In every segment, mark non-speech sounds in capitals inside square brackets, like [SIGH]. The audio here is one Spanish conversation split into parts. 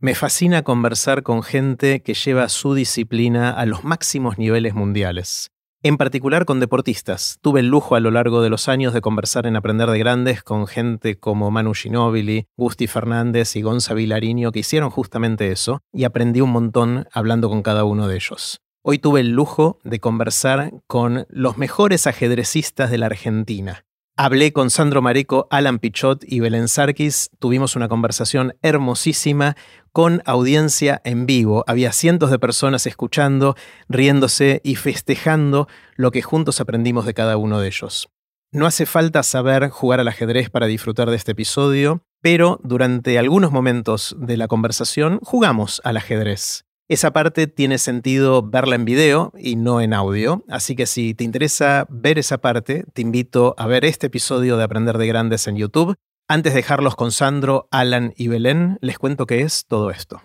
Me fascina conversar con gente que lleva su disciplina a los máximos niveles mundiales. En particular con deportistas. Tuve el lujo a lo largo de los años de conversar en Aprender de Grandes con gente como Manu Ginóbili, Gusti Fernández y Gonza Vilariño que hicieron justamente eso y aprendí un montón hablando con cada uno de ellos. Hoy tuve el lujo de conversar con los mejores ajedrecistas de la Argentina. Hablé con Sandro Mareco, Alan Pichot y Belén Sarkis. Tuvimos una conversación hermosísima con audiencia en vivo. Había cientos de personas escuchando, riéndose y festejando lo que juntos aprendimos de cada uno de ellos. No hace falta saber jugar al ajedrez para disfrutar de este episodio, pero durante algunos momentos de la conversación jugamos al ajedrez. Esa parte tiene sentido verla en video y no en audio, así que si te interesa ver esa parte, te invito a ver este episodio de Aprender de Grandes en YouTube. Antes de dejarlos con Sandro, Alan y Belén, les cuento qué es todo esto.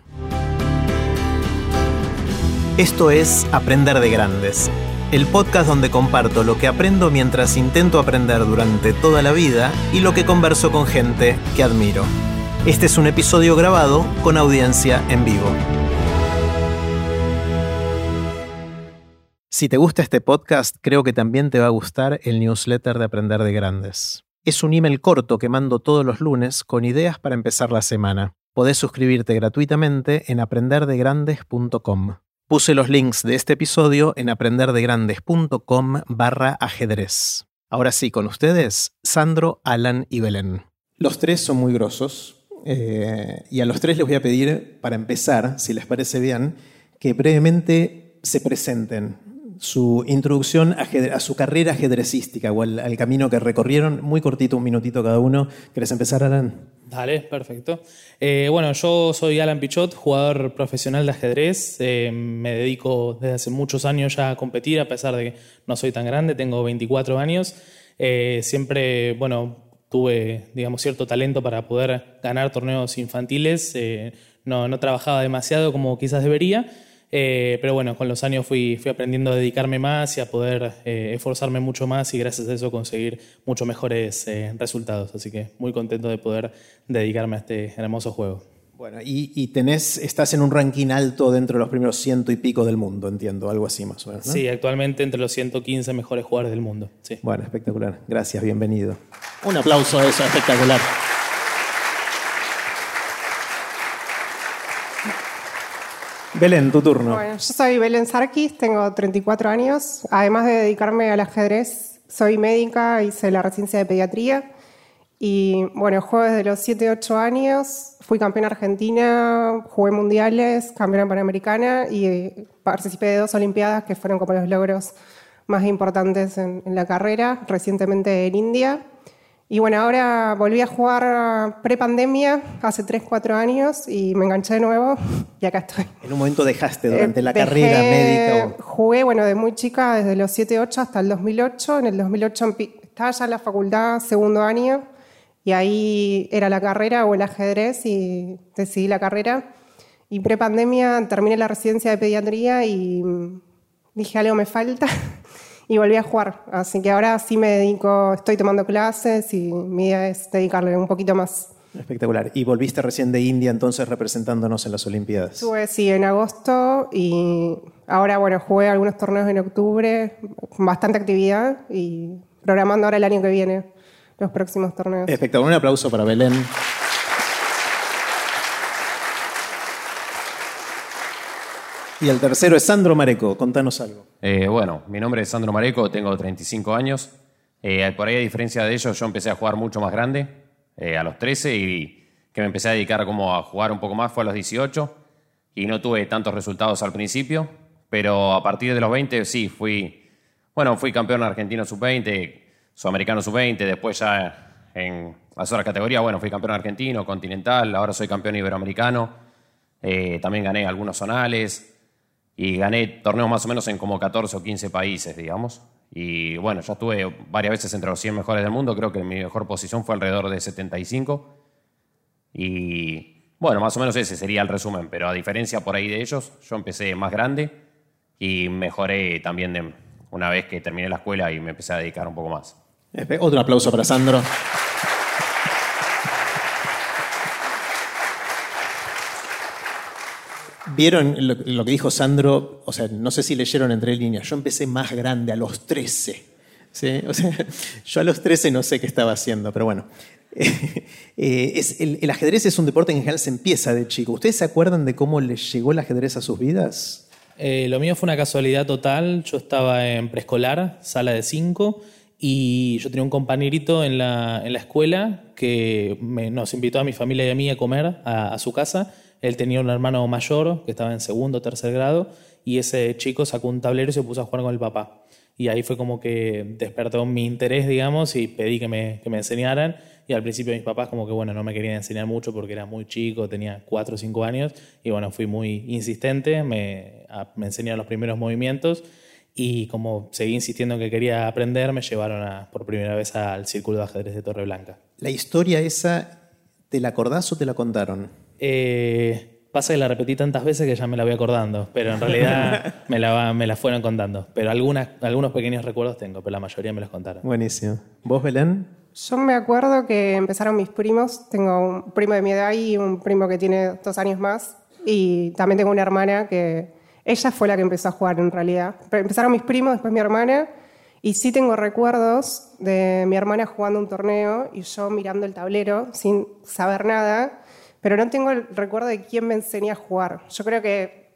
Esto es Aprender de Grandes, el podcast donde comparto lo que aprendo mientras intento aprender durante toda la vida y lo que converso con gente que admiro. Este es un episodio grabado con audiencia en vivo. Si te gusta este podcast, creo que también te va a gustar el newsletter de Aprender de Grandes. Es un email corto que mando todos los lunes con ideas para empezar la semana. Podés suscribirte gratuitamente en aprenderdegrandes.com. Puse los links de este episodio en aprenderdegrandes.com barra ajedrez. Ahora sí, con ustedes, Sandro, Alan y Belén. Los tres son muy grosos eh, y a los tres les voy a pedir, para empezar, si les parece bien, que brevemente se presenten su introducción a, su carrera ajedrecística o al, camino que recorrieron. Muy cortito, un minutito cada uno. ¿Querés empezar, Alan? Dale, perfecto. Eh, bueno, yo soy Alan Pichot, jugador profesional de ajedrez. Eh, me dedico desde hace muchos años ya a competir, a pesar de que no soy tan grande, tengo 24 años. Eh, siempre, bueno, tuve, digamos, cierto talento para poder ganar torneos infantiles. no, no trabajaba demasiado como quizás debería. Eh, pero bueno, con los años fui, fui aprendiendo a dedicarme más y a poder eh, esforzarme mucho más y gracias a eso conseguir mucho mejores eh, resultados. Así que muy contento de poder dedicarme a este hermoso juego. Bueno, y, tenés, estás en un ranking alto dentro de los primeros ciento y pico del mundo, entiendo, algo así más o menos. Sí, actualmente entre los 115 mejores jugadores del mundo. Sí. Bueno, espectacular. Gracias, bienvenido. Un aplauso a eso, espectacular. Belén, tu turno. Bueno, yo soy Belén Sarkis, tengo 34 años. Además de dedicarme al ajedrez, soy médica, hice la residencia de pediatría. Y bueno, juego desde los 7, 8 años. Fui campeona argentina, jugué mundiales, campeona panamericana y eh, participé de dos olimpiadas que fueron como los logros más importantes en, en la carrera. Recientemente en India. Y bueno, ahora volví a jugar pre-pandemia, hace 3, 4 años, y me enganché de nuevo [LAUGHS] y acá estoy. ¿En un momento dejaste durante la carrera médica? Jugué, bueno, de muy chica, desde los 7, 8 hasta el 2008. En el 2008 estaba ya en la facultad, segundo año, y ahí era la carrera o el ajedrez, y decidí la carrera. Y pre-pandemia terminé la residencia de pediatría y dije, algo me falta. [LAUGHS] y volví a jugar. Así que ahora sí me dedico, estoy tomando clases y mi idea es dedicarle un poquito más. Espectacular. ¿Y volviste recién de India entonces representándonos en las Olimpiadas? Estuve, sí, en agosto y ahora, bueno, jugué algunos torneos en octubre, con bastante actividad y programando ahora el año que viene los próximos torneos. Espectacular. Un aplauso para Belén. Y el tercero es Sandro Mareco. Contanos algo. Eh, bueno, mi nombre es Sandro Mareco, tengo 35 años. Eh, por ahí, a diferencia de ellos, yo empecé a jugar mucho más grande, eh, a los 13, y que me empecé a dedicar a jugar un poco más fue a los 18. Y no tuve tantos resultados al principio, pero a partir de los 20 sí, fui, bueno, fui campeón argentino sub-20, sudamericano sub-20, después ya en las otras categorías, bueno, fui campeón argentino, continental, ahora soy campeón iberoamericano. también gané algunos zonales, y gané torneos más o menos en como 14 o 15 países, digamos. Y bueno, ya estuve varias veces entre los 100 mejores del mundo, creo que mi mejor posición fue alrededor de 75. Y bueno, más o menos ese sería el resumen, pero a diferencia por ahí de ellos, yo empecé más grande y mejoré también de una vez que terminé la escuela y me empecé a dedicar un poco más. Otro aplauso para Sandro. Vieron lo, que dijo Sandro, o sea, no sé si leyeron entre líneas, yo empecé más grande, a los 13. ¿sí? O sea, [LAUGHS] yo a los 13 no sé qué estaba haciendo, pero bueno. [LAUGHS] Eh, el, ajedrez es un deporte que en general se empieza de chico. ¿Ustedes se acuerdan de cómo les llegó el ajedrez a sus vidas? Eh, lo mío fue una casualidad total. Yo estaba en preescolar, sala de 5, y yo tenía un compañerito en la, en la escuela que nos invitó a mi familia y a mí a comer a su casa. Él tenía un hermano mayor que estaba en segundo o tercer grado, y ese chico sacó un tablero y se puso a jugar con el papá. Y ahí fue como que despertó mi interés, digamos, y pedí que me, que me enseñaran. Y al principio mis papás como que, bueno, no me querían enseñar mucho porque era muy chico, tenía 4 o 5 años. Y bueno, fui muy insistente, me, me enseñaron los primeros movimientos. Y como seguí insistiendo en que quería aprender, me llevaron por primera vez al Círculo de Ajedrez de Torreblanca. La historia esa, ¿te la acordás o te la contaron? Eh, pasa que la repetí tantas veces que ya me la voy acordando, pero en realidad [LAUGHS] me la, me la fueron contando. Pero algunas, algunos pequeños recuerdos tengo, pero la mayoría me los contaron. Buenísimo. ¿Vos, Belén? Yo me acuerdo que empezaron mis primos. Tengo un primo de mi edad y un primo que tiene dos años más. Y también tengo una hermana que ella fue la que empezó a jugar en realidad. Pero empezaron mis primos, después mi hermana. Y sí tengo recuerdos de mi hermana jugando un torneo y yo mirando el tablero sin saber nada. Pero no tengo el recuerdo de quién me enseñó a jugar. Yo creo que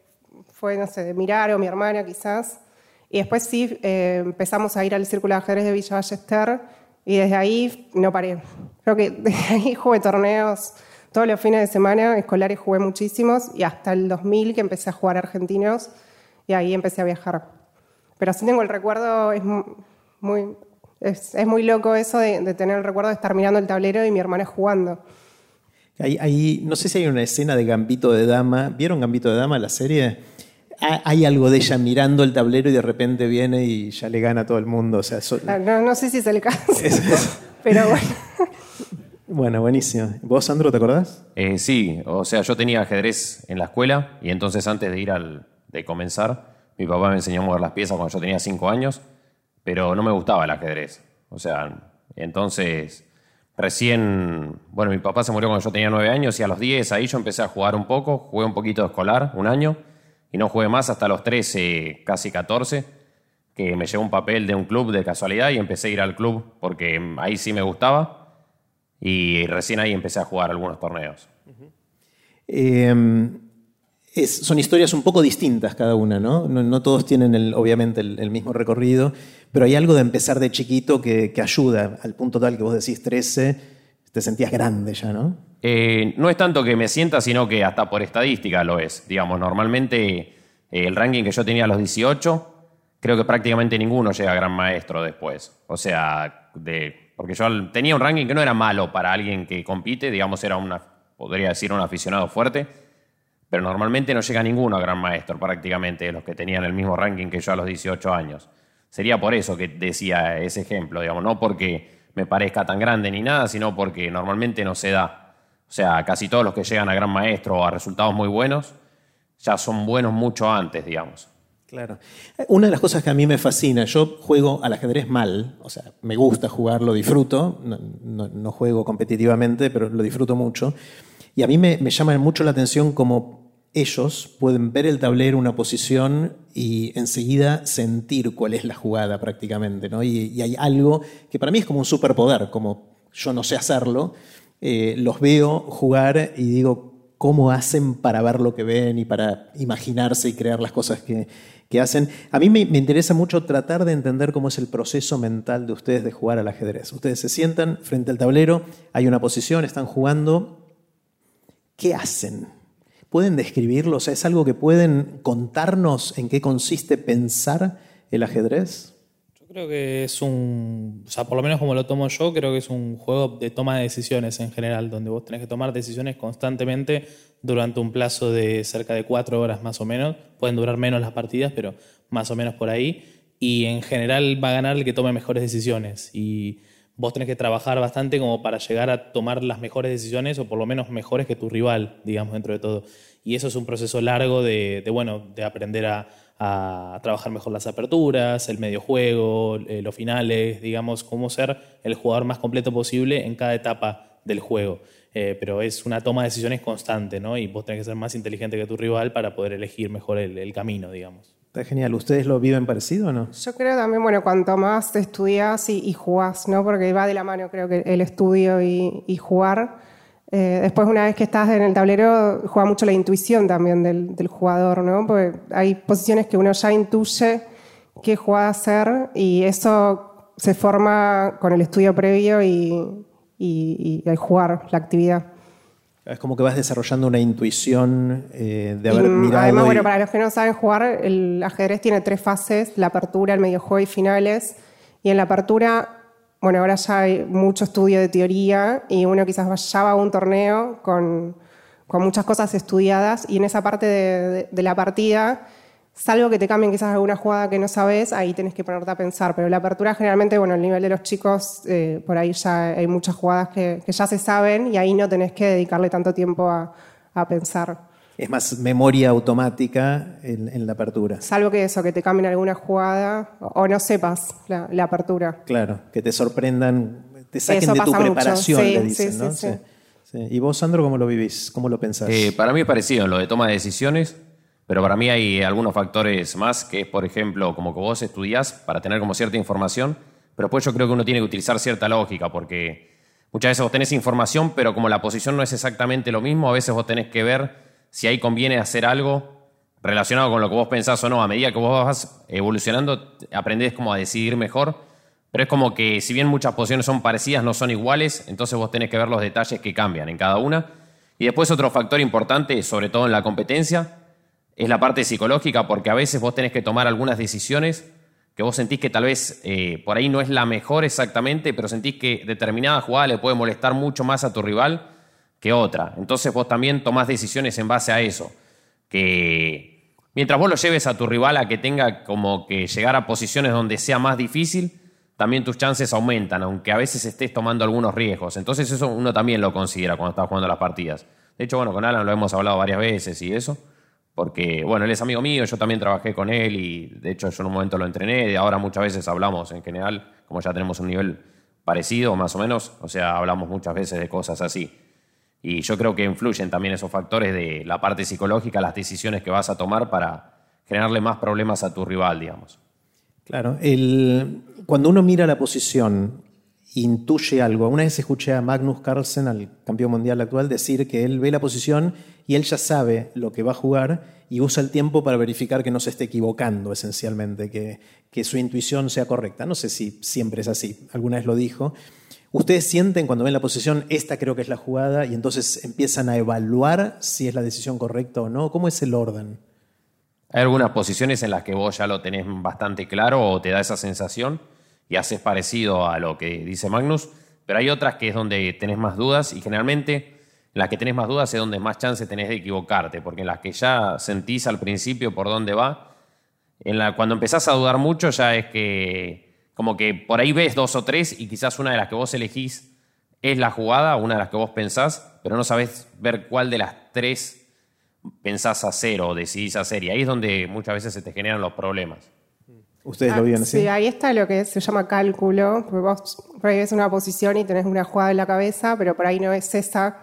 fue, no sé, de mirar o mi hermana quizás. Y después sí eh, empezamos a ir al Círculo de Ajedrez de Villa Ballester y desde ahí no paré. Creo que [LAUGHS] desde ahí jugué torneos todos los fines de semana, escolares jugué muchísimos y hasta el 2000 que empecé a jugar argentinos y ahí empecé a viajar. Pero sí tengo el recuerdo, es mu- muy, es muy loco eso de, de tener el recuerdo de estar mirando el tablero y mi hermana jugando. Hay, hay- no sé si hay una escena de Gambito de Dama. ¿Vieron Gambito de Dama, la serie? Ha- Hay algo de ella mirando el tablero y de repente viene y ya le gana a todo el mundo. O sea, so- Ah, No, no sé si es el [LAUGHS] caso, pero bueno. bueno, buenísimo. ¿Vos, Sandro, te acordás? Eh, sí, o sea, yo tenía ajedrez en la escuela y entonces antes de ir al, de comenzar, mi papá me enseñó a mover las piezas cuando yo tenía cinco años, pero no me gustaba el ajedrez. O sea, entonces recién, bueno, mi papá se murió cuando yo tenía nueve años y a los diez ahí yo empecé a jugar un poco, jugué un poquito de escolar, un año, y no jugué más hasta los 13, casi 14, que me llegó un papel de un club de casualidad y empecé a ir al club porque ahí sí me gustaba. Y recién ahí empecé a jugar algunos torneos. Es- son historias un poco distintas cada una, ¿no? No, todos tienen, el- obviamente, el mismo recorrido, pero hay algo de empezar de chiquito que, que ayuda, al punto tal que vos decís 13, te sentías grande ya, ¿no? Eh, no es tanto que me sienta, sino que hasta por estadística lo es. Digamos, normalmente eh, el ranking que yo tenía a los 18, creo que prácticamente ninguno llega a gran maestro después. O sea, de, porque yo tenía un ranking que no era malo para alguien que compite, digamos, era una, podría decir, un aficionado fuerte, pero normalmente no llega ninguno a gran maestro, prácticamente, de los que tenían el mismo ranking que yo a los 18 años. Sería por eso que decía ese ejemplo, digamos, no porque me parezca tan grande ni nada, sino porque normalmente no se da. O sea, casi todos los que llegan a gran maestro o a resultados muy buenos, ya son buenos mucho antes, digamos. Claro. Una de las cosas que a mí me fascina, yo juego al ajedrez mal, o sea, me gusta jugarlo, disfruto, no, juego competitivamente, pero lo disfruto mucho. Y a mí me, me llama mucho la atención cómo ellos pueden ver el tablero, una posición y enseguida sentir cuál es la jugada prácticamente. ¿no? Y, hay algo que para mí es como un superpoder, como yo no sé hacerlo, eh, los veo jugar y digo, cómo hacen para ver lo que ven y para imaginarse y crear las cosas que, que hacen. A mí me, me interesa mucho tratar de entender cómo es el proceso mental de ustedes de jugar al ajedrez. Ustedes se sientan frente al tablero, hay una posición, están jugando. ¿Qué hacen? ¿Pueden describirlo? ¿es algo que pueden contarnos en qué consiste pensar el ajedrez? Yo creo que es un, o sea, por lo menos como lo tomo yo, creo que es un juego de toma de decisiones en general, donde vos tenés que tomar decisiones constantemente durante un plazo de cerca de cuatro horas más o menos. Pueden durar menos las partidas, pero más o menos por ahí. Y en general va a ganar el que tome mejores decisiones. Vos tenés que trabajar bastante como para llegar a tomar las mejores decisiones, o por lo menos mejores que tu rival, digamos, dentro de todo. Y eso es un proceso largo de, de, bueno, de aprender a, trabajar mejor las aperturas, el medio juego, eh, los finales, digamos, cómo ser el jugador más completo posible en cada etapa del juego. Eh, pero es una toma de decisiones constante, ¿no? Y vos tenés que ser más inteligente que tu rival para poder elegir mejor el, camino, digamos. Está genial. ¿Ustedes lo viven parecido o no? Yo creo también, bueno, cuanto más estudias y, y jugás, ¿no? Porque va de la mano, creo que el estudio y, jugar. Eh, después, una vez que estás en el tablero, juega mucho la intuición también del, del, jugador, ¿no? Porque hay posiciones que uno ya intuye qué jugada hacer y eso se forma con el estudio previo y, y, y, jugar la actividad. Es como que vas desarrollando una intuición eh, de haber mirado. Además, bueno, para los que no saben jugar, el ajedrez tiene tres fases: la apertura, el medio juego y finales. Y en la apertura, bueno, ahora ya hay mucho estudio de teoría y uno quizás ya va a un torneo con, con muchas cosas estudiadas. Y en esa parte de, de la partida Salvo que te cambien quizás alguna jugada que no sabes, ahí tenés que ponerte a pensar. Pero la apertura generalmente, bueno, el nivel de los chicos, eh, por ahí ya hay muchas jugadas que, ya se saben y ahí no tenés que dedicarle tanto tiempo a, pensar. Es más memoria automática en, la apertura. Salvo que eso, que te cambien alguna jugada o, no sepas la, apertura. Claro, que te sorprendan, te saquen de tu preparación, le dicen, ¿no? Sí, ¿Y vos, Sandro, cómo lo vivís? ¿Cómo lo pensás? Eh, para mí es parecido lo de toma de decisiones pero para mí hay algunos factores más, que es, por ejemplo, como que vos estudiás para tener como cierta información, pero pues yo creo que uno tiene que utilizar cierta lógica, porque muchas veces vos tenés información, pero como la posición no es exactamente lo mismo, a veces vos tenés que ver si ahí conviene hacer algo relacionado con lo que vos pensás o no. A medida que vos vas evolucionando, aprendés como a decidir mejor, pero es como que si bien muchas posiciones son parecidas, no son iguales, entonces vos tenés que ver los detalles que cambian en cada una. Y después otro factor importante, sobre todo en la competencia, es la parte psicológica, porque a veces vos tenés que tomar algunas decisiones que vos sentís que tal vez eh, por ahí no es la mejor exactamente, pero sentís que determinada jugada le puede molestar mucho más a tu rival que otra. Entonces vos también tomás decisiones en base a eso. Que mientras vos lo lleves a tu rival a que tenga como que llegar a posiciones donde sea más difícil, también tus chances aumentan, aunque a veces estés tomando algunos riesgos. Entonces eso uno también lo considera cuando está jugando las partidas. De hecho, bueno, con Alan lo hemos hablado varias veces y eso porque, bueno, él es amigo mío, yo también trabajé con él y de hecho yo en un momento lo entrené, y ahora muchas veces hablamos en general, como ya tenemos un nivel parecido más o menos, o sea, hablamos muchas veces de cosas así. Y yo creo que influyen también esos factores de la parte psicológica, las decisiones que vas a tomar para generarle más problemas a tu rival, digamos. Claro, cuando uno mira la posición intuye algo. Una vez escuché a Magnus Carlsen, al campeón mundial actual, decir que él ve la posición y él ya sabe lo que va a jugar y usa el tiempo para verificar que no se esté equivocando esencialmente, que, que su intuición sea correcta. No sé si siempre es así, alguna vez lo dijo. ¿Ustedes sienten cuando ven la posición, esta creo que es la jugada, y entonces empiezan a evaluar si es la decisión correcta o no? ¿Cómo es el orden? Hay algunas posiciones en las que vos ya lo tenés bastante claro o te da esa sensación y haces parecido a lo que dice Magnus, pero hay otras que es donde tenés más dudas y generalmente en las que tenés más dudas es donde más chance tenés de equivocarte, porque en las que ya sentís al principio por dónde va, en la, cuando empezás a dudar mucho ya es que como que por ahí ves dos o tres y quizás una de las que vos elegís es la jugada, una de las que vos pensás, pero no sabés ver cuál de las tres pensás hacer o decidís hacer. Y ahí es donde muchas veces se te generan los problemas. Ustedes lo ah, vieron así. Sí, ahí está lo que se llama cálculo, vos por ahí ves una posición y tenés una jugada en la cabeza, pero por ahí no es esa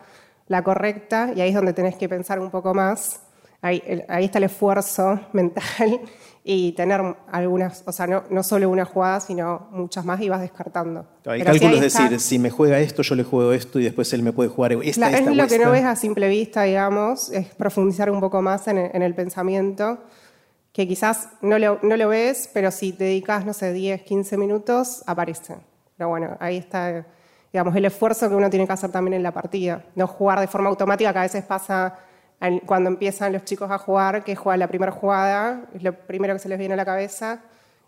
la correcta, y ahí es donde tenés que pensar un poco más. Ahí, está el esfuerzo [LAUGHS] mental y tener algunas, o sea, no, no, solo una jugada, sino muchas más y vas descartando. Hay cálculo es decir, si me juega esto, yo le juego esto y después él me puede jugar esta, Es lo que no ves a simple vista, digamos, es profundizar un poco más en en el pensamiento que quizás no lo, ves, pero si te dedicas, no sé, 10, 15 minutos, aparece. Pero bueno, ahí está, digamos, el esfuerzo que uno tiene que hacer también en la partida. No jugar de forma automática, que a veces pasa cuando empiezan los chicos a jugar, que juegan la primera jugada, es lo primero que se les viene a la cabeza,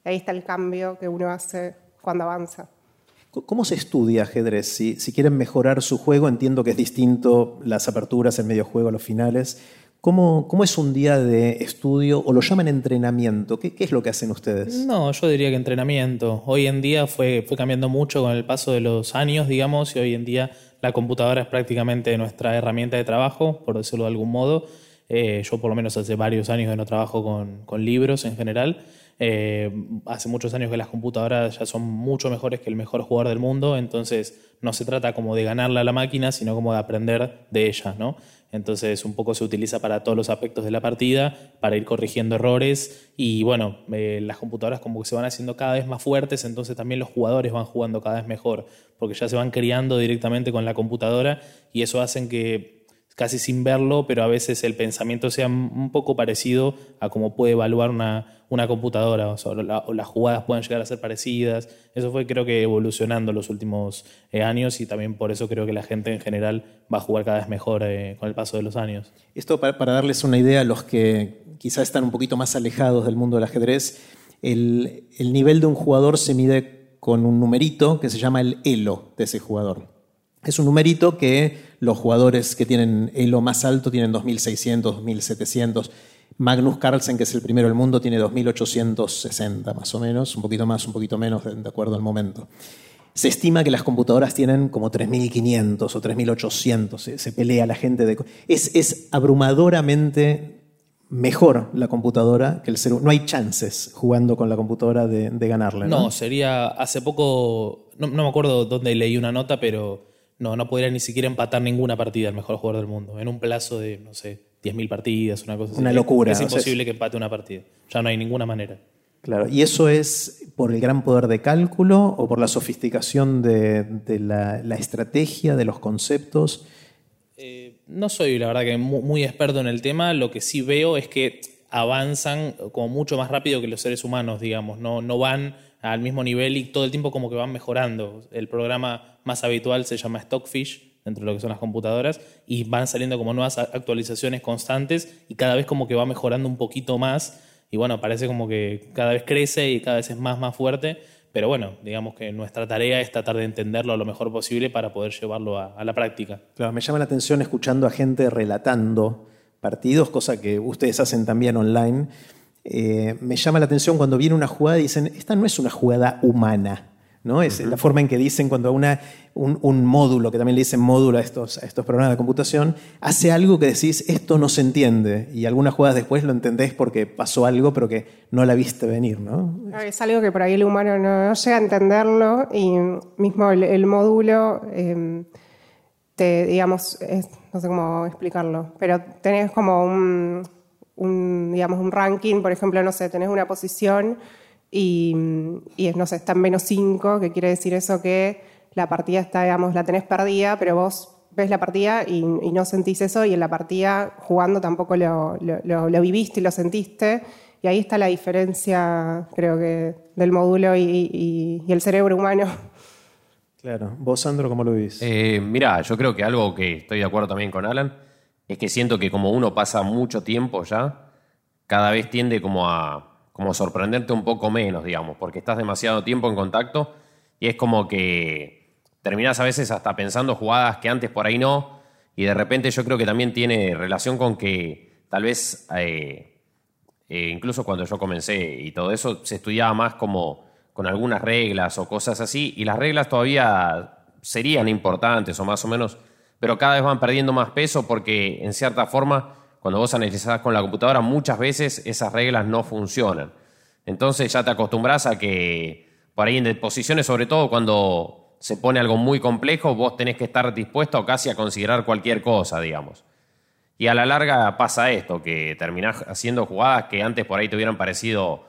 ahí está el cambio que uno hace cuando avanza. ¿Cómo se estudia ajedrez? Si, si, quieren mejorar su juego, entiendo que es distinto las aperturas, el medio juego, los finales. ¿Cómo, es un día de estudio o lo llaman entrenamiento? ¿Qué, es lo que hacen ustedes? No, yo diría que entrenamiento. Hoy en día fue, fue cambiando mucho con el paso de los años, digamos, y hoy en día la computadora es prácticamente nuestra herramienta de trabajo, por decirlo de algún modo. Eh, yo por lo menos hace varios años que no trabajo con, libros en general. Eh, hace muchos años que las computadoras ya son mucho mejores que el mejor jugador del mundo, entonces no se trata como de ganarle a la máquina, sino como de aprender de ella, ¿no? Entonces un poco se utiliza para todos los aspectos de la partida, para ir corrigiendo errores. Y bueno, eh, las computadoras como que se van haciendo cada vez más fuertes, entonces también los jugadores van jugando cada vez mejor, porque ya se van criando directamente con la computadora y eso hace que casi sin verlo, pero a veces el pensamiento sea un poco parecido a cómo puede evaluar una, una computadora, o, las jugadas pueden llegar a ser parecidas. Eso fue creo que evolucionando los últimos eh, años y también por eso creo que la gente en general va a jugar cada vez mejor eh, con el paso de los años. Esto para, darles una idea a los que quizás están un poquito más alejados del mundo del ajedrez, el, el nivel de un jugador se mide con un numerito que se llama el elo de ese jugador. Es un numerito que los jugadores que tienen elo más alto tienen 2.600, 2.700. Magnus Carlsen, que es el primero del mundo, tiene 2.860 más o menos, un poquito más, un poquito menos, de acuerdo al momento. Se estima que las computadoras tienen como 3.500 o 3.800, se, pelea la gente de... Es, es abrumadoramente mejor la computadora que el ser No hay chances jugando con la computadora de, ganarle. ¿no? sería hace poco, no, me acuerdo dónde leí una nota, pero no, no podría ni siquiera empatar ninguna partida el mejor jugador del mundo, en un plazo de, no sé, 10.000 partidas, una cosa así. Una locura. Es, imposible que empate una partida. Ya no hay ninguna manera. Claro, ¿y eso es por el gran poder de cálculo o por la sofisticación de, la, estrategia, de los conceptos? Eh, no soy, la verdad, que muy, experto en el tema. Lo que sí veo es que avanzan como mucho más rápido que los seres humanos, digamos. No, no van al mismo nivel y todo el tiempo como que van mejorando. El programa más habitual se llama Stockfish, dentro de lo que son las computadoras, y van saliendo como nuevas actualizaciones constantes y cada vez como que va mejorando un poquito más. Y bueno, parece como que cada vez crece y cada vez es más, más fuerte. Pero bueno, digamos que nuestra tarea es tratar de entenderlo lo mejor posible para poder llevarlo a, la práctica. Claro, me llama la atención escuchando a gente relatando partidos, cosa que ustedes hacen también online eh, me llama la atención cuando viene una jugada y dicen, esta no es una jugada humana. ¿No? Es la forma en que dicen cuando una, un, módulo, que también le dicen módulo a estos, a estos programas de computación, hace algo que decís, esto no se entiende. Y algunas jugadas después lo entendés porque pasó algo, pero que no la viste venir. ¿no? Es algo que por ahí el humano no, llega a entenderlo y mismo el, módulo, em, te, digamos, no sé cómo explicarlo, pero tenés como un un, digamos, un ranking, por ejemplo, no sé, tenés una posición y, y no sé, está en menos 5, que quiere decir eso que la partida está, digamos, la tenés perdida, pero vos ves la partida y, no sentís eso y en la partida jugando tampoco lo, lo, viviste y lo sentiste. Y ahí está la diferencia, creo que, del módulo y, y el cerebro humano. Claro. ¿Vos, Sandro, cómo lo vivís? Eh, mira, yo creo que algo que estoy de acuerdo también con Alan es que siento que como uno pasa mucho tiempo ya, cada vez tiende como a, como sorprenderte un poco menos, digamos, porque estás demasiado tiempo en contacto y es como que terminas a veces hasta pensando jugadas que antes por ahí no, y de repente yo creo que también tiene relación con que tal vez, eh, eh, incluso cuando yo comencé y todo eso, se estudiaba más como con algunas reglas o cosas así, y las reglas todavía serían importantes o más o menos pero cada vez van perdiendo más peso porque, en cierta forma, cuando vos analizás con la computadora, muchas veces esas reglas no funcionan. Entonces ya te acostumbras a que, por ahí en posiciones, sobre todo cuando se pone algo muy complejo, vos tenés que estar dispuesto casi a considerar cualquier cosa, digamos. Y a la larga pasa esto, que terminás haciendo jugadas que antes por ahí te hubieran parecido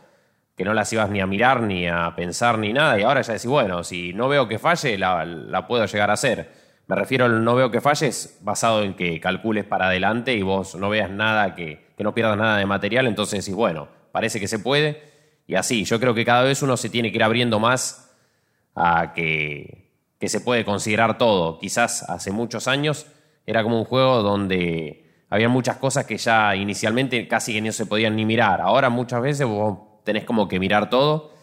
que no las ibas ni a mirar, ni a pensar, ni nada, y ahora ya decís, bueno, si no veo que falle, la, la puedo llegar a hacer. Me refiero al no veo que falles basado en que calcules para adelante y vos no veas nada, que, no pierdas nada de material, entonces decís, bueno, parece que se puede. Y así, yo creo que cada vez uno se tiene que ir abriendo más a que, que se puede considerar todo. Quizás hace muchos años era como un juego donde había muchas cosas que ya inicialmente casi que no se podían ni mirar. Ahora muchas veces vos tenés como que mirar todo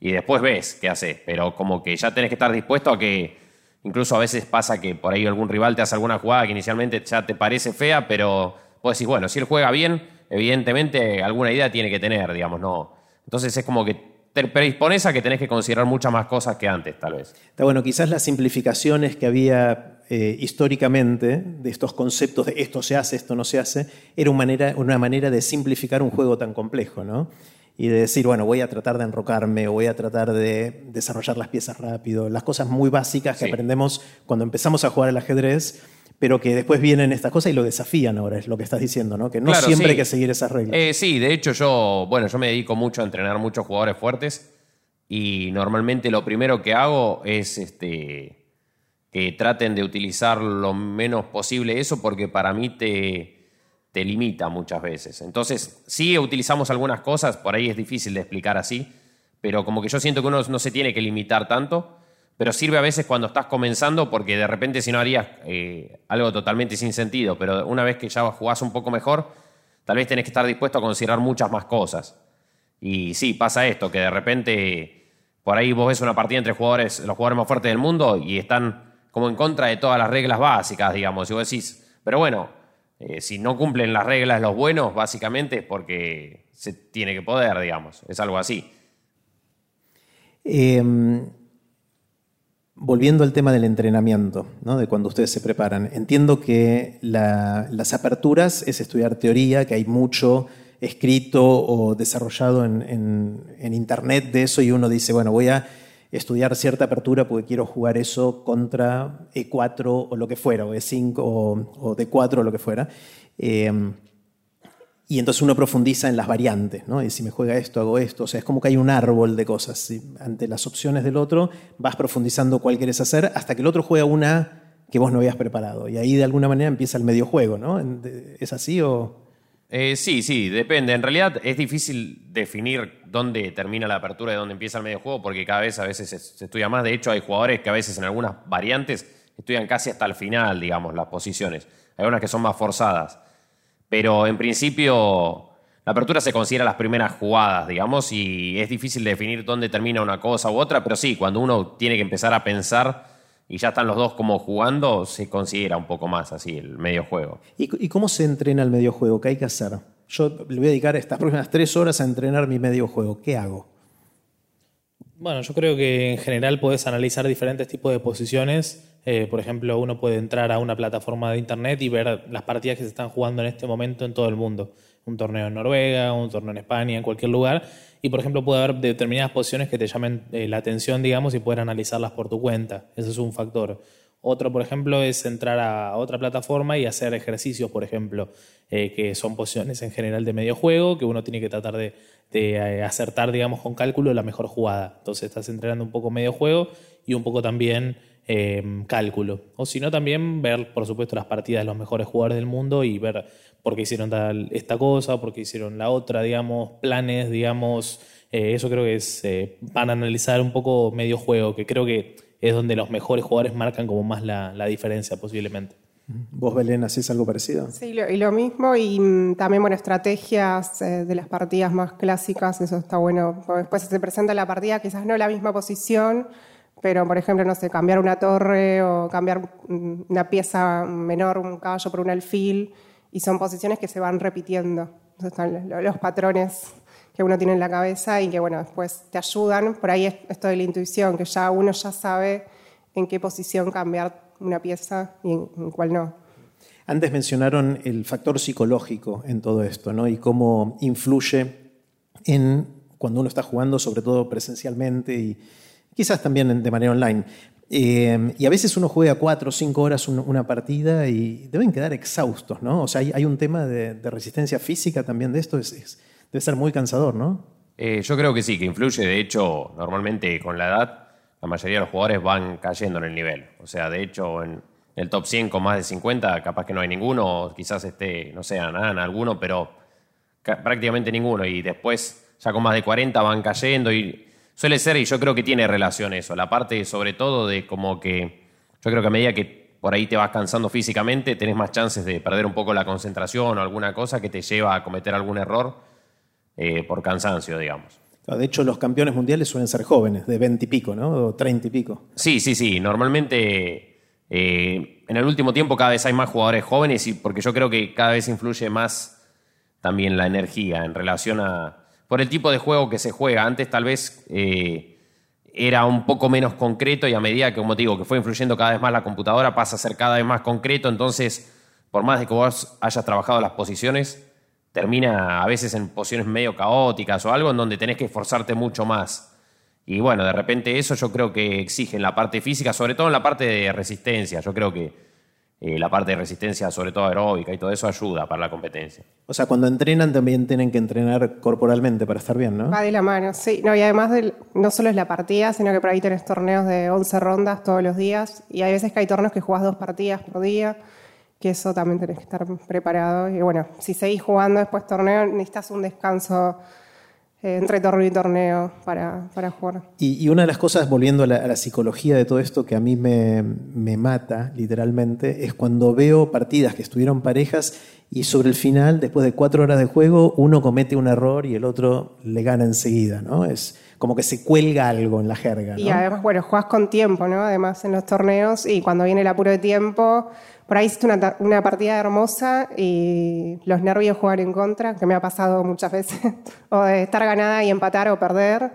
y después ves qué haces, pero como que ya tenés que estar dispuesto a que Incluso a veces pasa que por ahí algún rival te hace alguna jugada que inicialmente ya te parece fea, pero vos decís, bueno, si él juega bien, evidentemente alguna idea tiene que tener, digamos, no. Entonces es como que te predispones a que tenés que considerar muchas más cosas que antes, tal vez. Está bueno, quizás las simplificaciones que había eh, históricamente de estos conceptos de esto se hace, esto no se hace, era una manera, una manera de simplificar un juego tan complejo, ¿no? Y de decir, bueno, voy a tratar de enrocarme voy a tratar de desarrollar las piezas rápido, las cosas muy básicas que aprendemos cuando empezamos a jugar al ajedrez pero que después vienen estas cosas y lo desafían ahora, es lo que estás diciendo, ¿no? Que no siempre hay que seguir esas reglas. Eh, sí, de hecho yo, bueno, yo me dedico mucho a entrenar muchos jugadores fuertes y normalmente lo primero que hago es este, que traten de utilizar lo menos posible eso porque para mí te, te limita muchas veces. Entonces, sí utilizamos algunas cosas, por ahí es difícil de explicar así, pero como que yo siento que uno no se tiene que limitar tanto pero sirve a veces cuando estás comenzando porque de repente si no harías eh, algo totalmente sin sentido, pero una vez que ya jugás un poco mejor, tal vez tenés que estar dispuesto a considerar muchas más cosas. Y sí, pasa esto, que de repente por ahí vos ves una partida entre jugadores, los jugadores más fuertes del mundo y están como en contra de todas las reglas básicas, digamos. Y vos decís, pero bueno, eh, si no cumplen las reglas los buenos, básicamente es porque se tiene que poder, digamos. Es algo así. Eh, Volviendo al tema del entrenamiento, de cuando ustedes se preparan, entiendo que las aperturas es estudiar teoría, que hay mucho escrito o desarrollado en, Internet de eso y uno dice, bueno, voy a estudiar cierta apertura porque quiero jugar eso contra E4 o lo que fuera, o E5 o, D4 o lo que fuera. Eh, y entonces uno profundiza en las variantes, ¿no? Y si me juega esto, hago esto. O sea, es como que hay un árbol de cosas. Ante las opciones del otro, vas profundizando cuál quieres hacer hasta que el otro juega una que vos no habías preparado. Y ahí de alguna manera empieza el medio juego, ¿no? ¿Es así o...? Eh, sí, sí, depende. En realidad es difícil definir dónde termina la apertura y dónde empieza el medio juego porque cada vez a veces se estudia más. De hecho, hay jugadores que a veces en algunas variantes estudian casi hasta el final, digamos, las posiciones. Hay unas que son más forzadas. Pero en principio, la apertura se considera las primeras jugadas, digamos, y es difícil definir dónde termina una cosa u otra, pero sí, cuando uno tiene que empezar a pensar y ya están los dos como jugando, se considera un poco más así el medio juego. ¿Y, cómo se entrena el medio juego? ¿Qué hay que hacer? Yo le voy a dedicar estas próximas tres horas a entrenar mi medio juego. ¿Qué hago? Bueno, yo creo que en general puedes analizar diferentes tipos de posiciones eh, por ejemplo, uno puede entrar a una plataforma de internet y ver las partidas que se están jugando en este momento en todo el mundo. Un torneo en Noruega, un torneo en España, en cualquier lugar. Y, por ejemplo, puede haber determinadas posiciones que te llamen eh, la atención, digamos, y poder analizarlas por tu cuenta. Ese es un factor. Otro, por ejemplo, es entrar a otra plataforma y hacer ejercicios, por ejemplo, eh, que son posiciones en general de medio juego, que uno tiene que tratar de, de, acertar, digamos, con cálculo la mejor jugada. Entonces estás entrenando un poco medio juego y un poco también cálculo. O si no, también ver, por supuesto, las partidas de los mejores jugadores del mundo y ver por qué hicieron tal, esta cosa, por qué hicieron la otra, digamos, planes, digamos. Eh, eso creo que es eh, para analizar un poco medio juego, que creo que es donde los mejores jugadores marcan como más la, diferencia posiblemente. ¿Vos, Belén, hacés algo parecido? Sí, y lo mismo, y mm, también, bueno, estrategias eh, de las partidas más clásicas, eso está bueno. Después se presenta la partida, quizás no la misma posición, pero por ejemplo, no sé, cambiar una torre o cambiar una pieza menor, un caballo por un alfil, y son posiciones que se van repitiendo. están los patrones que uno tiene en la cabeza y que, bueno, después te ayudan. Por ahí es esto de la intuición, que ya uno ya sabe en qué posición cambiar una pieza y en, cuál no. Antes mencionaron el factor psicológico en todo esto, ¿no? Y cómo influye en cuando uno está jugando, sobre todo presencialmente y, quizás también de manera online. Eh, y a veces uno juega cuatro o cinco horas una partida y deben quedar exhaustos, ¿no? O sea, hay, un tema de, resistencia física también de esto, es, debe ser muy cansador, ¿no? Eh, yo creo que sí, que influye. De hecho, normalmente con la edad, la mayoría de los jugadores van cayendo en el nivel. O sea, de hecho, en el top 100 con más de 50, capaz que no hay ninguno, quizás esté, no sé, nada, alguno, pero prácticamente ninguno. Y después, ya con más de 40, van cayendo y Suele ser, y yo creo que tiene relación eso, la parte sobre todo de como que yo creo que a medida que por ahí te vas cansando físicamente, tenés más chances de perder un poco la concentración o alguna cosa que te lleva a cometer algún error eh, por cansancio, digamos. De hecho, los campeones mundiales suelen ser jóvenes, de 20 y pico, ¿no? O 30 y pico. Sí, sí, sí. Normalmente eh, en el último tiempo cada vez hay más jugadores jóvenes y porque yo creo que cada vez influye más también la energía en relación a, por el tipo de juego que se juega. Antes tal vez eh, era un poco menos concreto y a medida que, como digo, que fue influyendo cada vez más la computadora, pasa a ser cada vez más concreto. Entonces, por más de que vos hayas trabajado las posiciones, termina a veces en posiciones medio caóticas o algo en donde tenés que esforzarte mucho más. Y bueno, de repente eso yo creo que exige en la parte física, sobre todo en la parte de resistencia. Yo creo que eh, la parte de resistencia, sobre todo aeróbica y todo eso, ayuda para la competencia. O sea, cuando entrenan también tienen que entrenar corporalmente para estar bien, ¿no? Va de la mano, sí. No, y además no solo es la partida, sino que por ahí tenés torneos de 11 rondas todos los días. Y hay veces que hay torneos que jugás dos partidas por día, que eso también tenés que estar preparado. Y bueno, si seguís jugando después torneo, necesitas un descanso entre torneo y torneo para, para jugar. Y, una de las cosas, volviendo a la, psicología de todo esto, que a mí me, me, mata literalmente, es cuando veo partidas que estuvieron parejas y sobre el final, después de cuatro horas de juego, uno comete un error y el otro le gana enseguida, ¿no? Es como que se cuelga algo en la jerga. ¿no? Y además, bueno, juegas con tiempo, ¿no? Además en los torneos y cuando viene el apuro de tiempo por ahí hiciste una, partida hermosa y los nervios jugar en contra, que me ha pasado muchas veces, [LAUGHS] o de estar ganada y empatar o perder,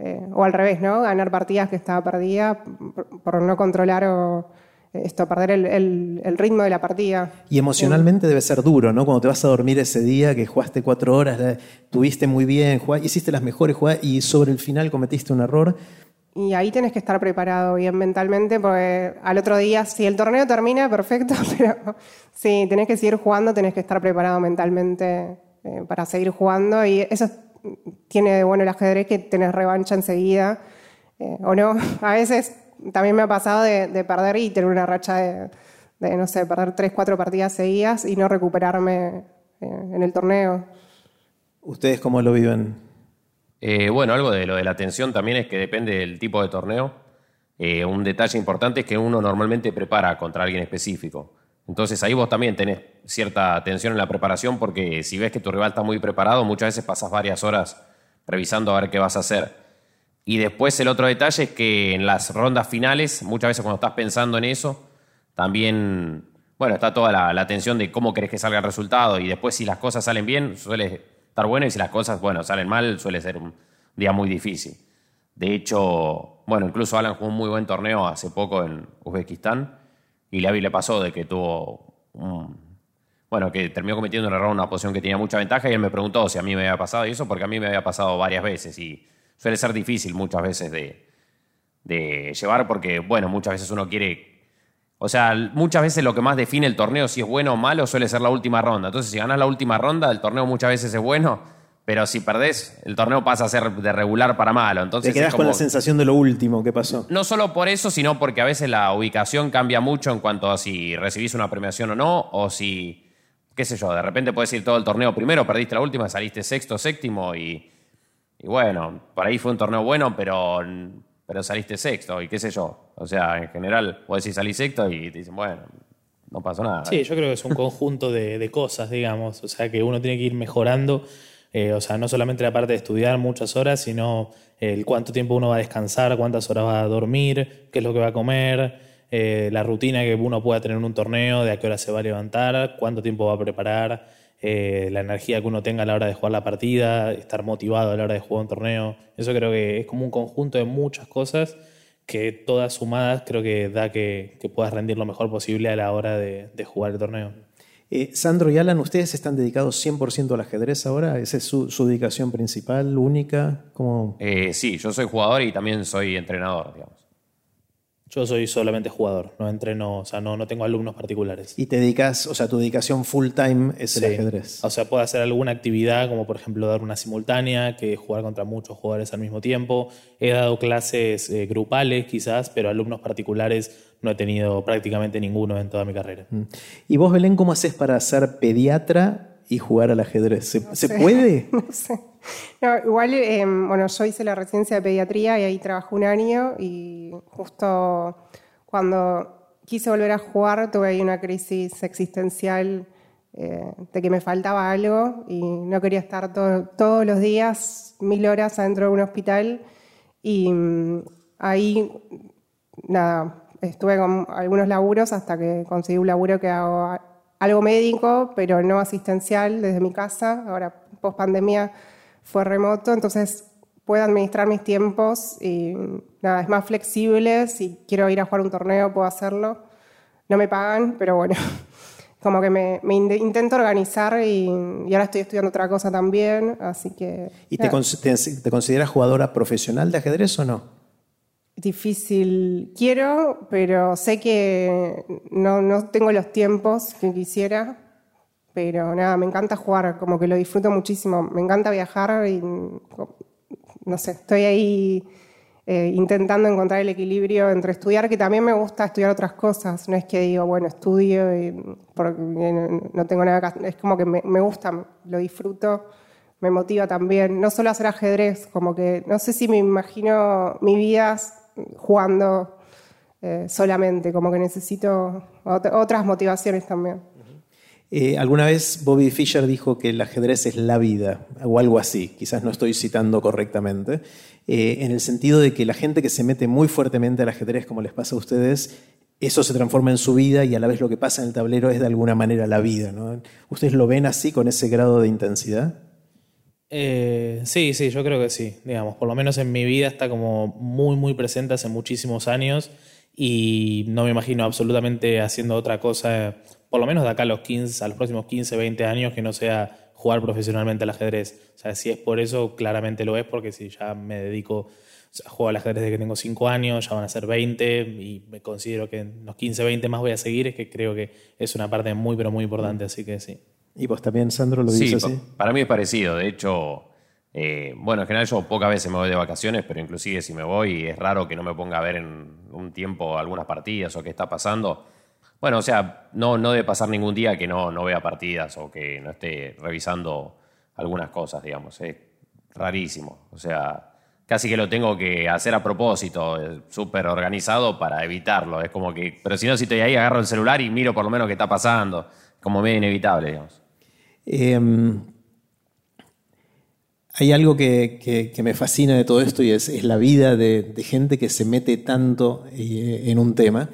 eh, o al revés, ¿no? Ganar partidas que estaba perdida por, no controlar o eh, esto, perder el, ritmo de la partida. Y emocionalmente debe ser duro, ¿no? Cuando te vas a dormir ese día, que jugaste cuatro horas, tuviste muy bien, hiciste las mejores jugadas y sobre el final cometiste un error y ahí tienes que estar preparado bien mentalmente, porque al otro día, si el torneo termina, perfecto, [LAUGHS] pero si tenés que seguir jugando, tenés que estar preparado mentalmente eh, para seguir jugando. Y eso tiene de bueno el ajedrez que tenés revancha enseguida, eh, o no. [LAUGHS] A veces también me ha pasado de, perder y tener una racha de, no sé, perder tres, cuatro partidas seguidas y no recuperarme eh, en el torneo. ¿Ustedes cómo lo viven? Eh, bueno, algo de lo de la atención también es que depende del tipo de torneo. Eh, un detalle importante es que uno normalmente prepara contra alguien específico. Entonces ahí vos también tenés cierta atención en la preparación porque si ves que tu rival está muy preparado, muchas veces pasas varias horas revisando a ver qué vas a hacer. Y después el otro detalle es que en las rondas finales, muchas veces cuando estás pensando en eso, también, bueno, está toda la, la atención de cómo querés que salga el resultado y después si las cosas salen bien, suele estar bueno y si las cosas, bueno, salen mal, suele ser un día muy difícil. De hecho, bueno, incluso Alan jugó un muy buen torneo hace poco en Uzbekistán y Leavi le pasó de que tuvo bueno, que terminó cometiendo un error en una posición que tenía mucha ventaja y él me preguntó si a mí me había pasado y eso porque a mí me había pasado varias veces y suele ser difícil muchas veces de, de llevar porque, bueno, muchas veces uno quiere o sea, muchas veces lo que más define el torneo, si es bueno o malo, suele ser la última ronda. Entonces, si ganas la última ronda, el torneo muchas veces es bueno, pero si perdés, el torneo pasa a ser de regular para malo. Entonces, Te quedas con la sensación de lo último que pasó. No solo por eso, sino porque a veces la ubicación cambia mucho en cuanto a si recibís una premiación o no, o si, qué sé yo, de repente puedes ir todo el torneo primero, perdiste la última, saliste sexto, séptimo y, y bueno, por ahí fue un torneo bueno, pero pero saliste sexto y qué sé yo. O sea, en general, puedes decir salí sexto y te dicen, bueno, no pasó nada. Sí, yo creo que es un conjunto de, cosas, digamos. O sea, que uno tiene que ir mejorando. Eh, o sea, no solamente la parte de estudiar muchas horas, sino el cuánto tiempo uno va a descansar, cuántas horas va a dormir, qué es lo que va a comer, eh, la rutina que uno pueda tener en un torneo, de a qué hora se va a levantar, cuánto tiempo va a preparar. Eh, la energía que uno tenga a la hora de jugar la partida, estar motivado a la hora de jugar un torneo. Eso creo que es como un conjunto de muchas cosas que todas sumadas creo que da que, puedas rendir lo mejor posible a la hora de, jugar el torneo. Eh, Sandro y Alan, ¿ustedes están dedicados 100% al ajedrez ahora? ¿Esa es su, dedicación principal, única? ¿Cómo? Eh, sí, yo soy jugador y también soy entrenador, digamos. Yo soy solamente jugador, no entreno, o sea, no, no tengo alumnos particulares. ¿Y te dedicas, o sea, tu dedicación full time es el ajedrez? O sea, puedo hacer alguna actividad, como por ejemplo dar una simultánea, que jugar contra muchos jugadores al mismo tiempo. He dado clases eh, grupales quizás, pero alumnos particulares no he tenido prácticamente ninguno en toda mi carrera. Mm. ¿Y vos, Belén, cómo haces para ser pediatra y jugar al ajedrez? ¿Se, puede? [LAUGHS] no sé. igual, em, bueno, yo hice la residencia de pediatría y ahí trabajé un año y justo cuando quise volver a jugar tuve ahí una crisis existencial eh, de que me faltaba algo y no quería estar todos los días mil horas adentro de un hospital y mm, ahí, nada, estuve con algunos laburos hasta que conseguí un laburo que hago algo médico, pero no asistencial desde mi casa. Ahora, post pandemia, fue remoto, entonces puedo administrar mis tiempos y nada, es más flexible. Si quiero ir a jugar un torneo, puedo hacerlo. No me pagan, pero bueno, [LAUGHS] como que me, me in- intento organizar y, y ahora estoy estudiando otra cosa también, así que... ¿Y te, te- te consideras jugadora profesional de ajedrez o no? Difícil. Quiero, pero sé que no, no tengo los tiempos que quisiera. Pero nada, me encanta jugar, como que lo disfruto muchísimo. Me encanta viajar y no sé, estoy ahí eh, intentando encontrar el equilibrio entre estudiar, que también me gusta estudiar otras cosas. No es que digo, bueno, estudio y porque no tengo nada que. Es como que me, me gusta, lo disfruto, me motiva también. No solo hacer ajedrez, como que no sé si me imagino mi vida jugando eh, solamente, como que necesito ot- otras motivaciones también. Eh, alguna vez Bobby Fischer dijo que el ajedrez es la vida, o algo así, quizás no estoy citando correctamente, eh, en el sentido de que la gente que se mete muy fuertemente al ajedrez, como les pasa a ustedes, eso se transforma en su vida y a la vez lo que pasa en el tablero es de alguna manera la vida. ¿Ustedes lo ven así, con ese grado de intensidad? Eh, sí, sí, yo creo que sí. Digamos, por lo menos en mi vida está como muy, muy presente hace muchísimos años y no me imagino absolutamente haciendo otra cosa, por lo menos de acá a los 15, a los próximos 15, 20 años, que no sea jugar profesionalmente al ajedrez. O sea, si es por eso, claramente lo es, porque si ya me dedico, o sea, juego al ajedrez desde que tengo 5 años, ya van a ser 20 y me considero que en los 15, 20 más voy a seguir, es que creo que es una parte muy, pero muy importante, así que sí. ¿Y vos también, Sandro, lo Sí, dices pa- así? para mí es parecido. De hecho, eh, bueno, en general yo pocas veces me voy de vacaciones, pero inclusive si me voy es raro que no me ponga a ver en un tiempo algunas partidas o qué está pasando. Bueno, o sea, no, no debe pasar ningún día que no, no vea partidas o que no esté revisando algunas cosas, digamos. Es rarísimo. O sea, casi que lo tengo que hacer a propósito, eh, súper organizado para evitarlo. Es como que, pero si no, si estoy ahí, agarro el celular y miro por lo menos qué está pasando. Como medio inevitable, digamos. Eh, hay algo que, me fascina de todo esto y es, la vida de, gente que se mete tanto eh, en un tema.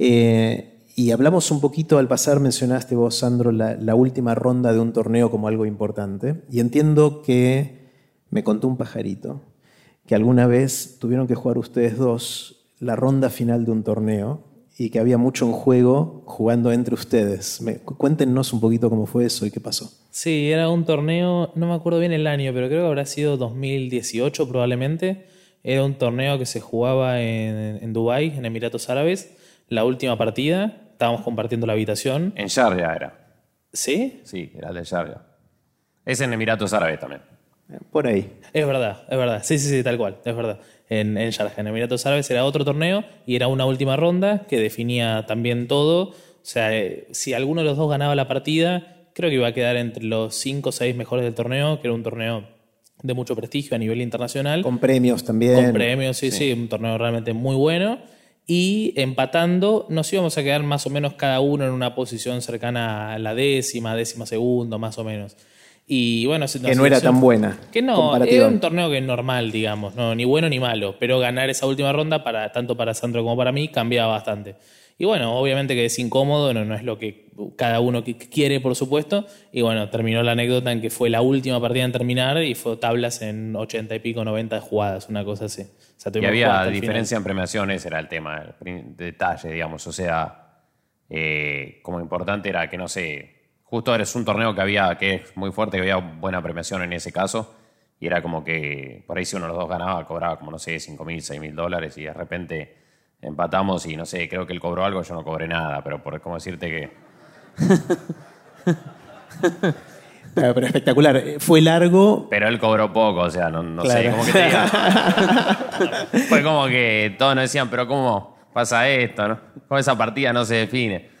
Eh, y hablamos un poquito al pasar, mencionaste vos, Sandro, la última ronda de un torneo como algo importante. Y entiendo que me contó un pajarito que alguna vez tuvieron que jugar ustedes dos la ronda final de un torneo y que había mucho en juego jugando entre ustedes. Me- cuéntenos un poquito cómo fue eso y qué pasó. Sí, era un torneo, no me acuerdo bien el año, pero creo que habrá sido 2018 probablemente. Era un torneo que se jugaba en, en Dubái, en Emiratos Árabes. La última partida, estábamos compartiendo la habitación. En Sharjah era. ¿Sí? Sí, era el de Sharjah. Es en Emiratos Árabes también. Por ahí. Es verdad, es verdad. Sí, sí, sí, tal cual, es verdad. En, en Sharjah, en Emiratos Árabes, era otro torneo y era una última ronda que definía también todo. O sea, eh, si alguno de los dos ganaba la partida, creo que iba a quedar entre los 5 o 6 mejores del torneo, que era un torneo de mucho prestigio a nivel internacional. Con premios también. Con premios, sí, sí, un torneo realmente muy bueno. Y empatando, nos íbamos a quedar más o menos cada uno en una posición cercana a la décima, décima segundo, más o menos. Y bueno, Que no era tan buena. Que no, era un torneo que es normal, digamos, no, ni bueno ni malo. Pero ganar esa última ronda, para, tanto para Sandro como para mí, cambiaba bastante. Y bueno, obviamente que es incómodo, no, no es lo que cada uno que quiere, por supuesto. Y bueno, terminó la anécdota en que fue la última partida en terminar y fue tablas en 80 y pico, 90 jugadas, una cosa así. O sea, Y había final. diferencia en premiaciones, era el tema, el detalle, digamos. O sea, eh, como importante era que, no sé, justo eres un torneo que había, que es muy fuerte, que había buena premiación en ese caso. Y era como que, por ahí si uno de los dos ganaba, cobraba como, no sé, 5 mil, 6 mil dólares. Y de repente empatamos y, no sé, creo que él cobró algo, yo no cobré nada. Pero por como decirte que... [LAUGHS] Pero espectacular. Eh, Fue largo. Pero él cobró poco, o sea, no, no sé, cómo que te diga. [LAUGHS] Fue como que todos nos decían, pero ¿cómo pasa esto? No? ¿Cómo esa partida no se define?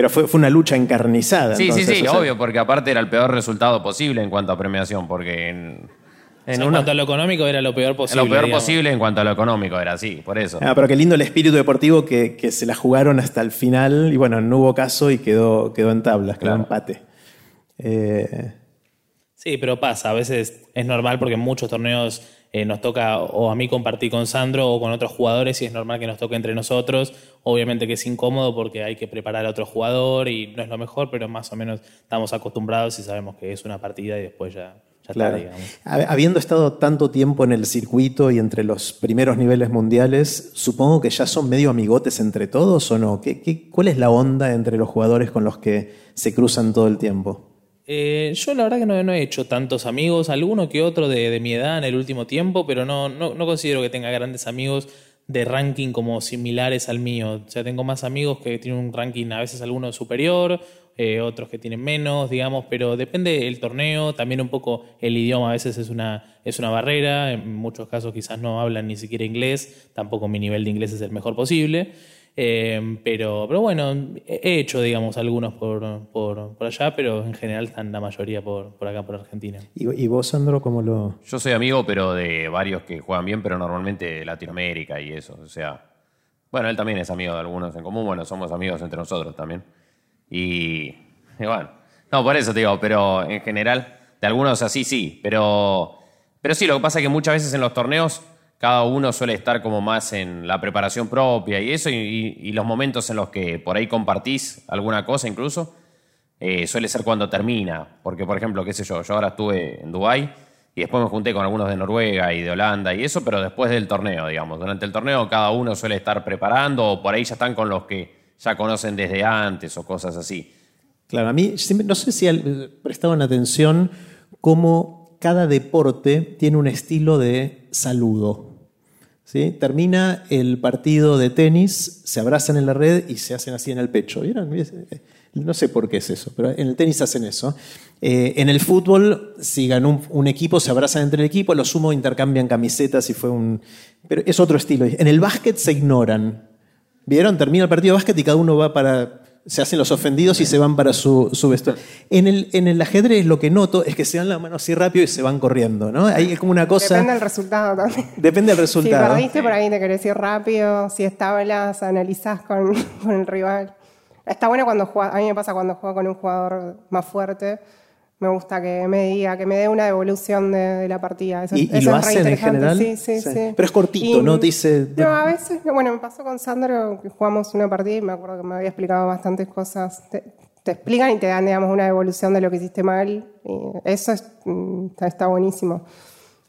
Pero fue, fue una lucha encarnizada. Sí, entonces, sí, sí, o sea, obvio, porque aparte era el peor resultado posible en cuanto a premiación, porque en, O en sea, en una- cuanto a lo económico era lo peor posible. lo peor digamos. posible en cuanto a lo económico era así, por eso. Ah, pero qué lindo el espíritu deportivo que, que se la jugaron hasta el final y bueno, no hubo caso y quedó, quedó en tablas, quedó Claro. empate. Eh, Sí, pero pasa, a veces es normal porque en muchos torneos eh, nos toca o a mí compartir con Sandro o con otros jugadores y es normal que nos toque entre nosotros. Obviamente que es incómodo porque hay que preparar a otro jugador y no es lo mejor, pero más o menos estamos acostumbrados y sabemos que es una partida y después ya, ya está, digamos. Habiendo estado tanto tiempo en el circuito y entre los primeros niveles mundiales, supongo que ya son medio amigotes entre todos o no. ¿Qué, cuál es la onda entre los jugadores con los que se cruzan todo el tiempo? Eh, yo la verdad que no, he hecho tantos amigos, alguno que otro de, mi edad en el último tiempo, pero no, no, no considero que tenga grandes amigos de ranking como similares al mío. O sea, tengo más amigos que tienen un ranking a veces alguno superior, eh, otros que tienen menos, digamos, pero depende del torneo, también un poco el idioma a veces es una, es una barrera, en muchos casos quizás no hablan ni siquiera inglés, tampoco mi nivel de inglés es el mejor posible. Eh, pero, pero bueno, he hecho, digamos, algunos por, por, allá, pero en general están la mayoría por, por acá, por Argentina. ¿Y, vos, Sandro, cómo lo...? Yo soy amigo, pero de varios que juegan bien, pero normalmente de Latinoamérica y eso. O sea, bueno, él también es amigo de algunos en común, bueno, somos amigos entre nosotros también. Y, bueno, no, por eso te digo, pero en general, de algunos así sí, pero, pero sí, lo que pasa es que muchas veces en los torneos cada uno suele estar como más en la preparación propia y eso, y, los momentos en los que por ahí compartís alguna cosa incluso, eh, suele ser cuando termina. Porque, por ejemplo, qué sé yo, yo ahora estuve en Dubái y después me junté con algunos de Noruega y de Holanda y eso, pero después del torneo, digamos. Durante el torneo cada uno suele estar preparando o por ahí ya están con los que ya conocen desde antes o cosas así. Claro, a mí no sé si prestaban atención cómo cada deporte tiene un estilo de saludo. Termina el partido de tenis, se abrazan en la red y se hacen así en el pecho. ¿Vieron? No sé por qué es eso, pero en el tenis hacen eso. Eh, en el fútbol, si ganó un, equipo, se abrazan entre el equipo, los sumo intercambian camisetas y fue un... Pero es otro estilo. En el básquet se ignoran. ¿Vieron? Termina el partido de básquet y cada uno va para se hacen los ofendidos y se van para su, su vestuario. En el, en el ajedrez lo que noto es que se dan la mano así rápido y se van corriendo, ¿no? Ahí es como una cosa... Depende del resultado también. Depende del resultado. Si perdiste, por ahí te querés ir rápido. Si estabas, analizás con, [LAUGHS] con el rival. Está bueno cuando juega, a mí me pasa cuando juego con un jugador más fuerte me gusta que me diga, que me dé una devolución de, la partida. ¿Y, lo hacen en general? Sí, sí, sí, Pero es cortito, ¿no? dice... No, a veces, bueno, me pasó con Sandro que jugamos una partida y me acuerdo que me había explicado bastantes cosas. Te, explican y te dan, digamos, una devolución de lo que hiciste mal. Y eso mm, está, buenísimo.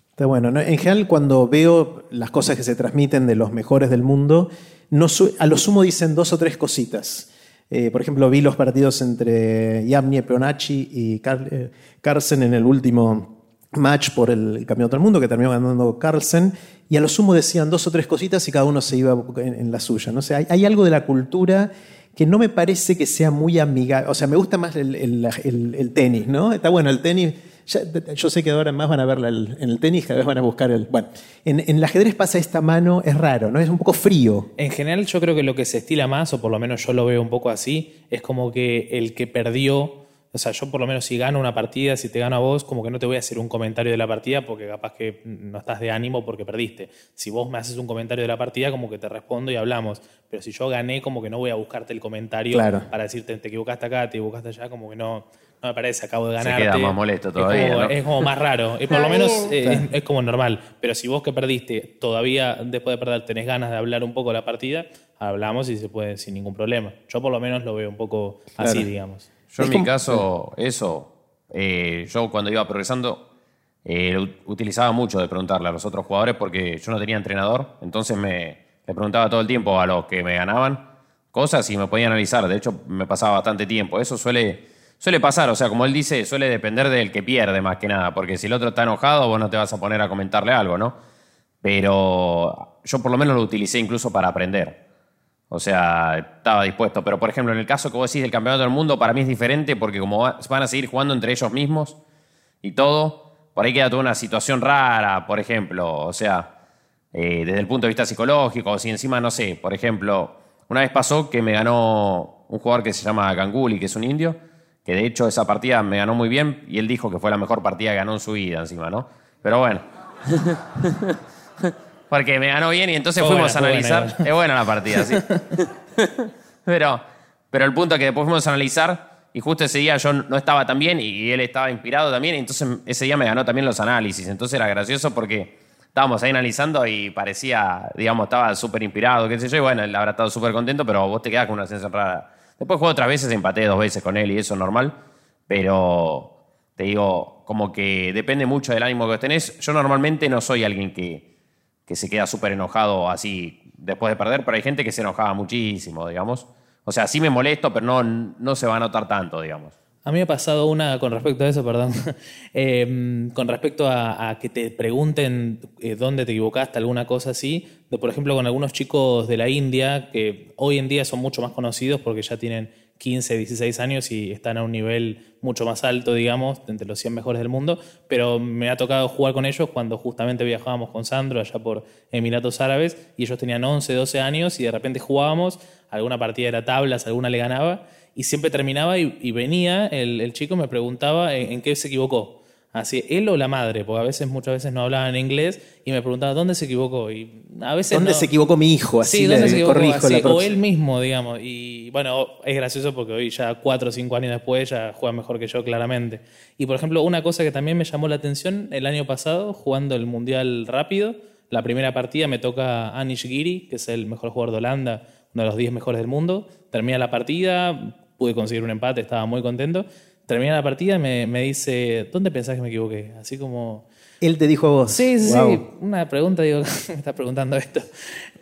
Está bueno. En general, cuando veo las cosas que se transmiten de los mejores del mundo, no a lo sumo dicen dos o tres cositas. Eh, por ejemplo, vi los partidos entre Yamnie Peonacci y eh, Carlsen en el último match por el Campeonato del Mundo, que terminó ganando Carlsen, y a lo sumo decían dos o tres cositas y cada uno se iba en, la suya. ¿no? hay, algo de la cultura que no me parece que sea muy amigable. O sea, me gusta más el tenis, ¿no? Está bueno el tenis yo sé que ahora más van a verla en el tenis, cada vez van a buscar el... Bueno, en, el ajedrez pasa esta mano, es raro, ¿no? Es un poco frío. En general yo creo que lo que se estila más, o por lo menos yo lo veo un poco así, es como que el que perdió... O sea, yo por lo menos si gano una partida, si te gano a vos, como que no te voy a hacer un comentario de la partida porque capaz que no estás de ánimo porque perdiste. Si vos me haces un comentario de la partida, como que te respondo y hablamos. Pero si yo gané, como que no voy a buscarte el comentario para decirte te equivocaste acá, te equivocaste allá, como que no no me parece, acabo de ganar. Se queda más molesto todavía. Es como, más raro. Y por lo menos eh, es, como normal. Pero si vos que perdiste, todavía después de perder tenés ganas de hablar un poco de la partida, hablamos y se puede sin ningún problema. Yo por lo menos lo veo un poco así, digamos. Yo en mi caso, eso, eh, yo cuando iba progresando, eh, utilizaba mucho de preguntarle a los otros jugadores porque yo no tenía entrenador, entonces me le preguntaba todo el tiempo a los que me ganaban cosas y me podía analizar. De hecho, me pasaba bastante tiempo. Eso suele Suele pasar, o sea, como él dice, suele depender del que pierde más que nada, porque si el otro está enojado, vos no te vas a poner a comentarle algo, ¿no? Pero yo por lo menos lo utilicé incluso para aprender. O sea, estaba dispuesto. Pero por ejemplo, en el caso que vos decís del campeonato del mundo, para mí es diferente porque como van a seguir jugando entre ellos mismos y todo, por ahí queda toda una situación rara, por ejemplo. O sea, eh, desde el punto de vista psicológico, si encima, no sé, por ejemplo, una vez pasó que me ganó un jugador que se llama Ganguli, que es un indio que de hecho esa partida me ganó muy bien y él dijo que fue la mejor partida que ganó en su vida encima, ¿no? Pero bueno. [LAUGHS] Porque me ganó bien y entonces fuimos a analizar. es buena la partida, sí. [LAUGHS] pero, pero el punto es que después fuimos a analizar y justo ese día yo no estaba tan bien y él estaba inspirado también y entonces ese día me ganó también los análisis. Entonces era gracioso porque estábamos ahí analizando y parecía, digamos, estaba súper inspirado, qué sé yo, y bueno, él habrá estado súper contento, pero vos te quedás con una sensación rara. Después jugué otras veces, empaté dos veces con él y eso es normal. Pero te digo, como que depende mucho del ánimo que tenés. Yo normalmente no soy alguien que, que se queda súper enojado así después de perder, pero hay gente que se enojaba muchísimo, digamos. O sea, sí me molesto, pero no, no se va a notar tanto, digamos. A mí me ha pasado una con respecto a eso, perdón, [LAUGHS] eh, con respecto a, que te pregunten eh, dónde te equivocaste, alguna cosa así, de por ejemplo con algunos chicos de la India, que hoy en día son mucho más conocidos porque ya tienen 15, 16 años y están a un nivel mucho más alto, digamos, entre los 100 mejores del mundo, pero me ha tocado jugar con ellos cuando justamente viajábamos con Sandro allá por Emiratos Árabes y ellos tenían 11, 12 años y de repente jugábamos, alguna partida era tablas, alguna le ganaba y siempre terminaba y, venía, el, chico me preguntaba en, qué se equivocó. Así, él o la madre, porque a veces, muchas veces no hablaban inglés y me preguntaba dónde se equivocó. Y a veces ¿Dónde se equivocó mi hijo? Así ¿dónde se corrijo O él mismo, digamos. Y bueno, es gracioso porque hoy ya cuatro o cinco años después ya juega mejor que yo, claramente. Y por ejemplo, una cosa que también me llamó la atención el año pasado, jugando el Mundial rápido, la primera partida me toca Anish Giri, que es el mejor jugador de Holanda, uno de los 10 mejores del mundo. Termina la partida, pude conseguir un empate, estaba muy contento. Termina la partida y me, dice, ¿dónde pensás que me equivoqué? Así como... Él te dijo a vos. Sí, sí, sí. Una pregunta, digo, [LAUGHS] me estás preguntando esto.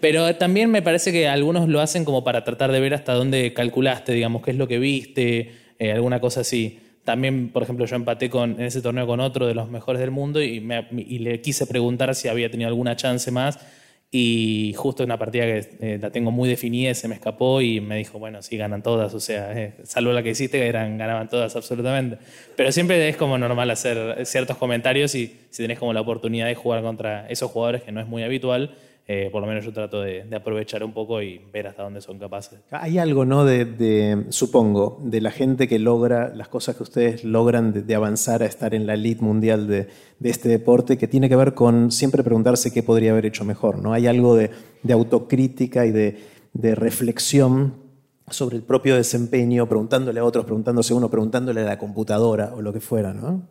Pero también me parece que algunos lo hacen como para tratar de ver hasta dónde calculaste, digamos, qué es lo que viste, eh, alguna cosa así. También, por ejemplo, yo empaté con, en ese torneo con otro de los mejores del mundo y, y le quise preguntar si había tenido alguna chance más y justo una partida que eh, la tengo muy definida, se me escapó y me dijo, bueno, sí, ganan todas, o sea, eh, salvo la que hiciste, eran, ganaban todas absolutamente. Pero siempre es como normal hacer ciertos comentarios y si tenés como la oportunidad de jugar contra esos jugadores que no es muy habitual, eh, por lo menos yo trato de, aprovechar un poco y ver hasta dónde son capaces. Hay algo, ¿no? De, supongo, de la gente que logra las cosas que ustedes logran de, avanzar a estar en la elite mundial de, este deporte, que tiene que ver con siempre preguntarse qué podría haber hecho mejor, ¿no? Hay algo de, autocrítica y de, reflexión sobre el propio desempeño, preguntándole a otros, preguntándose uno, preguntándole a la computadora o lo que fuera, ¿no?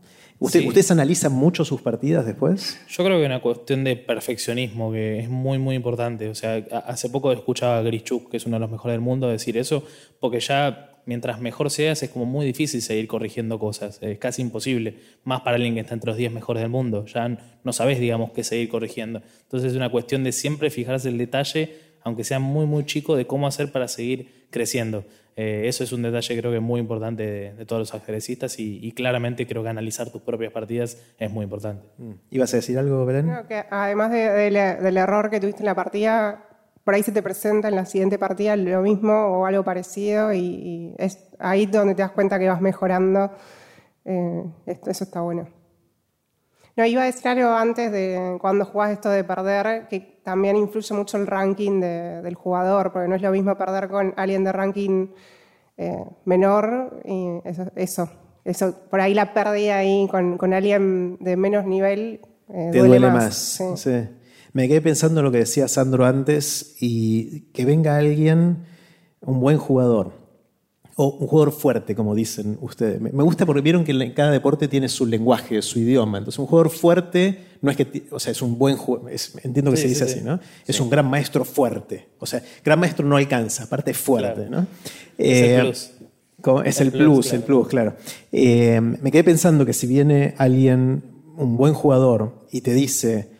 ¿Ustedes analizan mucho sus partidas después? Yo creo que es una cuestión de perfeccionismo que es muy, muy importante. O sea, hace poco escuchaba a Grischuk, que es uno de los mejores del mundo, decir eso, porque ya mientras mejor seas es como muy difícil seguir corrigiendo cosas. Es casi imposible, más para alguien que está entre los 10 mejores del mundo. Ya no sabes, digamos, qué seguir corrigiendo. Entonces es una cuestión de siempre fijarse el detalle, aunque sea muy, muy chico, de cómo hacer para seguir creciendo. Eh, eso es un detalle creo que muy importante de, todos los ajedrecistas y, claramente creo que analizar tus propias partidas es muy importante. Mm. ¿Ibas a decir algo, Belén? que además del error que tuviste en la partida, por ahí se te presenta en la siguiente partida lo mismo o algo parecido y, es ahí donde te das cuenta que vas mejorando. Eh, eso está bueno. No, iba a decir algo antes de cuando jugás esto de perder, que también influye mucho el ranking del jugador, porque no es lo mismo perder con alguien de ranking eh, menor y eso, eso, por ahí la pérdida ahí con, alguien de menos nivel eh, duele, más. Me quedé pensando en lo que decía Sandro antes y que venga alguien, un buen jugador, o un jugador fuerte, como dicen ustedes. Me gusta porque vieron que cada deporte tiene su lenguaje, su idioma. Entonces, un jugador fuerte no es que, o sea, es un buen jugador, entiendo que se dice así, ¿no? Es un gran maestro fuerte. O sea, gran maestro no alcanza, aparte es fuerte, ¿no? Es el eh, plus. Es el, plus, el plus, claro. Eh, me quedé pensando que si viene alguien, un buen jugador, y te dice,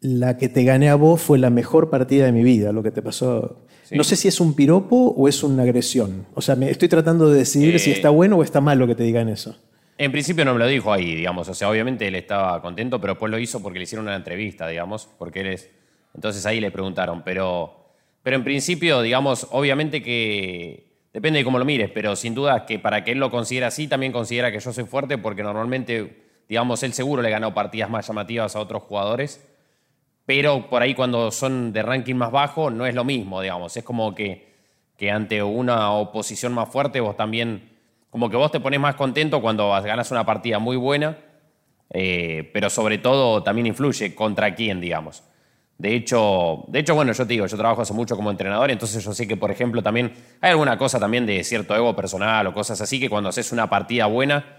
la que te gané a vos fue la mejor partida de mi vida, lo que te pasó no sé si es un piropo o es una agresión. O sea, me estoy tratando de decidir si eh, está bueno o está mal lo que te digan eso. En principio no me lo dijo ahí, digamos. O sea, obviamente él estaba contento, pero después lo hizo porque le hicieron una entrevista, digamos, porque él es... Entonces ahí le preguntaron, pero, pero en principio, digamos, obviamente que depende de cómo lo mires, pero sin duda que para que él lo considere así, también considera que yo soy fuerte porque normalmente, digamos, él seguro le ganó partidas más llamativas a otros jugadores pero por ahí cuando son de ranking más bajo no es lo mismo, digamos. Es como que, que ante una oposición más fuerte vos también, como que vos te pones más contento cuando ganas una partida muy buena, eh, pero sobre todo también influye contra quién, digamos. De hecho, de hecho, bueno, yo te digo, yo trabajo hace mucho como entrenador, entonces yo sé que, por ejemplo, también hay alguna cosa también de cierto ego personal o cosas así que cuando haces una partida buena,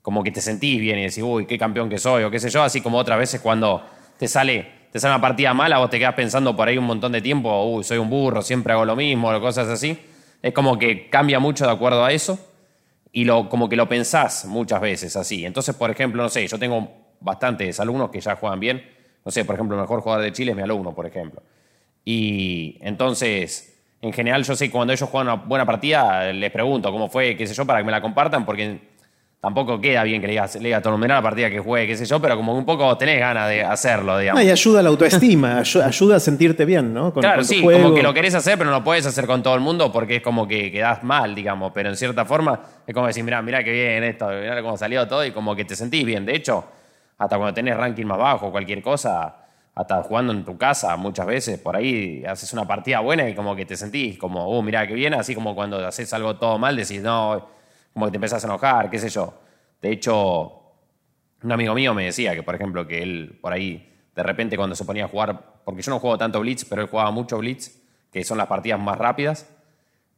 como que te sentís bien y decís, uy, qué campeón que soy o qué sé yo, así como otras veces cuando te sale te sale una partida mala, vos te quedas pensando por ahí un montón de tiempo, uy, soy un burro, siempre hago lo mismo, o cosas así. Es como que cambia mucho de acuerdo a eso. Y lo, como que lo pensás muchas veces así. Entonces, por ejemplo, no sé, yo tengo bastantes alumnos que ya juegan bien. No sé, por ejemplo, el mejor jugador de Chile es mi alumno, por ejemplo. Y entonces, en general, yo sé cuando ellos juegan una buena partida, les pregunto cómo fue, qué sé yo, para que me la compartan, porque tampoco queda bien que le digas, le digas todo la partida que juegue, qué sé yo, pero como un poco tenés ganas de hacerlo, digamos. y ayuda a la autoestima, ayuda a sentirte bien, ¿no? claro, sí, como que lo querés hacer, pero no lo puedes hacer con todo el mundo porque es como que quedás mal, digamos, pero en cierta forma es como decir, mirá, mirá qué bien esto, mirá cómo salió todo y como que te sentís bien. De hecho, hasta cuando tenés ranking más bajo, cualquier cosa, hasta jugando en tu casa muchas veces, por ahí haces una partida buena y como que te sentís como, uh, mirá qué bien, así como cuando haces algo todo mal, decís, no como que te empezás a enojar, qué sé yo. De hecho, un amigo mío me decía que, por ejemplo, que él por ahí, de repente cuando se ponía a jugar, porque yo no juego tanto Blitz, pero él jugaba mucho Blitz, que son las partidas más rápidas,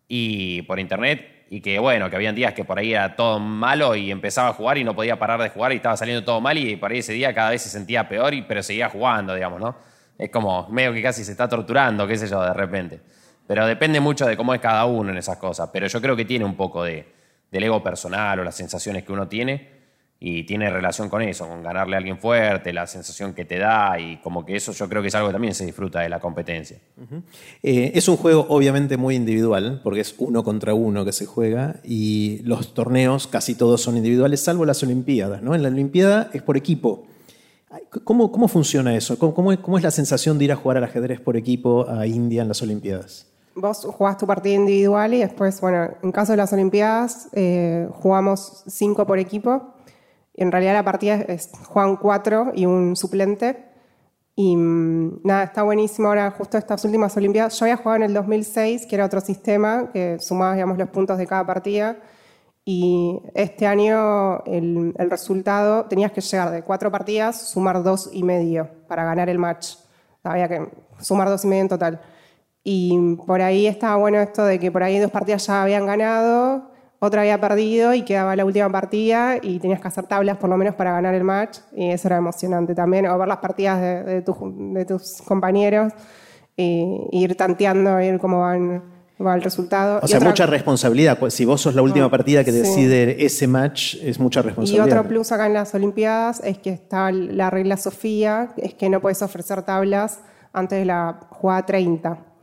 y por internet, y que bueno, que habían días que por ahí era todo malo y empezaba a jugar y no podía parar de jugar y estaba saliendo todo mal y por ahí ese día cada vez se sentía peor, y, pero seguía jugando, digamos, ¿no? Es como medio que casi se está torturando, qué sé yo, de repente. Pero depende mucho de cómo es cada uno en esas cosas, pero yo creo que tiene un poco de, del ego personal o las sensaciones que uno tiene y tiene relación con eso, con ganarle a alguien fuerte, la sensación que te da y como que eso yo creo que es algo que también se disfruta de la competencia. Eh, es un juego obviamente muy individual porque es uno contra uno que se juega y los torneos casi todos son individuales salvo las Olimpiadas. ¿no? En la Olimpiada es por equipo. ¿Cómo, cómo funciona eso? ¿Cómo, cómo, cómo es la sensación de ir a jugar al ajedrez por equipo a India en las Olimpiadas? Vos jugás tu partida individual y después, bueno, en caso de las Olimpiadas, eh, jugamos cinco por equipo. En realidad la partida es, juegan cuatro y un suplente. Y mm, nada, está buenísimo ahora justo estas últimas Olimpiadas. Yo había jugado en el 2006, que era otro sistema, que sumaba digamos, los puntos de cada partida. Y este año el, el, resultado, tenías que llegar de cuatro partidas, sumar dos y medio para ganar el match. Había que sumar dos y medio en total. Y por ahí estaba bueno esto de que por ahí dos partidas ya habían ganado, otra había perdido y quedaba la última partida y tenías que hacer tablas por lo menos para ganar el match. Y eso era emocionante también, o ver las partidas de, de, tus compañeros e ir tanteando, ir cómo van, va el resultado. O sea, mucha responsabilidad. Si vos sos la última partida que decide ese match, es mucha responsabilidad. Y otro plus acá en las Olimpiadas es que está la regla Sofía, es que no puedes ofrecer tablas antes de la jugada 30.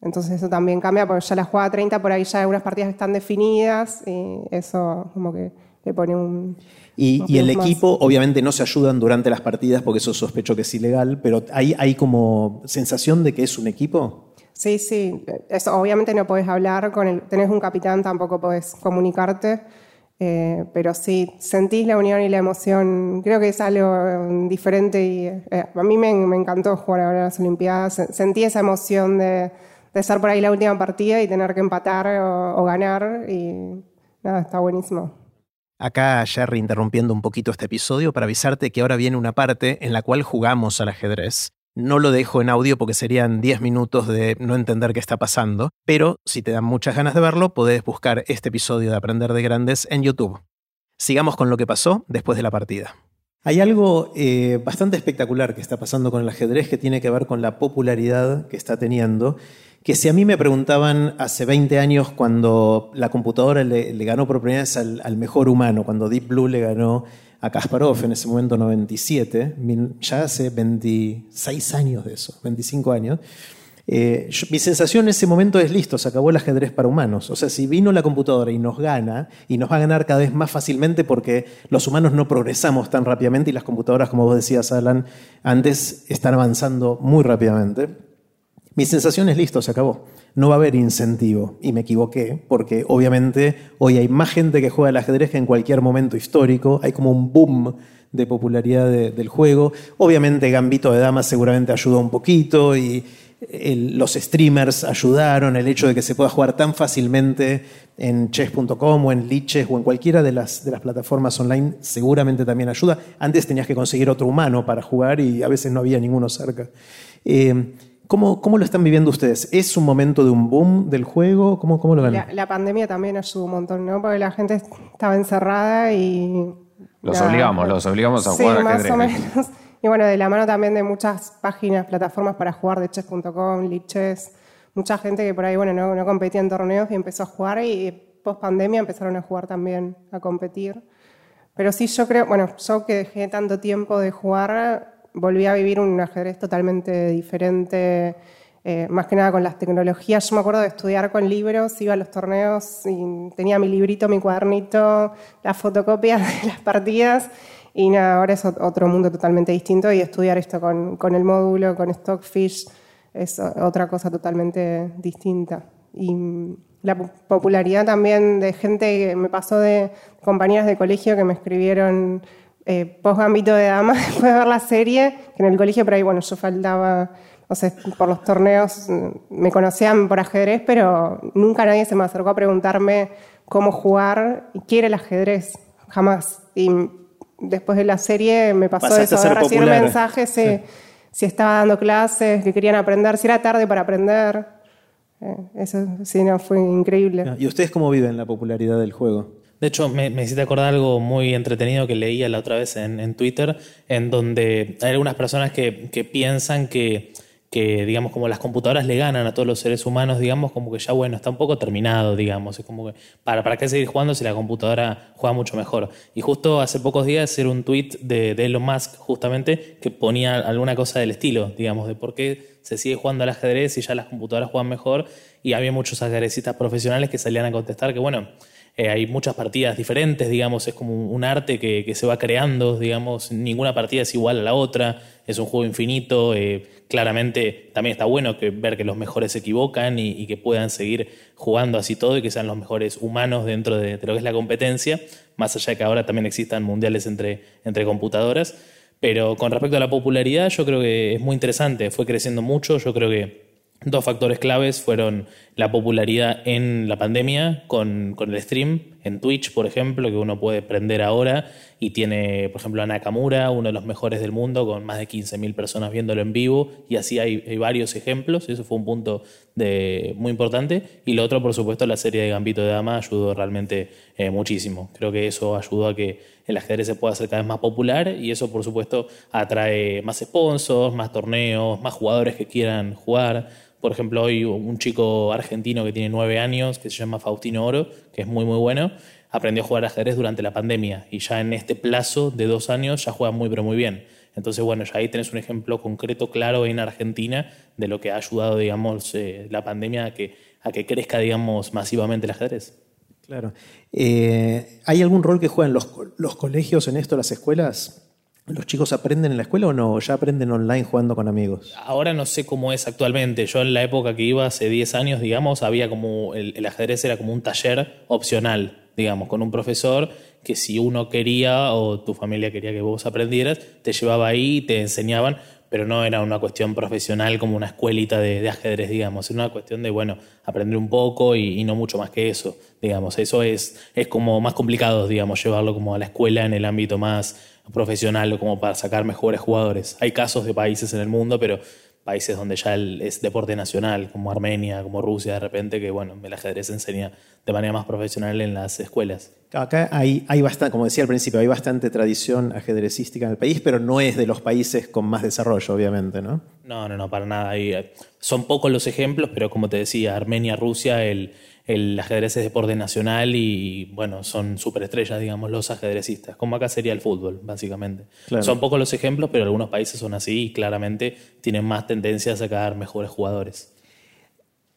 Entonces eso también cambia porque ya la jugada 30 por ahí ya hay unas partidas que están definidas y eso como que le pone un... Y, el equipo obviamente no se ayudan durante las partidas porque eso sospecho que es ilegal, pero ¿hay, hay como sensación de que es un equipo? Sí, sí. Eso, obviamente no podés hablar con el... Tenés un capitán, tampoco podés comunicarte. Eh, pero sí, sentís la unión y la emoción. Creo que es algo diferente y eh, a mí me, me, encantó jugar ahora las Olimpiadas. Sentí esa emoción de, de estar por ahí la última partida y tener que empatar o, ganar. Y nada, está buenísimo. Acá Jerry interrumpiendo un poquito este episodio para avisarte que ahora viene una parte en la cual jugamos al ajedrez. No lo dejo en audio porque serían 10 minutos de no entender qué está pasando, pero si te dan muchas ganas de verlo, podés buscar este episodio de Aprender de Grandes en YouTube. Sigamos con lo que pasó después de la partida. Hay algo eh, bastante espectacular que está pasando con el ajedrez que tiene que ver con la popularidad que está teniendo que si a mí me preguntaban hace 20 años cuando la computadora le, ganó por al, mejor humano, cuando Deep Blue le ganó a Kasparov en ese momento 97, ya hace 26 años de eso, 25 años, eh, mi sensación en ese momento es listo, se acabó el ajedrez para humanos. O sea, si vino la computadora y nos gana, y nos va a ganar cada vez más fácilmente porque los humanos no progresamos tan rápidamente y las computadoras, como vos decías, Alan, antes están avanzando muy rápidamente mi sensación es listo, se acabó. No va a haber incentivo. Y me equivoqué, porque obviamente hoy hay más gente que juega al ajedrez que en cualquier momento histórico. Hay como un boom de popularidad del juego. Obviamente Gambito de Damas seguramente ayudó un poquito y los streamers ayudaron, el hecho de que se pueda jugar tan fácilmente en chess.com o en Liches o en cualquiera de las, de las plataformas online seguramente también ayuda. Antes tenías que conseguir otro humano para jugar y a veces no había ninguno cerca. Eh, ¿Cómo, ¿Cómo, lo están viviendo ustedes? ¿Es un momento de un boom del juego? ¿Cómo, cómo lo ven? La, pandemia también ayudó un montón, ¿no? Porque la gente estaba encerrada y... Los obligamos, los obligamos a jugar más o menos. Y bueno, de la mano también de muchas páginas, plataformas para jugar, de chess.com, Lichess, mucha gente que por ahí, bueno, no, no competía en torneos y empezó a jugar y post pandemia empezaron a jugar también, a competir. Pero sí, yo creo, bueno, yo que dejé tanto tiempo de jugar, volví a vivir un ajedrez totalmente diferente, eh, más que nada con las tecnologías. Yo me acuerdo de estudiar con libros, iba a los torneos y tenía mi librito, mi cuadernito, las fotocopias [LAUGHS] de las partidas. Y nada, ahora es otro mundo totalmente distinto y estudiar esto con, con el módulo, con Stockfish, es otra cosa totalmente distinta. Y la popularidad también de gente que me pasó de compañeras de colegio que me escribieron eh, post Gambito de Dama [LAUGHS] después de ver la serie, que en el colegio por ahí, bueno, yo faltaba, no sé, por los torneos, mm, me conocían por ajedrez, pero nunca nadie se me acercó a preguntarme cómo jugar y qué era el ajedrez, jamás. Y después de la serie me pasó eso, de recibir mensajes, si estaba dando clases, que querían aprender, si era tarde para aprender. Eh, eso sí, no, fue increíble. ¿Y ustedes cómo viven la popularidad del juego? De hecho, me, me hiciste acordar algo muy entretenido que leía la otra vez en, Twitter, en donde hay algunas personas que, que piensan que que, digamos, como las computadoras le ganan a todos los seres humanos, digamos, como que ya, bueno, está un poco terminado, digamos. Es como ¿para, para qué seguir jugando si la computadora juega mucho mejor? Y justo hace pocos días era un tweet de, de Elon Musk, justamente, que ponía alguna cosa del estilo, digamos, de por qué se sigue jugando al ajedrez y ya las computadoras juegan mejor. Y había muchos ajedrecistas profesionales que salían a contestar que, bueno, eh, hay muchas partidas diferentes, digamos, es como un arte que, se va creando, digamos, ninguna partida es igual a la otra, es un juego infinito, eh, claramente también está bueno ver que los mejores se equivocan y, que puedan seguir jugando así todo y que sean los mejores humanos dentro de, de, lo que es la competencia, más allá de que ahora también existan mundiales entre, entre computadoras. Pero con respecto a la popularidad, yo creo que es muy interesante, fue creciendo mucho, yo creo que Dos factores claves fueron la popularidad en la pandemia con, con, el stream, en Twitch, por ejemplo, que uno puede prender ahora y tiene, por ejemplo, a Nakamura, uno de los mejores del mundo, con más de 15.000 personas viéndolo en vivo, y así hay, varios ejemplos, eso fue un punto de, muy importante. Y lo otro, por supuesto, la serie de Gambito de Dama ayudó realmente eh, muchísimo. Creo que eso ayudó a que el ajedrez se pueda hacer cada vez más popular y eso, por supuesto, atrae más sponsors, más torneos, más jugadores que quieran jugar por ejemplo, hoy un chico argentino que tiene nueve años, que se llama Faustino Oro, que es muy, muy bueno, aprendió a jugar ajedrez durante la pandemia y ya en este plazo de dos años ya juega muy, pero muy bien. Entonces, bueno, ya ahí tenés un ejemplo concreto, claro, en Argentina de lo que ha ayudado, digamos, eh, la pandemia a que, a que crezca, digamos, masivamente el ajedrez. Claro. Eh, ¿Hay algún rol que juegan los, los colegios en esto, las escuelas? ¿Los chicos aprenden en la escuela o no? ¿Ya aprenden online jugando con amigos? Ahora no sé cómo es actualmente. Yo en la época que iba, hace 10 años, digamos, había como. El, el, ajedrez era como un taller opcional, digamos, con un profesor que si uno quería o tu familia quería que vos aprendieras, te llevaba ahí y te enseñaban, pero no era una cuestión profesional como una escuelita de, ajedrez, digamos. Era una cuestión de, bueno, aprender un poco y, y, no mucho más que eso, digamos. Eso es, es como más complicado, digamos, llevarlo como a la escuela en el ámbito más profesional como para sacar mejores jugadores. Hay casos de países en el mundo, pero países donde ya es deporte nacional, como Armenia, como Rusia, de repente, que bueno, el ajedrez se enseña de manera más profesional en las escuelas. Acá hay, hay bastante, como decía al principio, hay bastante tradición ajedrecística en el país, pero no es de los países con más desarrollo, obviamente, ¿no? No, no, no, para nada. son pocos los ejemplos, pero como te decía, Armenia, Rusia, el, el ajedrez es deporte nacional y, bueno, son superestrellas, digamos, los ajedrecistas, como acá sería el fútbol, básicamente. Son pocos los ejemplos, pero algunos países son así y claramente tienen más tendencia a sacar mejores jugadores.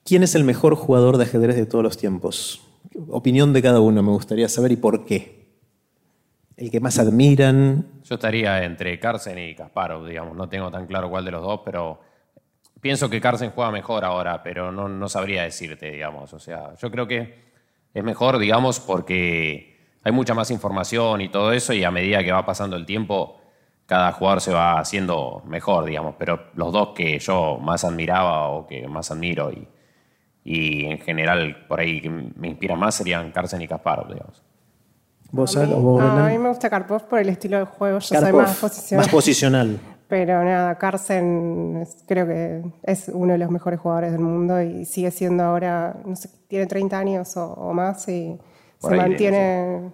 ¿Quién es el mejor jugador de ajedrez de todos los tiempos? Opinión de cada uno, me gustaría saber y por qué. El que más admiran. Yo estaría entre Carsen y Kasparov, digamos. No tengo tan claro cuál de los dos, pero Pienso que Carson juega mejor ahora, pero no, no sabría decirte, digamos. O sea, yo creo que es mejor, digamos, porque hay mucha más información y todo eso, y a medida que va pasando el tiempo, cada jugador se va haciendo mejor, digamos. Pero los dos que yo más admiraba o que más admiro y, y en general por ahí que me inspira más serían Carson y Kasparov, digamos. ¿Vos, a, mí, a mí me gusta Karpov por el estilo de juego. Yo soy más posicional. Más posicional. Pero nada, Carson creo que es uno de los mejores jugadores del mundo y sigue siendo ahora, no sé, tiene 30 años o, más y se mantiene,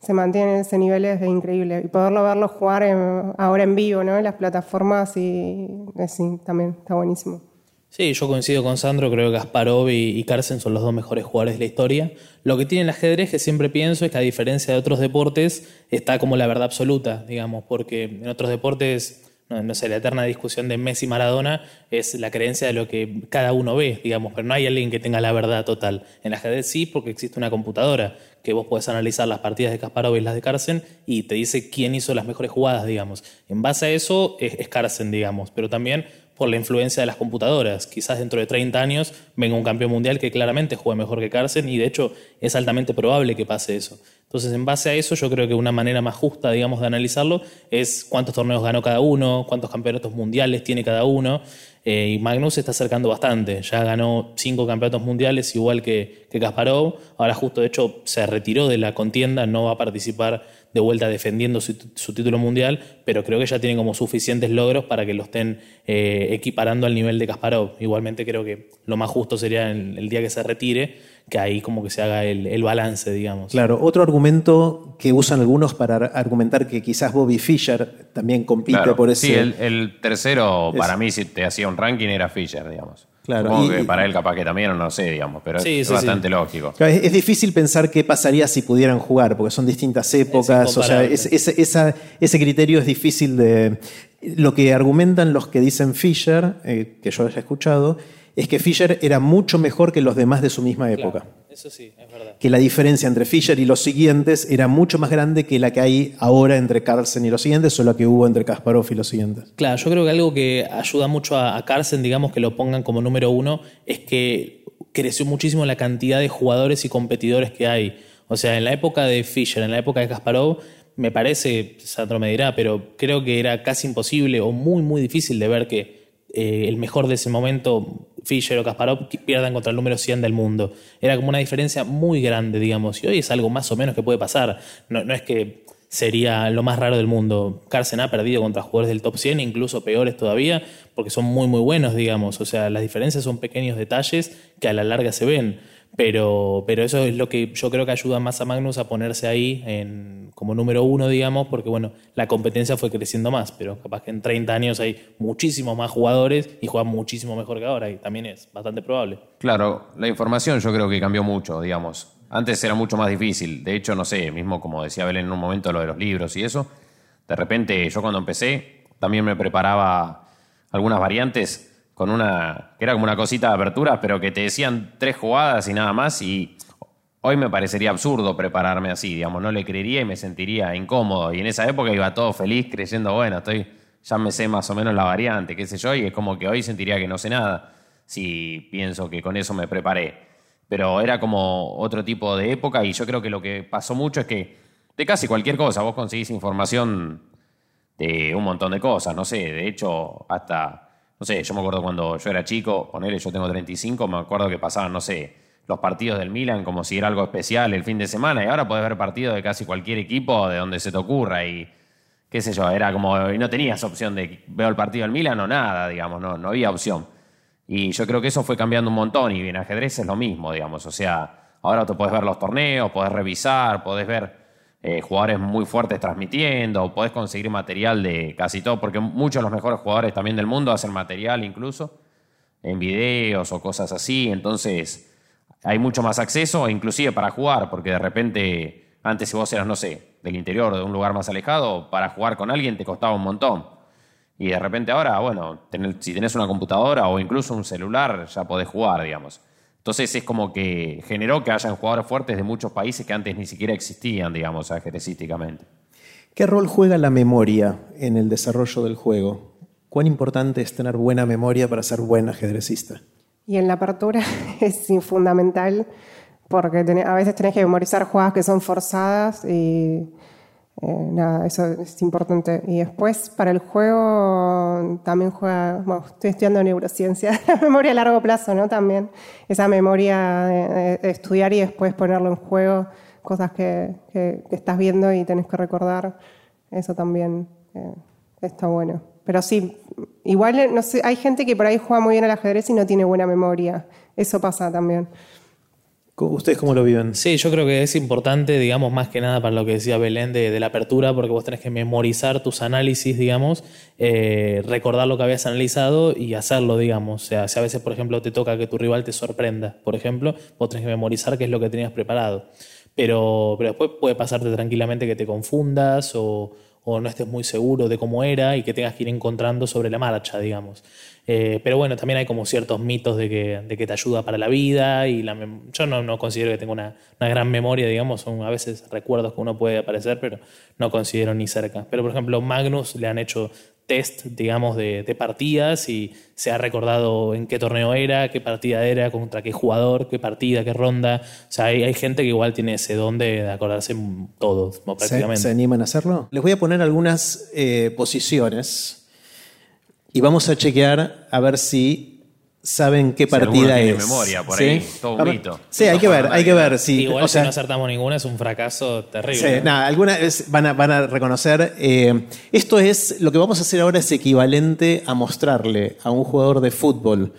se mantiene en ese nivel es increíble. Y poderlo verlo jugar ahora en vivo, ¿no? En las plataformas y sí, también está buenísimo. Sí, yo coincido con Sandro, creo que Kasparov y, y Carlsen son los dos mejores jugadores de la historia. Lo que tiene el ajedrez, que siempre pienso, es que a diferencia de otros deportes, está como la verdad absoluta, digamos, porque en otros deportes no, sé, la eterna discusión de Messi Maradona es la creencia de lo que cada uno ve, digamos, pero no hay alguien que tenga la verdad total. En la ajedrez sí, porque existe una computadora que vos podés analizar las partidas de Kasparov y las de Carlsen y te dice quién hizo las mejores jugadas, digamos. En base a eso es, es digamos, pero también por la influencia de las computadoras. Quizás dentro de 30 años venga un campeón mundial que claramente juegue mejor que Carlsen y de hecho es altamente probable que pase eso. Entonces, en base a eso, yo creo que una manera más justa, digamos, de analizarlo es cuántos torneos ganó cada uno, cuántos campeonatos mundiales tiene cada uno. Eh, y Magnus se está acercando bastante. Ya ganó cinco campeonatos mundiales, igual que, que Kasparov. Ahora, justo de hecho, se retiró de la contienda, no va a participar de vuelta defendiendo su, título mundial, pero creo que ya tiene como suficientes logros para que lo estén eh, equiparando al nivel de Kasparov. Igualmente, creo que lo más justo sería el día que se retire que ahí como que se haga el, balance, digamos. Claro, otro argumento que usan algunos para argumentar que quizás Bobby Fischer también compite por ese... Sí, el, tercero para mí si te hacía un ranking era Fischer, digamos. Claro, que para él capaz que también, no sé, digamos, pero es bastante lógico. es, difícil pensar qué pasaría si pudieran jugar, porque son distintas épocas, o sea, ese criterio es difícil de... Lo que argumentan los que dicen Fischer, eh, que yo haya escuchado, es que Fischer era mucho mejor que los demás de su misma época. Eso sí, es verdad. Que la diferencia entre Fischer y los siguientes era mucho más grande que la que hay ahora entre Carlsen y los siguientes o la que hubo entre Kasparov y los siguientes. Claro, yo creo que algo que ayuda mucho a, a Carlsen, digamos, que lo pongan como número uno, es que creció muchísimo la cantidad de jugadores y competidores que hay. O sea, en la época de Fischer, en la época de Kasparov, me parece, Sandro me dirá, pero creo que era casi imposible o muy, muy difícil de ver que eh, el mejor de ese momento, Fischer o Kasparov, pierdan contra el número 100 del mundo. Era como una diferencia muy grande, digamos, y hoy es algo más o menos que puede pasar. No, es que sería lo más raro del mundo. Carlsen ha perdido contra jugadores del top 100, incluso peores todavía, porque son muy, muy buenos, digamos. O sea, las diferencias son pequeños detalles que a la larga se ven. Pero, pero eso es lo que yo creo que ayuda más a Magnus a ponerse ahí en, como número uno, digamos, porque bueno, la competencia fue creciendo más, pero capaz que en 30 años hay muchísimos más jugadores y juegan muchísimo mejor que ahora, y también es bastante probable. Claro, la información yo creo que cambió mucho, digamos. Antes era mucho más difícil, de hecho, no sé, mismo como decía Belén en un momento lo de los libros y eso, de repente yo cuando empecé también me preparaba algunas variantes con una, que era como una cosita de apertura, pero que te decían tres jugadas y nada más, y hoy me parecería absurdo prepararme así, digamos, no le creería y me sentiría incómodo, y en esa época iba todo feliz creyendo, bueno, estoy, ya me sé más o menos la variante, qué sé yo, y es como que hoy sentiría que no sé nada, si pienso que con eso me preparé. Pero era como otro tipo de época y yo creo que lo que pasó mucho es que de casi cualquier cosa vos conseguís información de un montón de cosas, no sé, de hecho hasta no sé, yo me acuerdo cuando yo era chico, ponele, yo tengo 35, me acuerdo que pasaban, no sé, los partidos del Milan como si era algo especial el fin de semana y ahora podés ver partidos de casi cualquier equipo de donde se te ocurra y qué sé yo, era como, y no tenías opción de veo el partido del Milan o nada, digamos, no, no había opción. Y yo creo que eso fue cambiando un montón y en ajedrez es lo mismo, digamos, o sea, ahora te podés ver los torneos, podés revisar, podés ver eh, jugadores muy fuertes transmitiendo, podés conseguir material de casi todo, porque muchos de los mejores jugadores también del mundo hacen material incluso en videos o cosas así, entonces hay mucho más acceso, inclusive para jugar, porque de repente, antes si vos eras, no sé, del interior, de un lugar más alejado, para jugar con alguien te costaba un montón. Y de repente ahora, bueno, si tenés una computadora o incluso un celular, ya podés jugar, digamos. Entonces es como que generó que hayan jugadores fuertes de muchos países que antes ni siquiera existían, digamos, ajedrecísticamente. ¿Qué rol juega la memoria en el desarrollo del juego? ¿Cuán importante es tener buena memoria para ser buen ajedrecista? Y en la apertura [LAUGHS] es fundamental porque a veces tenés que memorizar jugadas que son forzadas y eh, nada, eso es importante. Y después, para el juego, también juega, bueno, estoy estudiando neurociencia, [LAUGHS] memoria a largo plazo, ¿no? También esa memoria de, estudiar y después ponerlo en juego, cosas que, estás viendo y tenés que recordar, eso también eh, está bueno. Pero sí, igual, no sé, hay gente que por ahí juega muy bien al ajedrez y no tiene buena memoria, eso pasa también. ¿Ustedes cómo lo viven? Sí, yo creo que es importante, digamos, más que nada para lo que decía Belén de, la apertura, porque vos tenés que memorizar tus análisis, digamos, eh, recordar lo que habías analizado y hacerlo, digamos. O sea, si a veces, por ejemplo, te toca que tu rival te sorprenda, por ejemplo, vos tenés que memorizar qué es lo que tenías preparado. Pero, pero después puede pasarte tranquilamente que te confundas o, o no estés muy seguro de cómo era y que tengas que ir encontrando sobre la marcha, digamos. Eh, pero bueno, también hay como ciertos mitos de que, de que te ayuda para la vida y la yo no, no, considero que tenga una, una, gran memoria, digamos, son a veces recuerdos que uno puede aparecer, pero no considero ni cerca. Pero por ejemplo, Magnus le han hecho test, digamos, de, de, partidas y se ha recordado en qué torneo era, qué partida era, contra qué jugador, qué partida, qué ronda. O sea, hay, hay gente que igual tiene ese don de, acordarse todo, prácticamente. ¿Se, ¿Se, animan a hacerlo? Les voy a poner algunas eh, posiciones y vamos a chequear a ver si saben qué Si partida tiene es. memoria por ¿Sí? ahí, todo un A ver, mito. Sí, hay que ver, hay que ver. si Igual o sea, si no acertamos ninguna es un fracaso terrible. Sí, nada, algunas vez van a, van a reconocer. eh, esto es, lo que vamos a hacer ahora es equivalente a mostrarle a un jugador de fútbol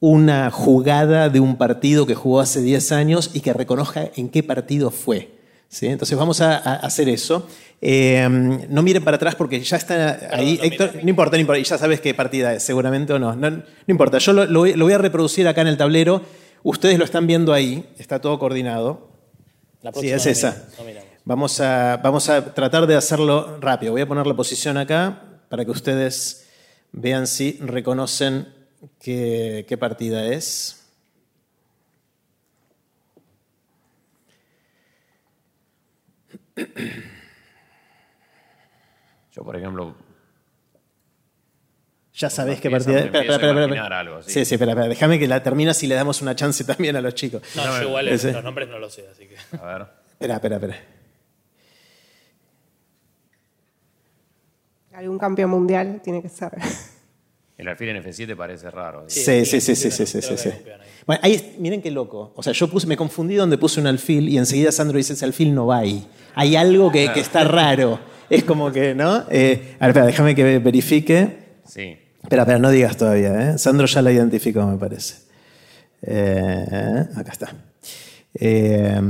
una jugada de un partido que jugó hace 10 años y que reconozca en qué partido fue. ¿sí? Entonces vamos a, a hacer eso. Eh, no miren para atrás porque ya está ahí. no Héctor, miren. no importa, no importa, y ya sabes qué partida es, seguramente o no. No, no importa, yo lo, lo voy- lo voy a reproducir acá en el tablero. Ustedes lo están viendo ahí, está todo coordinado. La Sí, es esa. Vamos a, vamos a tratar de hacerlo rápido. Voy a poner la posición acá para que ustedes vean si reconocen qué, qué partida es. [CLEARS THROAT] Yo, por ejemplo, Ya sabés qué partida Espera, espera, a espera, algo, sí. sí, sí, espera, espera. Déjame que la terminas y le damos una chance también a los chicos. No, yo igual Ese. los nombres no los sé, así que. a ver. Espera, espera, espera. Algún campeón mundial tiene que ser. El alfil en F7 parece raro. Sí, sí, sí, sí, sí, sí, sí, ahí. Bueno, ahí es- miren qué loco. O sea, yo puse, me confundí donde puse un alfil y enseguida Sandro dice, ese alfil no va ahí. Hay algo que, que está raro. Es como que, ¿no? Eh, a ver, espera, déjame que verifique. Sí. Espera, espera, no digas todavía. ¿eh? Sandro ya la identificó, me parece. Eh, acá está. Eh,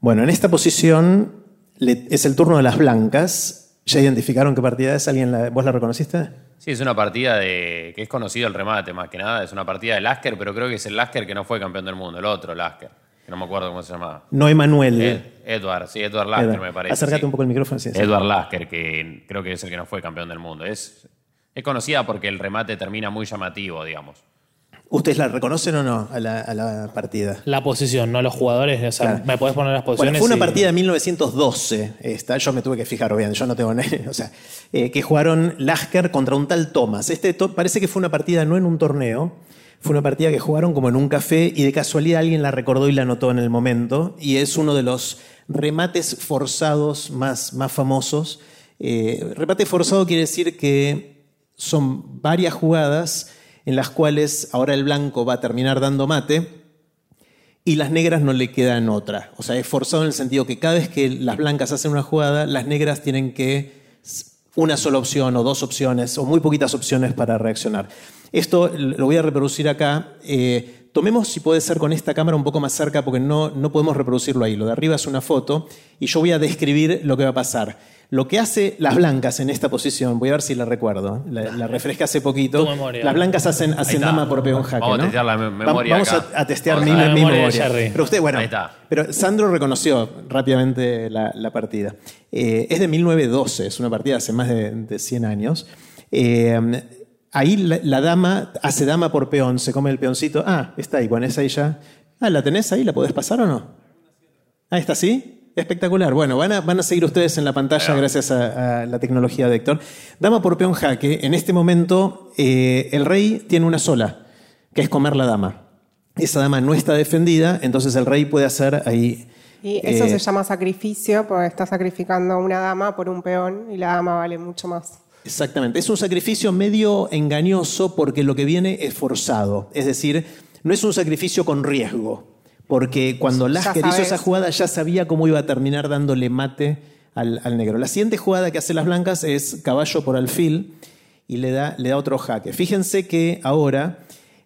bueno, en esta posición le- es el turno de las blancas. ¿Ya identificaron qué partida es? ¿Alguien la- ¿Vos la reconociste? Sí, es una partida de. que es conocido el remate más que nada. Es una partida de Lasker, pero creo que es el Lasker que no fue campeón del mundo, el otro Lasker. Que no me acuerdo cómo se llamaba. No, Emanuel. Ed- Edward, sí, Edward Lasker Edward. me parece. Acércate sí. un poco el micrófono. sí, sí. Edward Lasker, que creo que es el que no fue campeón del mundo. Es, es conocida porque el remate termina muy llamativo, digamos. ¿Ustedes la reconocen o no a la, a la partida? La posición, no los jugadores. O sea, Claro. me podés poner las posiciones. Bueno, fue una y- partida de 1912. Esta, yo me tuve que fijar, bien, yo no tengo. [LAUGHS] ni- O sea, eh, que jugaron Lasker contra un tal Thomas. Este to- parece que fue una partida no en un torneo, fue una partida que jugaron como en un café y de casualidad alguien la recordó y la anotó en el momento. Y es uno de los remates forzados más, más famosos. Eh, remate forzado quiere decir que son varias jugadas en las cuales ahora el blanco va a terminar dando mate y las negras no le quedan otra. O sea, es forzado en el sentido que cada vez que las blancas hacen una jugada, las negras tienen que una sola opción o dos opciones o muy poquitas opciones para reaccionar. Esto lo voy a reproducir acá. Eh, tomemos, si puede ser, con esta cámara un poco más cerca porque no, no podemos reproducirlo ahí. Lo de arriba es una foto y yo voy a describir lo que va a pasar. Lo que hace las blancas en esta posición, voy a ver si la recuerdo, la, la refresca hace poquito. Tu memoria. Las blancas hacen, hacen dama por peón jaque. Vamos a ¿no? testear la memoria Vamos acá. a, a testear Vamos mi, a memoria. Pero usted, bueno, Ahí está. pero Sandro reconoció rápidamente la, la partida. Eh, es de 1912, es una partida hace más de, de 100 años. Eh, ahí la, la dama hace dama por peón, se come el peoncito. Ah, está ahí, bueno, es ahí ya. Ah, ¿la tenés ahí? ¿La podés pasar o no? Ah, ¿está así? Espectacular. Bueno, van a, van a seguir ustedes en la pantalla gracias a, a la tecnología de Héctor. Dama por peón jaque. En este momento, eh, el rey tiene una sola, que es comer la dama. Esa dama no está defendida, entonces el rey puede hacer ahí. Y eso eh, se llama sacrificio, porque está sacrificando una dama por un peón y la dama vale mucho más. Exactamente. Es un sacrificio medio engañoso porque lo que viene es forzado. Es decir, no es un sacrificio con riesgo. Porque cuando Lasker hizo esa jugada ya sabía cómo iba a terminar dándole mate al, al negro. La siguiente jugada que hace las blancas es caballo por alfil y le da, le da otro jaque. Fíjense que ahora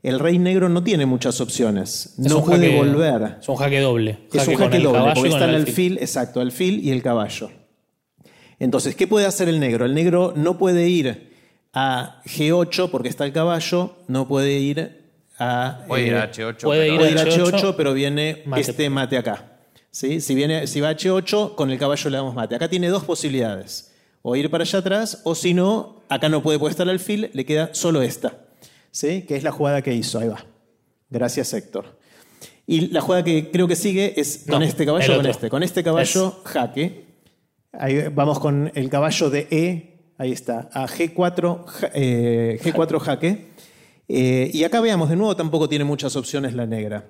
el rey negro no tiene muchas opciones. Es no puede jaque- volver. Es un jaque doble. Es un jaque el doble, caballo porque está el el alfil, exacto, alfil y el caballo. Entonces, ¿qué puede hacer el negro? El negro no puede ir a G8 porque está el caballo, no puede ir a... Puede ir eh, a H8. puede pero- ir puede ir a H8, H8, pero viene mate. este mate acá. ¿Sí? Si, viene, si va a H8, con el caballo le damos mate. Acá tiene dos posibilidades. O ir para allá atrás, o si no, acá no puede, puede estar el alfil, le queda solo esta. ¿Sí? Que es la jugada que hizo. Ahí va. Gracias, Héctor. Y la jugada que creo que sigue es con No, este caballo o con este. Con este caballo, jaque. Ahí vamos con el caballo de E. Ahí está. A G4, ja- eh, G4 jaque. Eh, y acá veamos, de nuevo tampoco tiene muchas opciones la negra.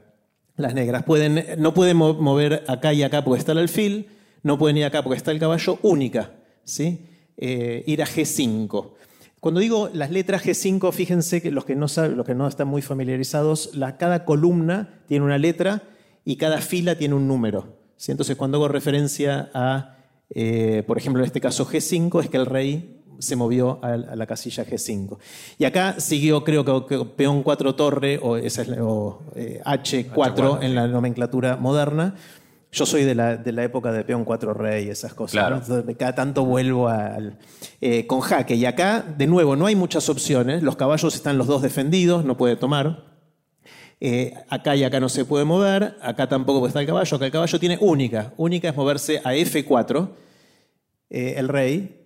Las negras pueden, no pueden mo- mover acá y acá porque está el alfil, no pueden ir acá porque está el caballo, única, ¿sí? Eh, ir a G5. Cuando digo las letras G5, fíjense que los que no, saben, los que no están muy familiarizados, la, cada columna tiene una letra y cada fila tiene un número. ¿sí? Entonces, cuando hago referencia a, eh, por ejemplo, en este caso G5, es que el rey se movió a, la casilla G5. Y acá siguió, creo que, peón 4 torre o, esa es la- o, eh, H4 H4, en la nomenclatura moderna. Yo soy de la, de la época de peón 4 rey, esas cosas. Claro. cada tanto vuelvo al, eh, con jaque. Y acá, de nuevo, no hay muchas opciones. Los caballos están los dos defendidos, no puede tomar. Eh, acá y acá no se puede mover, acá tampoco puede estar el caballo, acá el caballo tiene única. Única es moverse a F4, eh, el rey,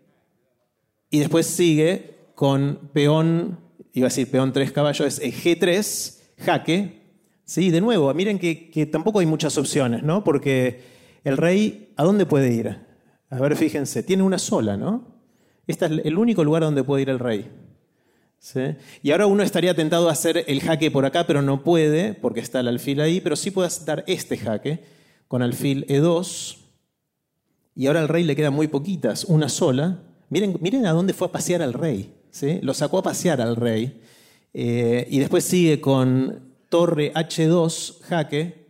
y después sigue con peón, iba a decir peón 3 caballos, es G3, jaque. Sí, de nuevo, miren que, que tampoco hay muchas opciones, ¿no? Porque el rey, ¿a dónde puede ir? A ver, fíjense, tiene una sola, ¿no? Este es el único lugar donde puede ir el rey. ¿Sí? Y ahora uno estaría tentado a hacer el jaque por acá, pero no puede, porque está el alfil ahí, pero sí puede dar este jaque con alfil E2. Y ahora al rey le quedan muy poquitas, una sola. Miren, miren a dónde fue a pasear al rey. ¿sí? Lo sacó a pasear al rey. Eh, y después sigue con torre H2, jaque.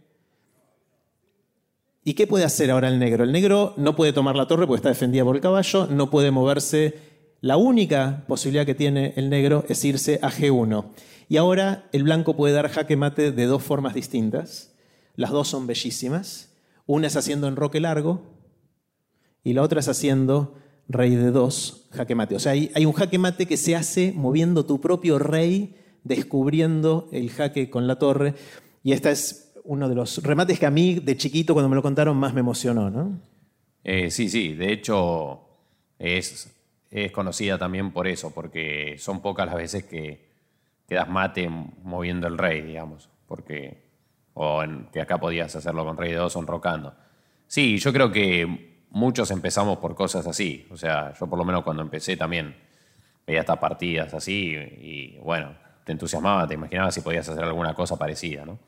¿Y qué puede hacer ahora el negro? El negro no puede tomar la torre porque está defendida por el caballo, no puede moverse. La única posibilidad que tiene el negro es irse a G1. Y ahora el blanco puede dar jaque mate de dos formas distintas. Las dos son bellísimas. Una es haciendo enroque largo y la otra es haciendo rey de dos, jaque mate. O sea, hay, un jaque mate que se hace moviendo tu propio rey, descubriendo el jaque con la torre. Y este es uno de los remates que a mí, de chiquito, cuando me lo contaron, más me emocionó. ¿no? Eh, sí, sí, de hecho es, es conocida también por eso, porque son pocas las veces que, que das mate moviendo el rey, digamos, porque o que acá podías hacerlo con rey de dos o enrocando. Sí, yo creo que muchos empezamos por cosas así, o sea, yo por lo menos cuando empecé también veía estas partidas así y bueno, te entusiasmaba, te imaginabas si podías hacer alguna cosa parecida, ¿no?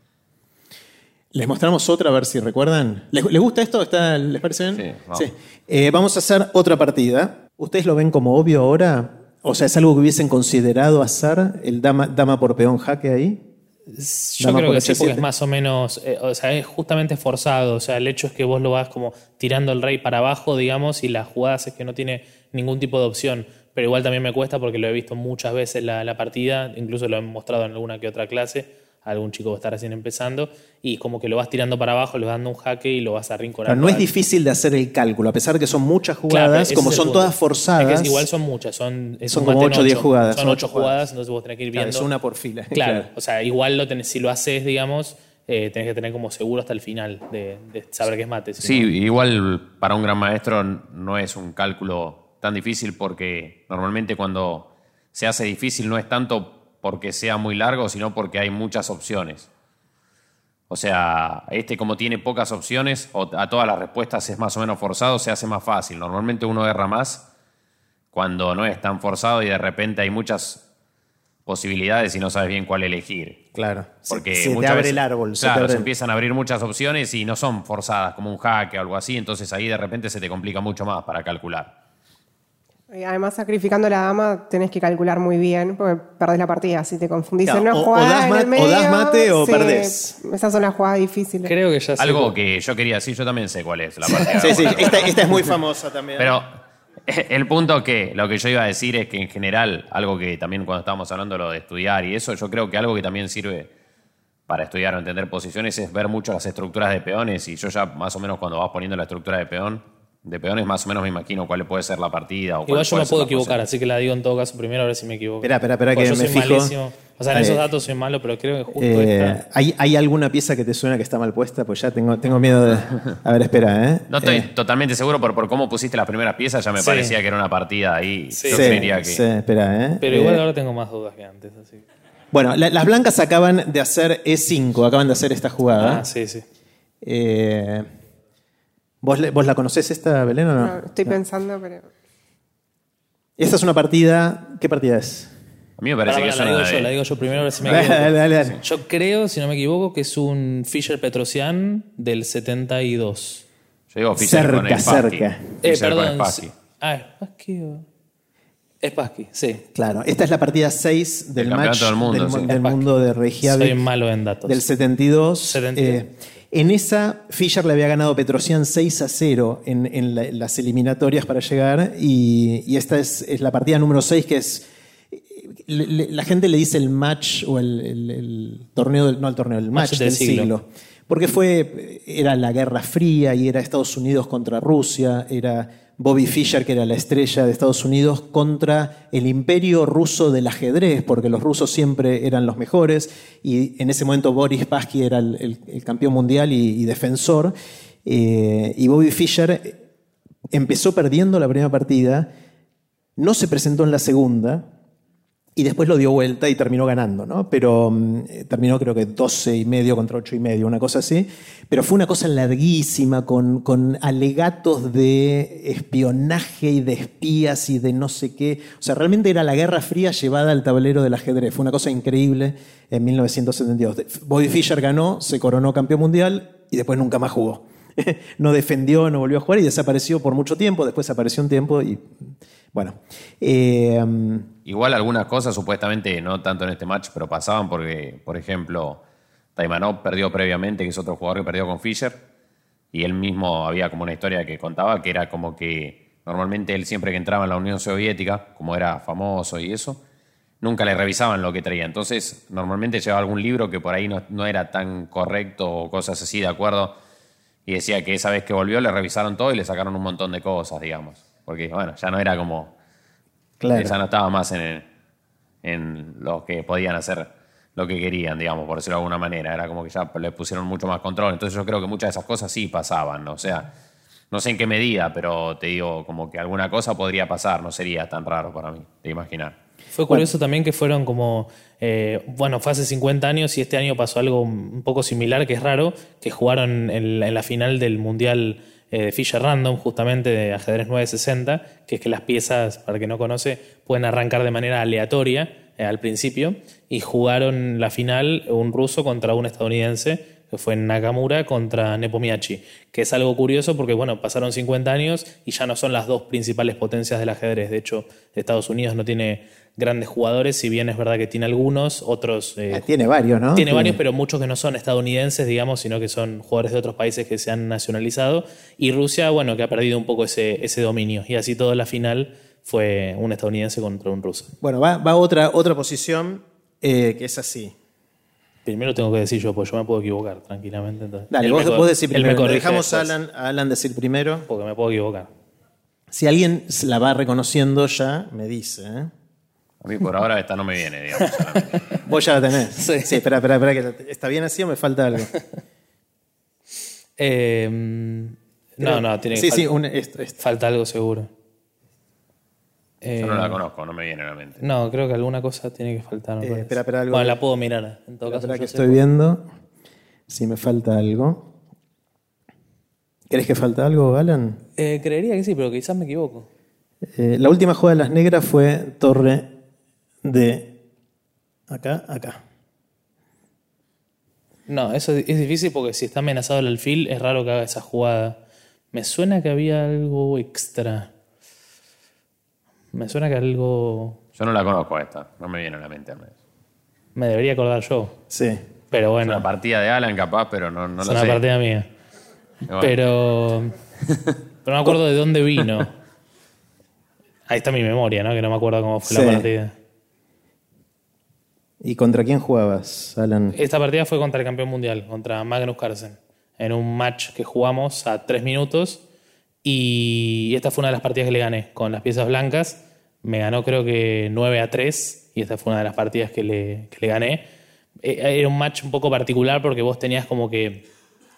Les mostramos otra, a ver si recuerdan. ¿Les, les gusta esto? ¿Está- ¿Les parece bien? Sí, vamos. Eh, vamos a hacer otra partida. ¿Ustedes lo ven como obvio ahora? O sea, ¿es algo que hubiesen considerado hacer el dama, dama por peón jaque ahí? Yo Dama creo que sí, porque H7. es más o menos, eh, o sea, es justamente forzado. O sea, el hecho es que vos lo vas como tirando el rey para abajo, digamos, y las jugadas es que no tiene ningún tipo de opción. Pero igual también me cuesta porque lo he visto muchas veces la, la partida, incluso lo he mostrado en alguna que otra clase, algún chico que está recién empezando, y como que lo vas tirando para abajo, le vas dando un jaque y lo vas arrinconando. Claro, no es al- difícil de hacer el cálculo, a pesar de que son muchas Claro, jugadas, ese como es son punto. todas forzadas. Es que igual son muchas, son, es Son como mate en 8 o 10 ocho. jugadas, Son son 8 ocho jugadas. jugadas, entonces vos tenés que ir Claro, viendo. es una por fila. [LAUGHS] Claro, o sea, igual lo tenés, si lo haces, digamos, eh, tenés que tener como seguro hasta el final de, de saber que es mate. si Sí, no- igual para un gran maestro no es un cálculo tan difícil porque normalmente cuando se hace difícil no es tanto porque sea muy largo, sino porque hay muchas opciones. O sea, este como tiene pocas opciones, o a todas las respuestas es más o menos forzado, se hace más fácil. Normalmente uno erra más cuando no es tan forzado y de repente hay muchas posibilidades y no sabes bien cuál elegir. Claro. Se- Porque se, te muchas abre veces- el árbol. se Claro, se empiezan a abrir muchas opciones y no son forzadas, como un jaque o algo así, entonces ahí de repente se te complica mucho más para calcular. Además, sacrificando la dama, tenés que calcular muy bien, porque perdés la partida. Si te confundís Claro, en una o- das en ma- el o medio, das mate o sí, perdés. Esas son las jugadas difíciles. Creo que ya sé. Algo que yo quería decir, yo también sé cuál es la partida. Sí, sí, esta, esta es muy famosa también. Pero El punto que lo que yo iba a decir es que en general, algo que también cuando estábamos hablando de lo de estudiar y eso, yo creo que algo que también sirve para estudiar o entender posiciones es ver mucho las estructuras de peones y yo ya más o menos cuando vas poniendo la estructura de peón, de peones más o menos me imagino cuál puede ser la partida. O Igual cuál yo me puedo equivocar, así que la digo en todo caso primero a ver si me equivoco. Espera, espera, espera, que yo me soy fijo. malísimo. O sea, en Eh, esos datos soy malo, pero creo que justo Eh, esta. ¿hay, ¿Hay alguna pieza que te suena que está mal puesta? Pues ya tengo, tengo miedo de... [LAUGHS] A ver, espera, ¿eh? No estoy Eh, totalmente seguro, por, por cómo pusiste las primeras piezas, ya me Sí. parecía que era una partida ahí. Sí. Yo sí, que. sí, espera, ¿eh? Pero Eh, igual ahora tengo más dudas que antes. Así. que- Bueno, la- las blancas acaban de hacer E5, acaban de hacer esta jugada. Ah, sí, sí. Eh, ¿vos, le- ¿Vos la conocés esta, Belén, o no? No, estoy pensando, pero. Esta es una partida... ¿Qué partida es? A mí me Pará, parece que es la una digo yo, de- la digo yo primero a ver si me Dale, equivoco. dale, dale. Yo creo, si no me equivoco, que es un Fischer Petrosian del 72. Yo digo Fischer con Cerca, Spassky. cerca. Eh, Fischer con perdón. Spassky. sí. Ah, ¿es Spassky o...? Es Spassky, sí. Claro, esta es la partida 6 del Del match del mundo, del, sí. del mundo de Reykjavik. Soy malo en datos. Del 72. 72. Eh, en esa, Fischer le había ganado Petrosian 6 a 0 en, en la- en las eliminatorias para llegar. Y, y esta es, es la partida número 6, que es. le- le- la gente le dice el match o el, el- el torneo, del- no el torneo, el match, Match del del siglo. siglo. Porque fue, era la Guerra Fría y era Estados Unidos contra Rusia, era Bobby Fischer, que era la estrella de Estados Unidos, contra el imperio ruso del ajedrez, porque los rusos siempre eran los mejores, y en ese momento Boris Spassky era el, campeón mundial y, y defensor, eh, y Bobby Fischer empezó perdiendo la primera partida, no se presentó en la segunda, y después lo dio vuelta y terminó ganando, ¿no? Pero mm, eh, terminó creo que 12 y medio contra 8 y medio, una cosa así. Pero fue una cosa larguísima, con, con alegatos de espionaje y de espías y de no sé qué. O sea, realmente era la Guerra Fría llevada al tablero del ajedrez. Fue una cosa increíble en 1972. Bobby Fischer ganó, se coronó campeón mundial y después nunca más jugó. [LAUGHS] no defendió, no volvió a jugar y desapareció por mucho tiempo. Después apareció un tiempo y bueno. Eh, Igual algunas cosas, supuestamente, no tanto en este match, pero pasaban porque, por ejemplo, Taimanov perdió previamente, que es otro jugador que perdió con Fischer, y él mismo había como una historia que contaba que era como que normalmente él siempre que entraba en la Unión Soviética, como era famoso y eso, nunca le revisaban lo que traía. Entonces, normalmente llevaba algún libro que por ahí no, no era tan correcto o cosas así, ¿de acuerdo? Y decía que esa vez que volvió le revisaron todo y le sacaron un montón de cosas, digamos. Porque, bueno, ya no era como claro. ya no estaba más en, en los que podían hacer lo que querían, digamos, por decirlo de alguna manera. Era como que ya le pusieron mucho más control. Entonces yo creo que muchas de esas cosas sí pasaban. ¿no? O sea, no sé en qué medida, pero te digo, como que alguna cosa podría pasar. No sería tan raro para mí, de imaginar. Fue curioso también que fueron como, eh, bueno, fue hace 50 años y este año pasó algo un poco similar, que es raro, que jugaron en, la- en la final del Mundial eh, de Fischer Random, justamente de ajedrez 960, que es que las piezas, para que no conoce, pueden arrancar de manera aleatoria eh, al principio, y jugaron la final un ruso contra un estadounidense, que fue Nakamura contra Nepomniachtchi, que es algo curioso porque, bueno, pasaron 50 años y ya no son las dos principales potencias del ajedrez. De hecho, Estados Unidos no tiene grandes jugadores, si bien es verdad que tiene algunos, otros... eh, Ah, Tiene varios, ¿no? tiene Sí. varios, pero muchos que no son estadounidenses, digamos, sino que son jugadores de otros países que se han nacionalizado. Y Rusia, bueno, que ha perdido un poco ese, ese dominio. Y así toda la final fue un estadounidense contra un ruso. Bueno, va, va otra, otra posición eh, que es así. Primero tengo que decir yo, pues yo me puedo equivocar tranquilamente. Entonces. Dale, Él vos, me vos decís primero. Dejamos a Alan, a Alan decir primero. Porque me puedo equivocar. Si alguien la va reconociendo ya, me dice. ¿eh? A mí por ahora esta no me viene, digamos. [LAUGHS] Vos ya la tenés. [LAUGHS] Sí. Sí, espera, espera, espera. Que ¿Está bien así o me falta algo? [LAUGHS] Eh, no, no, tiene que Sí, fal- sí, un- esto, esto. falta algo seguro. Yo no Eh, la conozco, no me viene a la mente. No, creo que alguna cosa tiene que faltar. me Eh, espera, espera, algo bueno, la puedo mirar. En todo Espera, caso, espera que estoy viendo. Si me falta algo. ¿Crees que falta algo, Alan? Eh, creería que sí, pero quizás me equivoco. Eh, la última jugada de las negras fue torre de acá, acá. No, eso es difícil porque si está amenazado el alfil es raro que haga esa jugada. Me suena que había algo extra. Me suena que algo... Yo no la conozco esta, no me viene a la mente al menos. Me debería acordar yo. Sí. Pero Es bueno, una partida de Alan capaz, pero no, no es lo una sé. partida mía. Bueno, Pero... [LAUGHS] Pero no me acuerdo de dónde vino. Ahí está mi memoria, ¿no? Que no me acuerdo cómo fue Sí. la partida. ¿Y contra quién jugabas, Alan? Esta partida fue contra el campeón mundial, contra Magnus Carlsen, en un match que jugamos a tres minutos. Y esta fue una de las partidas que le gané con las piezas blancas. Me ganó creo que 9 a 3 y esta fue una de las partidas que le, que le gané. Eh, Era un match un poco particular porque vos tenías como que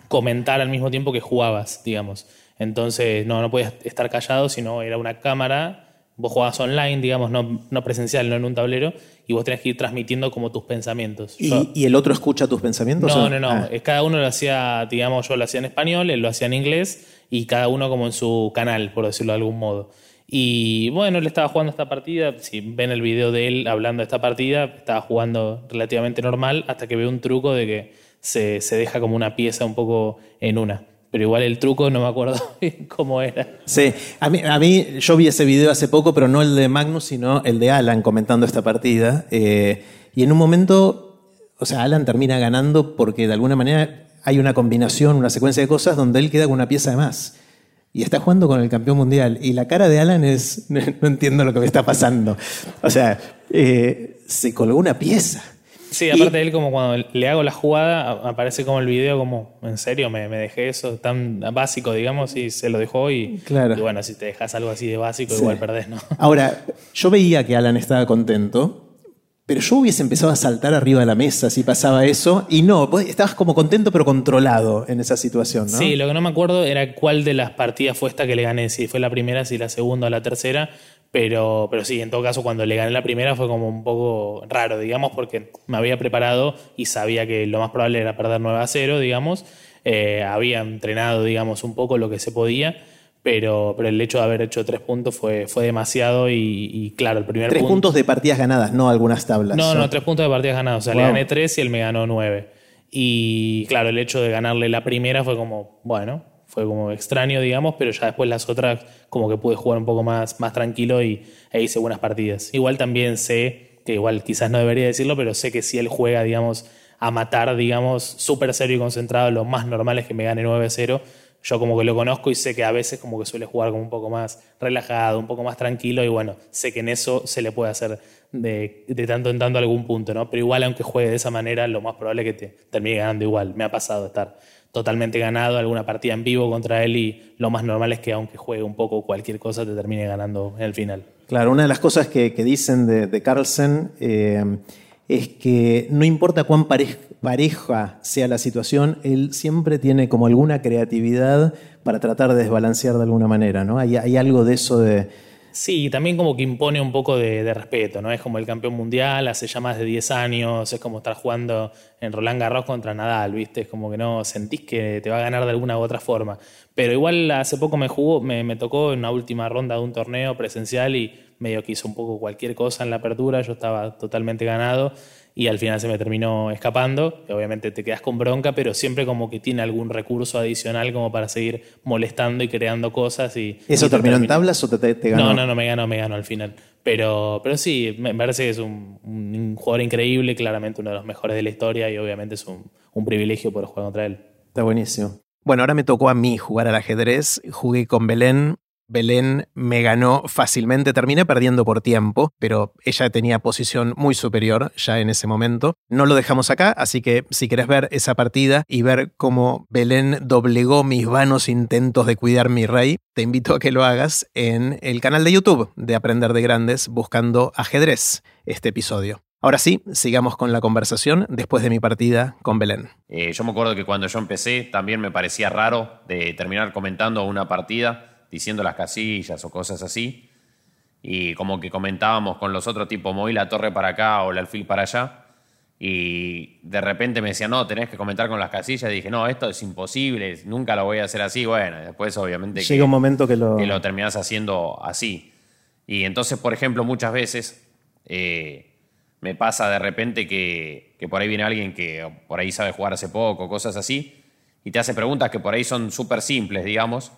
comentar al mismo tiempo que jugabas, digamos. Entonces no, no podías estar callado, sino era una cámara. Vos jugabas online, digamos, no, no presencial, no en un tablero, y vos tenías que ir transmitiendo como tus pensamientos. ¿Y, Yo- y el otro escucha tus pensamientos? no, o no, no. Ah. Cada uno lo hacía, digamos, yo lo hacía en español, él lo hacía en inglés y cada uno como en su canal, por decirlo de algún modo. Y bueno, él estaba jugando esta partida. Si ven el video de él hablando de esta partida, estaba jugando relativamente normal hasta que ve un truco de que se, se deja como una pieza un poco en una. Pero igual el truco no me acuerdo [LAUGHS] cómo era. Sí, a mí, a mí yo vi ese video hace poco, pero no el de Magnus, sino el de Alan comentando esta partida. Eh, y en un momento, o sea, Alan termina ganando porque de alguna manera hay una combinación, una secuencia de cosas donde él queda con una pieza de más. Y está jugando con el campeón mundial. Y la cara de Alan es, [LAUGHS] no entiendo lo que me está pasando. O sea, eh, se colgó una pieza. Sí, aparte de él, como cuando le hago la jugada, aparece como el video, como, en serio, me, me dejé eso tan básico, digamos, y se lo dejó. Y, Claro. y bueno, si te dejas algo así de básico, Sí. igual perdés, ¿no? Ahora, yo veía que Alan estaba contento, pero yo hubiese empezado a saltar arriba de la mesa si pasaba eso, y no, estabas como contento pero controlado en esa situación, ¿no? Sí, lo que no me acuerdo era cuál de las partidas fue esta que le gané, si fue la primera, si la segunda o la tercera. Pero, pero sí, en todo caso, cuando le gané la primera fue como un poco raro, digamos, porque me había preparado y sabía que lo más probable era perder 9 a 0, digamos. Eh, había entrenado, digamos, un poco lo que se podía, pero, pero el hecho de haber hecho tres puntos fue, fue demasiado y, y claro, el primer Tres punto... puntos de partidas ganadas, no algunas tablas. No, no, tres puntos de partidas ganadas. O sea, le gané tres y él me ganó nueve. Y claro, el hecho de ganarle la primera fue como, bueno, fue como extraño, digamos, pero ya después las otras como que pude jugar un poco más, más tranquilo y e hice buenas partidas. Igual también sé, que igual quizás no debería decirlo, pero sé que si él juega, digamos, a matar, digamos, súper serio y concentrado, lo más normal es que me gane 9-0. Yo como que lo conozco y sé que a veces como que suele jugar como un poco más relajado, un poco más tranquilo y bueno, sé que en eso se le puede hacer de, tanto en tanto algún punto, ¿no? Pero igual aunque juegue de esa manera, lo más probable es que te termine ganando igual. Me ha pasado estar totalmente ganado alguna partida en vivo contra él y lo más normal es que aunque juegue un poco cualquier cosa te termine ganando en el final. Claro, una de las cosas que, que dicen de, de Carlsen eh, es que no importa cuán parej- pareja sea la situación, él siempre tiene como alguna creatividad para tratar de desbalancear de alguna manera, ¿no? Hay, hay algo de eso de... Sí, también como que impone un poco de, de respeto, ¿no? Es como el campeón mundial, hace ya más de 10 años, es como estar jugando en Roland Garros contra Nadal, ¿viste? Es como que no sentís que te va a ganar de alguna u otra forma. Pero igual hace poco me jugó, me, me tocó en una última ronda de un torneo presencial y medio que hizo un poco cualquier cosa en la apertura, yo estaba totalmente ganado y al final se me terminó escapando. Obviamente te quedas con bronca, pero siempre como que tiene algún recurso adicional como para seguir molestando y creando cosas. Y, ¿Eso y te terminó en tablas o te, te- te ganó? no, no, no me ganó, me ganó al final. Pero, pero sí, me parece que es un, un jugador increíble, claramente uno de los mejores de la historia y obviamente es un, un privilegio poder jugar contra él. Está buenísimo. Bueno, ahora me tocó a mí jugar al ajedrez. Jugué con Belén. Belén me ganó fácilmente. Terminé perdiendo por tiempo, pero ella tenía posición muy superior ya en ese momento. No lo dejamos acá, así que si querés ver esa partida y ver cómo Belén doblegó mis vanos intentos de cuidar mi rey, te invito a que lo hagas en el canal de YouTube de Aprender de Grandes buscando ajedrez este episodio. Ahora sí, sigamos con la conversación después de mi partida con Belén. Eh, yo me acuerdo que cuando yo empecé también me parecía raro de terminar comentando una partida, diciendo las casillas o cosas así. Y como que comentábamos con los otros, tipo, moví la torre para acá o el alfil para allá. Y de repente me decían, no, tenés que comentar con las casillas. Y dije, no, esto es imposible, nunca lo voy a hacer así. Bueno, después obviamente que- Llega un momento que lo... que lo terminás haciendo así. Y entonces, por ejemplo, muchas veces eh, me pasa de repente que, que por ahí viene alguien que por ahí sabe jugar hace poco, cosas así, y te hace preguntas que por ahí son súper simples, digamos.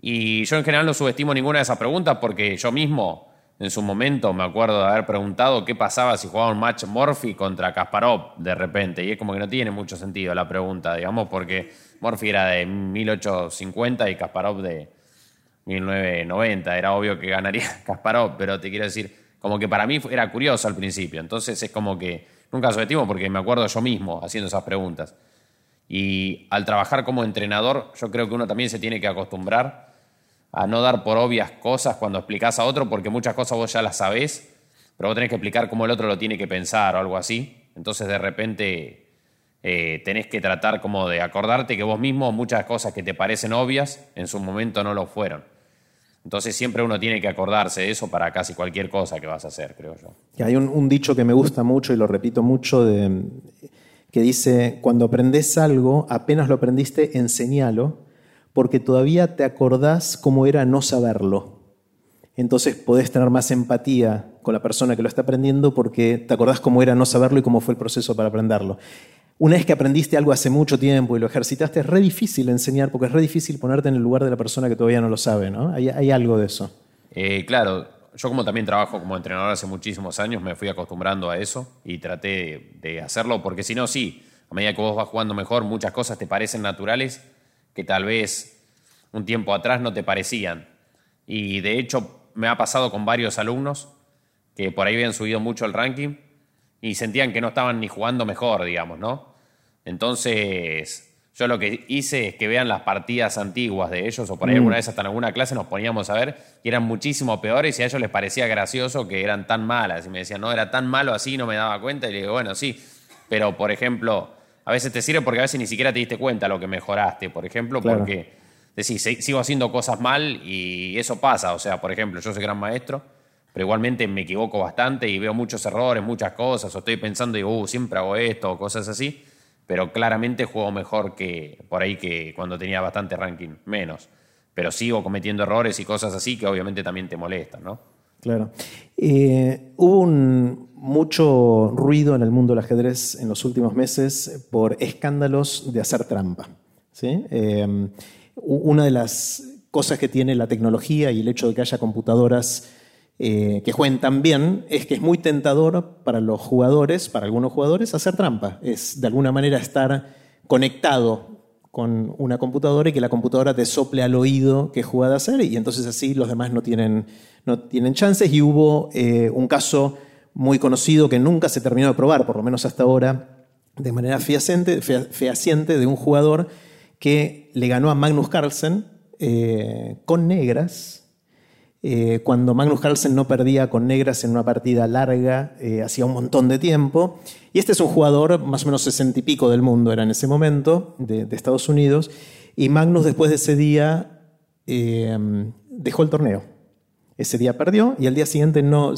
Y yo en general no subestimo ninguna de esas preguntas porque yo mismo, en su momento, me acuerdo de haber preguntado qué pasaba si jugaba un match Morphy contra Kasparov de repente. Y es como que no tiene mucho sentido la pregunta, digamos, porque Morphy era de 1850 y Kasparov de 1990. Era obvio que ganaría [LAUGHS] Kasparov, pero te quiero decir, como que para mí era curioso al principio. Entonces es como que nunca subestimo porque me acuerdo yo mismo haciendo esas preguntas. Y al trabajar como entrenador, yo creo que uno también se tiene que acostumbrar a no dar por obvias cosas cuando explicás a otro, porque muchas cosas vos ya las sabés, pero vos tenés que explicar cómo el otro lo tiene que pensar o algo así. Entonces de repente eh, tenés que tratar como de acordarte que vos mismo muchas cosas que te parecen obvias en su momento no lo fueron. Entonces siempre uno tiene que acordarse de eso para casi cualquier cosa que vas a hacer, creo yo. hay un, dicho que me gusta mucho y lo repito mucho, que dice, cuando aprendes algo, apenas lo aprendiste, enseñalo, porque todavía te acordás cómo era no saberlo. Entonces podés tener más empatía con la persona que lo está aprendiendo porque te acordás cómo era no saberlo y cómo fue el proceso para aprenderlo. Una vez que aprendiste algo hace mucho tiempo y lo ejercitaste, es re difícil enseñar porque es re difícil ponerte en el lugar de la persona que todavía no lo sabe, ¿no? Hay, algo de eso. Eh, claro, yo como también trabajo como entrenador hace muchísimos años, me fui acostumbrando a eso y traté de hacerlo porque si no, sí, a medida que vos vas jugando mejor, muchas cosas te parecen naturales que tal vez un tiempo atrás no te parecían. Y de hecho me ha pasado con varios alumnos que por ahí habían subido mucho el ranking y sentían que no estaban ni jugando mejor, digamos, ¿no? Entonces, yo lo que hice es que vean las partidas antiguas de ellos, o por ahí mm. alguna vez hasta en alguna clase nos poníamos a ver, y eran muchísimo peores y a ellos les parecía gracioso que eran tan malas. Y me decían, no, era tan malo así, no me daba cuenta. Y le digo, bueno, sí, pero por ejemplo, a veces te sirve porque a veces ni siquiera te diste cuenta lo que mejoraste, por ejemplo, porque decís, sigo haciendo cosas mal y eso pasa. O sea, por ejemplo, yo soy gran maestro, pero igualmente me equivoco bastante y veo muchos errores, muchas cosas, o estoy pensando y digo, uh, siempre hago esto, o cosas así pero claramente juego mejor que por ahí que cuando tenía bastante ranking menos. Pero sigo cometiendo errores y cosas así que obviamente también te molestan, ¿no? Claro. Eh, hubo mucho ruido en el mundo del ajedrez en los últimos meses por escándalos de hacer trampa. ¿sí? Eh, una de las cosas que tiene la tecnología y el hecho de que haya computadoras eh, que jueguen tan bien es que es muy tentador para los jugadores, para algunos jugadores, hacer trampa. Es de alguna manera estar conectado con una computadora y que la computadora te sople al oído qué jugada hacer y entonces así los demás no tienen, no tienen chances. Y hubo eh, un caso muy conocido que nunca se terminó de probar, por lo menos hasta ahora, de manera fehaciente, fehaciente de un jugador que le ganó a Magnus Carlsen eh, con negras eh, cuando Magnus Carlsen no perdía con negras en una partida larga, eh, hacía un montón de tiempo. Y este es un jugador más o menos sesenta y pico del mundo, era en ese momento, de, Estados Unidos. Y Magnus después de ese día dejó el torneo. Ese día perdió y al día siguiente no,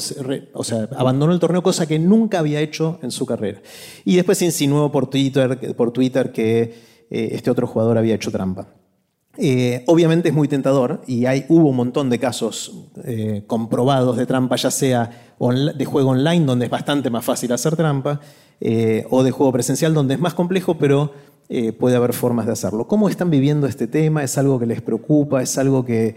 o sea, abandonó el torneo, cosa que nunca había hecho en su carrera. Y después insinuó por Twitter, por Twitter que este otro jugador había hecho trampa. Eh, obviamente es muy tentador y hay, hubo un montón de casos eh, comprobados de trampa, ya sea de juego online, donde es bastante más fácil hacer trampa, eh, o de juego presencial, donde es más complejo, pero puede haber formas de hacerlo. ¿Cómo están viviendo este tema? ¿Es algo que les preocupa? ¿Es algo que,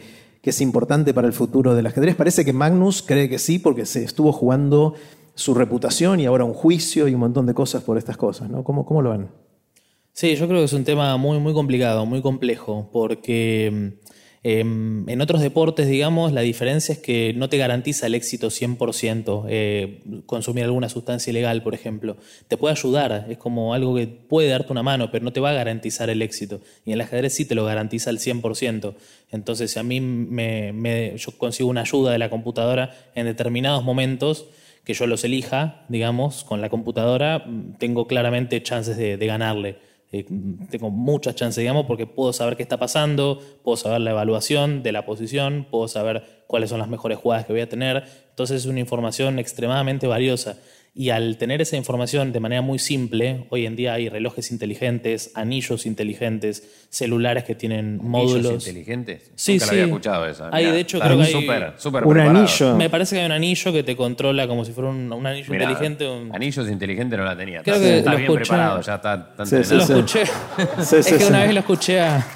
es importante para el futuro del ajedrez? Parece que Magnus cree que sí, porque se estuvo jugando su reputación y ahora un juicio y un montón de cosas por estas cosas. ¿no? ¿Cómo, cómo lo ven? Sí, yo creo que es un tema muy, muy complicado, muy complejo, porque em, en otros deportes, digamos, la diferencia es que no te garantiza el éxito 100%. Eh, consumir alguna sustancia ilegal, por ejemplo, te puede ayudar, es como algo que puede darte una mano, pero no te va a garantizar el éxito. Y en el ajedrez sí te lo garantiza al 100%. Entonces, si a mí me, yo consigo una ayuda de la computadora en determinados momentos, que yo los elija, digamos, con la computadora, tengo claramente chances de ganarle. Eh, tengo muchas chances, digamos, porque puedo saber qué está pasando, puedo saber la evaluación de la posición, puedo saber cuáles son las mejores jugadas que voy a tener. Entonces es una información extremadamente valiosa. Y al tener esa información de manera muy simple, hoy en día hay relojes inteligentes, anillos inteligentes, celulares que tienen módulos. ¿Anillos inteligentes? Sí, Nunca sí. había escuchado eso. Hay, de hecho, creo que hay. Super, super un anillo. Me parece que hay un anillo que te controla como si fuera un, anillo inteligente. Anillos inteligentes no la tenía. Creo que está lo bien escuché. preparado, ya está. está sí, lo escuché. es que una vez lo escuché a.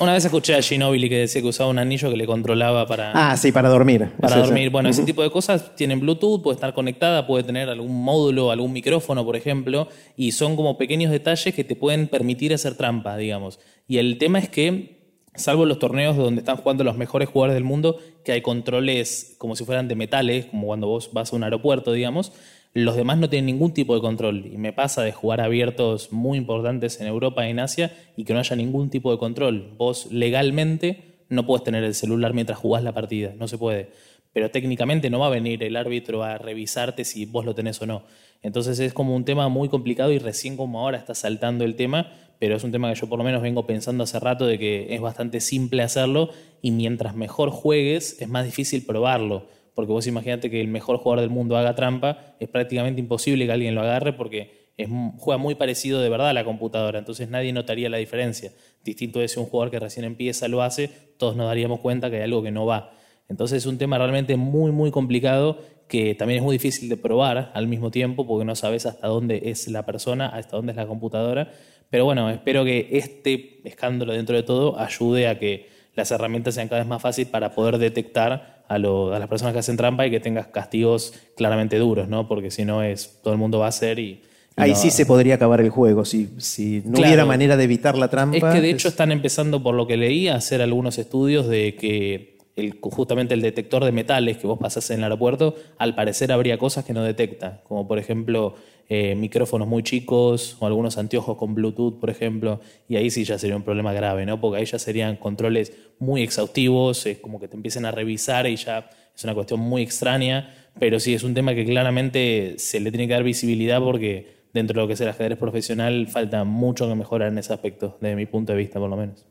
Una vez escuché a Ginobili que decía que usaba un anillo que le controlaba para. Ah, sí, para dormir. Para dormir. Bueno, ese tipo de cosas tienen Bluetooth, puede estar conectada, puede tener algún módulo, algún micrófono, por ejemplo, y son como pequeños detalles que te pueden permitir hacer trampa, digamos. Y el tema es que salvo los torneos donde están jugando los mejores jugadores del mundo, que hay controles como si fueran de metales, como cuando vos vas a un aeropuerto, digamos, los demás no tienen ningún tipo de control. Y me pasa de jugar abiertos muy importantes en Europa y en Asia y que no haya ningún tipo de control. Vos legalmente no puedes tener el celular mientras jugás la partida, no se puede. Pero técnicamente no va a venir el árbitro a revisarte si vos lo tenés o no. Entonces es como un tema muy complicado y recién como ahora está saltando el tema, pero es un tema que yo por lo menos vengo pensando hace rato de que es bastante simple hacerlo y mientras mejor juegues es más difícil probarlo. Porque vos imagínate que el mejor jugador del mundo haga trampa, es prácticamente imposible que alguien lo agarre porque es, juega muy parecido de verdad a la computadora, entonces nadie notaría la diferencia. Distinto de si un jugador que recién empieza lo hace, todos nos daríamos cuenta que hay algo que no va. Entonces es un tema realmente muy, muy complicado que también es muy difícil de probar al mismo tiempo porque no sabes hasta dónde es la persona, hasta dónde es la computadora. Pero bueno, espero que este escándalo dentro de todo ayude a que las herramientas sean cada vez más fáciles para poder detectar a, las personas que hacen trampa y que tengas castigos claramente duros, ¿no? Porque si no es todo el mundo va a hacer y Ahí sí se podría acabar el juego, si, si no hubiera manera de evitar la trampa. Es que de hecho están empezando, por lo que leí, a hacer algunos estudios de que el, justamente el detector de metales que vos pasás en el aeropuerto, al parecer habría cosas que no detecta, como por ejemplo eh, micrófonos muy chicos o algunos anteojos con Bluetooth, por ejemplo, y ahí sí ya sería un problema grave, ¿no? Porque ahí ya serían controles muy exhaustivos, es como que te empiecen a revisar y ya es una cuestión muy extraña, pero sí es un tema que claramente se le tiene que dar visibilidad porque dentro de lo que es el ajedrez profesional falta mucho que mejorar en ese aspecto, desde mi punto de vista por lo menos.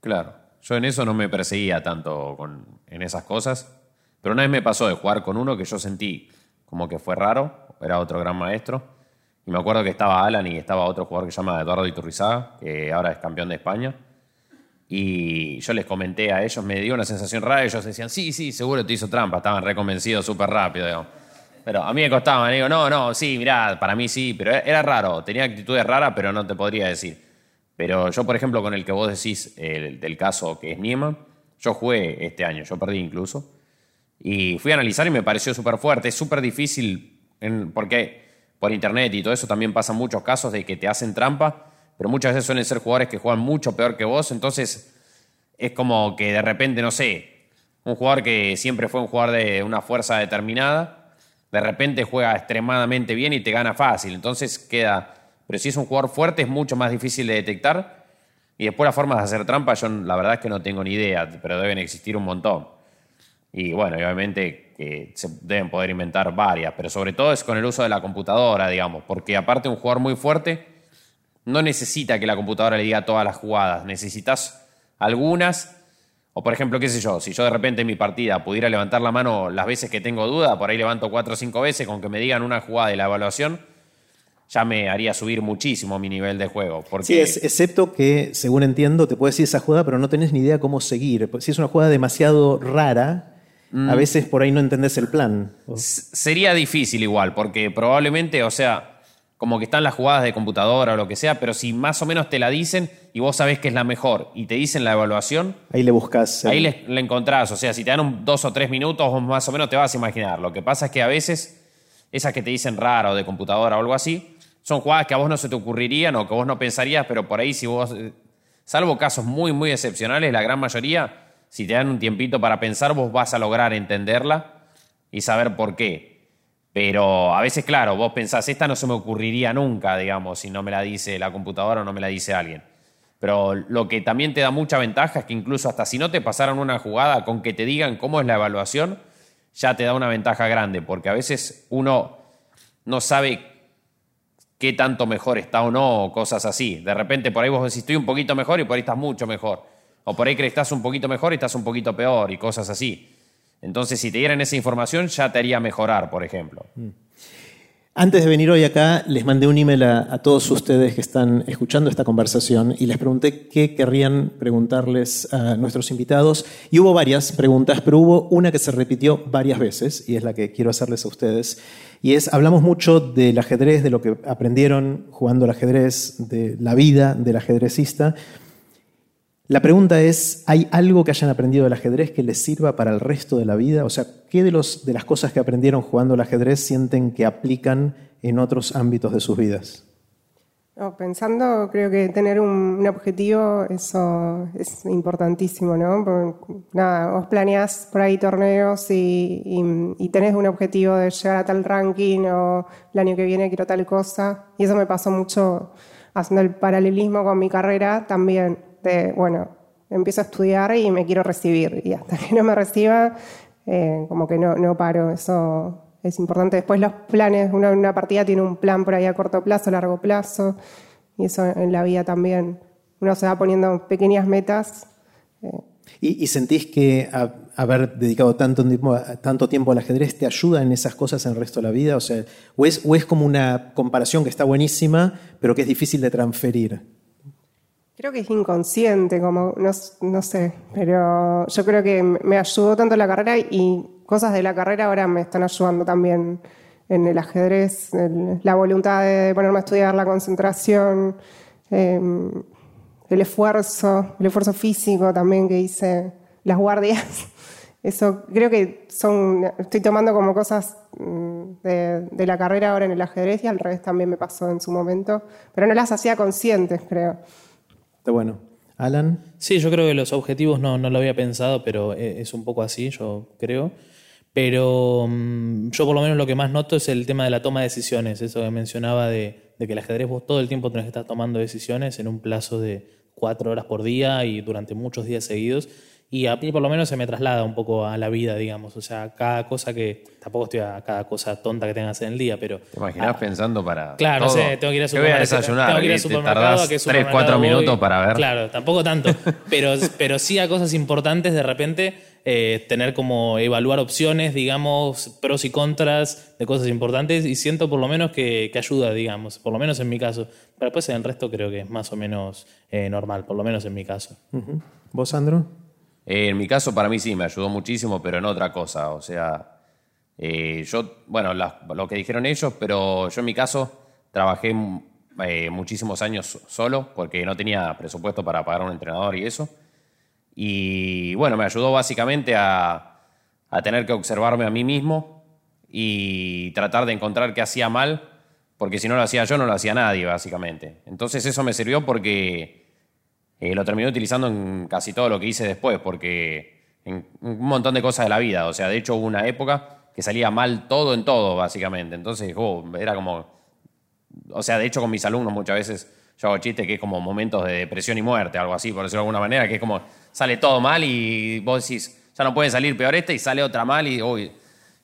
Claro, yo en eso no me perseguía tanto en esas cosas, pero una vez me pasó de jugar con uno que yo sentí como que fue raro, era otro gran maestro, y me acuerdo que estaba Alan y estaba otro jugador que se llama Eduardo Iturrizaga, que ahora es campeón de España, y yo les comenté a ellos, me dio una sensación rara, ellos decían, sí, sí, seguro te hizo trampa, estaban reconvencidos súper rápido. Pero a mí me costaba, digo, no, no, sí, mirá, para mí sí, pero era raro, tenía actitudes raras, pero no te podría decir. Pero yo, por ejemplo, con el que vos decís, el, del caso que es Nieman, yo jugué este año, yo perdí incluso, y fui a analizar y me pareció súper fuerte, es súper difícil, porque por internet y todo eso también pasan muchos casos de que te hacen trampa, pero muchas veces suelen ser jugadores que juegan mucho peor que vos, entonces es como que de repente, no sé, un jugador que siempre fue un jugador de una fuerza determinada, de repente juega extremadamente bien y te gana fácil. Entonces queda. Pero si es un jugador fuerte es mucho más difícil de detectar. Y después las formas de hacer trampa, yo la verdad es que no tengo ni idea, pero deben existir un montón. Y bueno, obviamente que se deben poder inventar varias, pero sobre todo es con el uso de la computadora, digamos, porque aparte un jugador muy fuerte no necesita que la computadora le diga todas las jugadas, necesitas algunas o por ejemplo, qué sé yo, si yo de repente en mi partida pudiera levantar la mano las veces que tengo duda, por ahí levanto cuatro o cinco veces, con que me digan una jugada de la evaluación, ya me haría subir muchísimo mi nivel de juego. Porque... Sí, es, excepto que, según entiendo, te puedes decir esa jugada, pero no tenés ni idea cómo seguir. Si es una jugada demasiado rara, a mm. veces por ahí no entendés el plan. Sería difícil igual, porque probablemente, o sea, como que están las jugadas de computadora o lo que sea, pero si más o menos te la dicen y vos sabés que es la mejor y te dicen la evaluación. Ahí le buscas. Ahí le, encontrás. O sea, si te dan un, dos o tres minutos, más o menos te vas a imaginar. Lo que pasa es que a veces esas que te dicen rara o de computadora o algo así, son jugadas que a vos no se te ocurrirían o que vos no pensarías, pero por ahí si vos, salvo casos muy, muy excepcionales, la gran mayoría, si te dan un tiempito para pensar, vos vas a lograr entenderla y saber por qué. Pero a veces, claro, vos pensás, esta no se me ocurriría nunca, digamos, si no me la dice la computadora o no me la dice alguien. Pero lo que también te da mucha ventaja es que incluso hasta si no te pasaron una jugada con que te digan cómo es la evaluación, ya te da una ventaja grande, porque a veces uno no sabe qué tanto mejor está o no, o cosas así. De repente por ahí vos decís, estoy un poquito mejor y por ahí estás mucho mejor. O por ahí crees que estás un poquito mejor y estás un poquito peor y cosas así. Entonces, si te dieran esa información, ya te haría mejorar, por ejemplo. Mm. Antes de venir hoy acá, les mandé un email a, todos ustedes que están escuchando esta conversación y les pregunté qué querrían preguntarles a nuestros invitados. Y hubo varias preguntas, pero hubo una que se repitió varias veces y es la que quiero hacerles a ustedes. Y es, hablamos mucho del ajedrez, de lo que aprendieron jugando al ajedrez, de la vida del ajedrecista. La pregunta es, ¿hay algo que hayan aprendido del ajedrez que les sirva para el resto de la vida? O sea, ¿qué de, los, de las cosas que aprendieron jugando al ajedrez sienten que aplican en otros ámbitos de sus vidas? pensando, creo que tener un, objetivo, eso es importantísimo, ¿no? Porque, nada, vos planeás por ahí torneos y, y, tenés un objetivo de llegar a tal ranking o el año que viene quiero tal cosa. Y eso me pasó mucho haciendo el paralelismo con mi carrera también, de, bueno, empiezo a estudiar y me quiero recibir. Y hasta que no me reciba, eh, como que no, no paro. Eso es importante. Después los planes, una, partida tiene un plan por ahí a corto plazo, largo plazo, y eso en la vida también. Uno se va poniendo pequeñas metas. Eh. ¿Y, sentís que haber dedicado tanto tiempo, tanto tiempo al ajedrez te ayuda en esas cosas en el resto de la vida? O, sea, o, es, o es como una comparación que está buenísima, pero que es difícil de transferir? Creo que es inconsciente, como no, sé, pero yo creo que me ayudó tanto la carrera y cosas de la carrera ahora me están ayudando también en el ajedrez, la voluntad de ponerme a estudiar, la concentración, em, el esfuerzo, el esfuerzo físico también que hice, las guardias. [LAUGHS] Eso creo que son, estoy tomando como cosas mm, de, la carrera ahora en el ajedrez y al revés también me pasó en su momento, pero no las hacía conscientes, creo. Bueno. Alan. Sí, yo creo que los objetivos no, no lo había pensado, pero e, es un poco así, yo creo. Pero mm, yo por lo menos lo que más noto es el tema de la toma de decisiones, eso que mencionaba de, que el ajedrez vos todo el tiempo tenés que estar tomando decisiones en un plazo de cuatro horas por día y durante muchos días seguidos. Y a mí por lo menos se me traslada un poco a la vida, digamos. O sea, cada cosa que. Tampoco estoy a cada cosa tonta que tengas en el día, pero. ¿Te imaginas pensando para.? Claro, no sé, tengo que ir a supermercado. desayunar. Tengo que ir a supermercado. Te 3, 4 minutos para ver. Claro, tampoco tanto. [LAUGHS] pero, pero sí a cosas importantes de repente eh, tener como evaluar opciones, digamos, pros y contras de cosas importantes y siento por lo menos que, ayuda, digamos, por lo menos en mi caso. Pero después en el resto creo que es más o menos eh, normal, por lo menos en mi caso. ¿Vos, Sandro? Eh, en mi caso, para mí sí, me ayudó muchísimo, pero en otra cosa. O sea, yo, bueno, lo que dijeron ellos, pero yo en mi caso trabajé muchísimos años solo porque no tenía presupuesto para pagar a un entrenador y eso. Y bueno, me ayudó básicamente a, tener que observarme a mí mismo y tratar de encontrar qué hacía mal, porque si no lo hacía yo, no lo hacía nadie, básicamente. Entonces eso me sirvió porque eh, lo terminé utilizando en casi todo lo que hice después, porque en un montón de cosas de la vida. O sea, de hecho hubo una época que salía mal todo en todo, básicamente. Entonces, oh, era como... O sea, de hecho con mis alumnos muchas veces yo hago chistes que es como momentos de depresión y muerte, algo así, por decirlo de alguna manera, que es como sale todo mal y vos decís, ya no puede salir peor esta y sale otra mal y,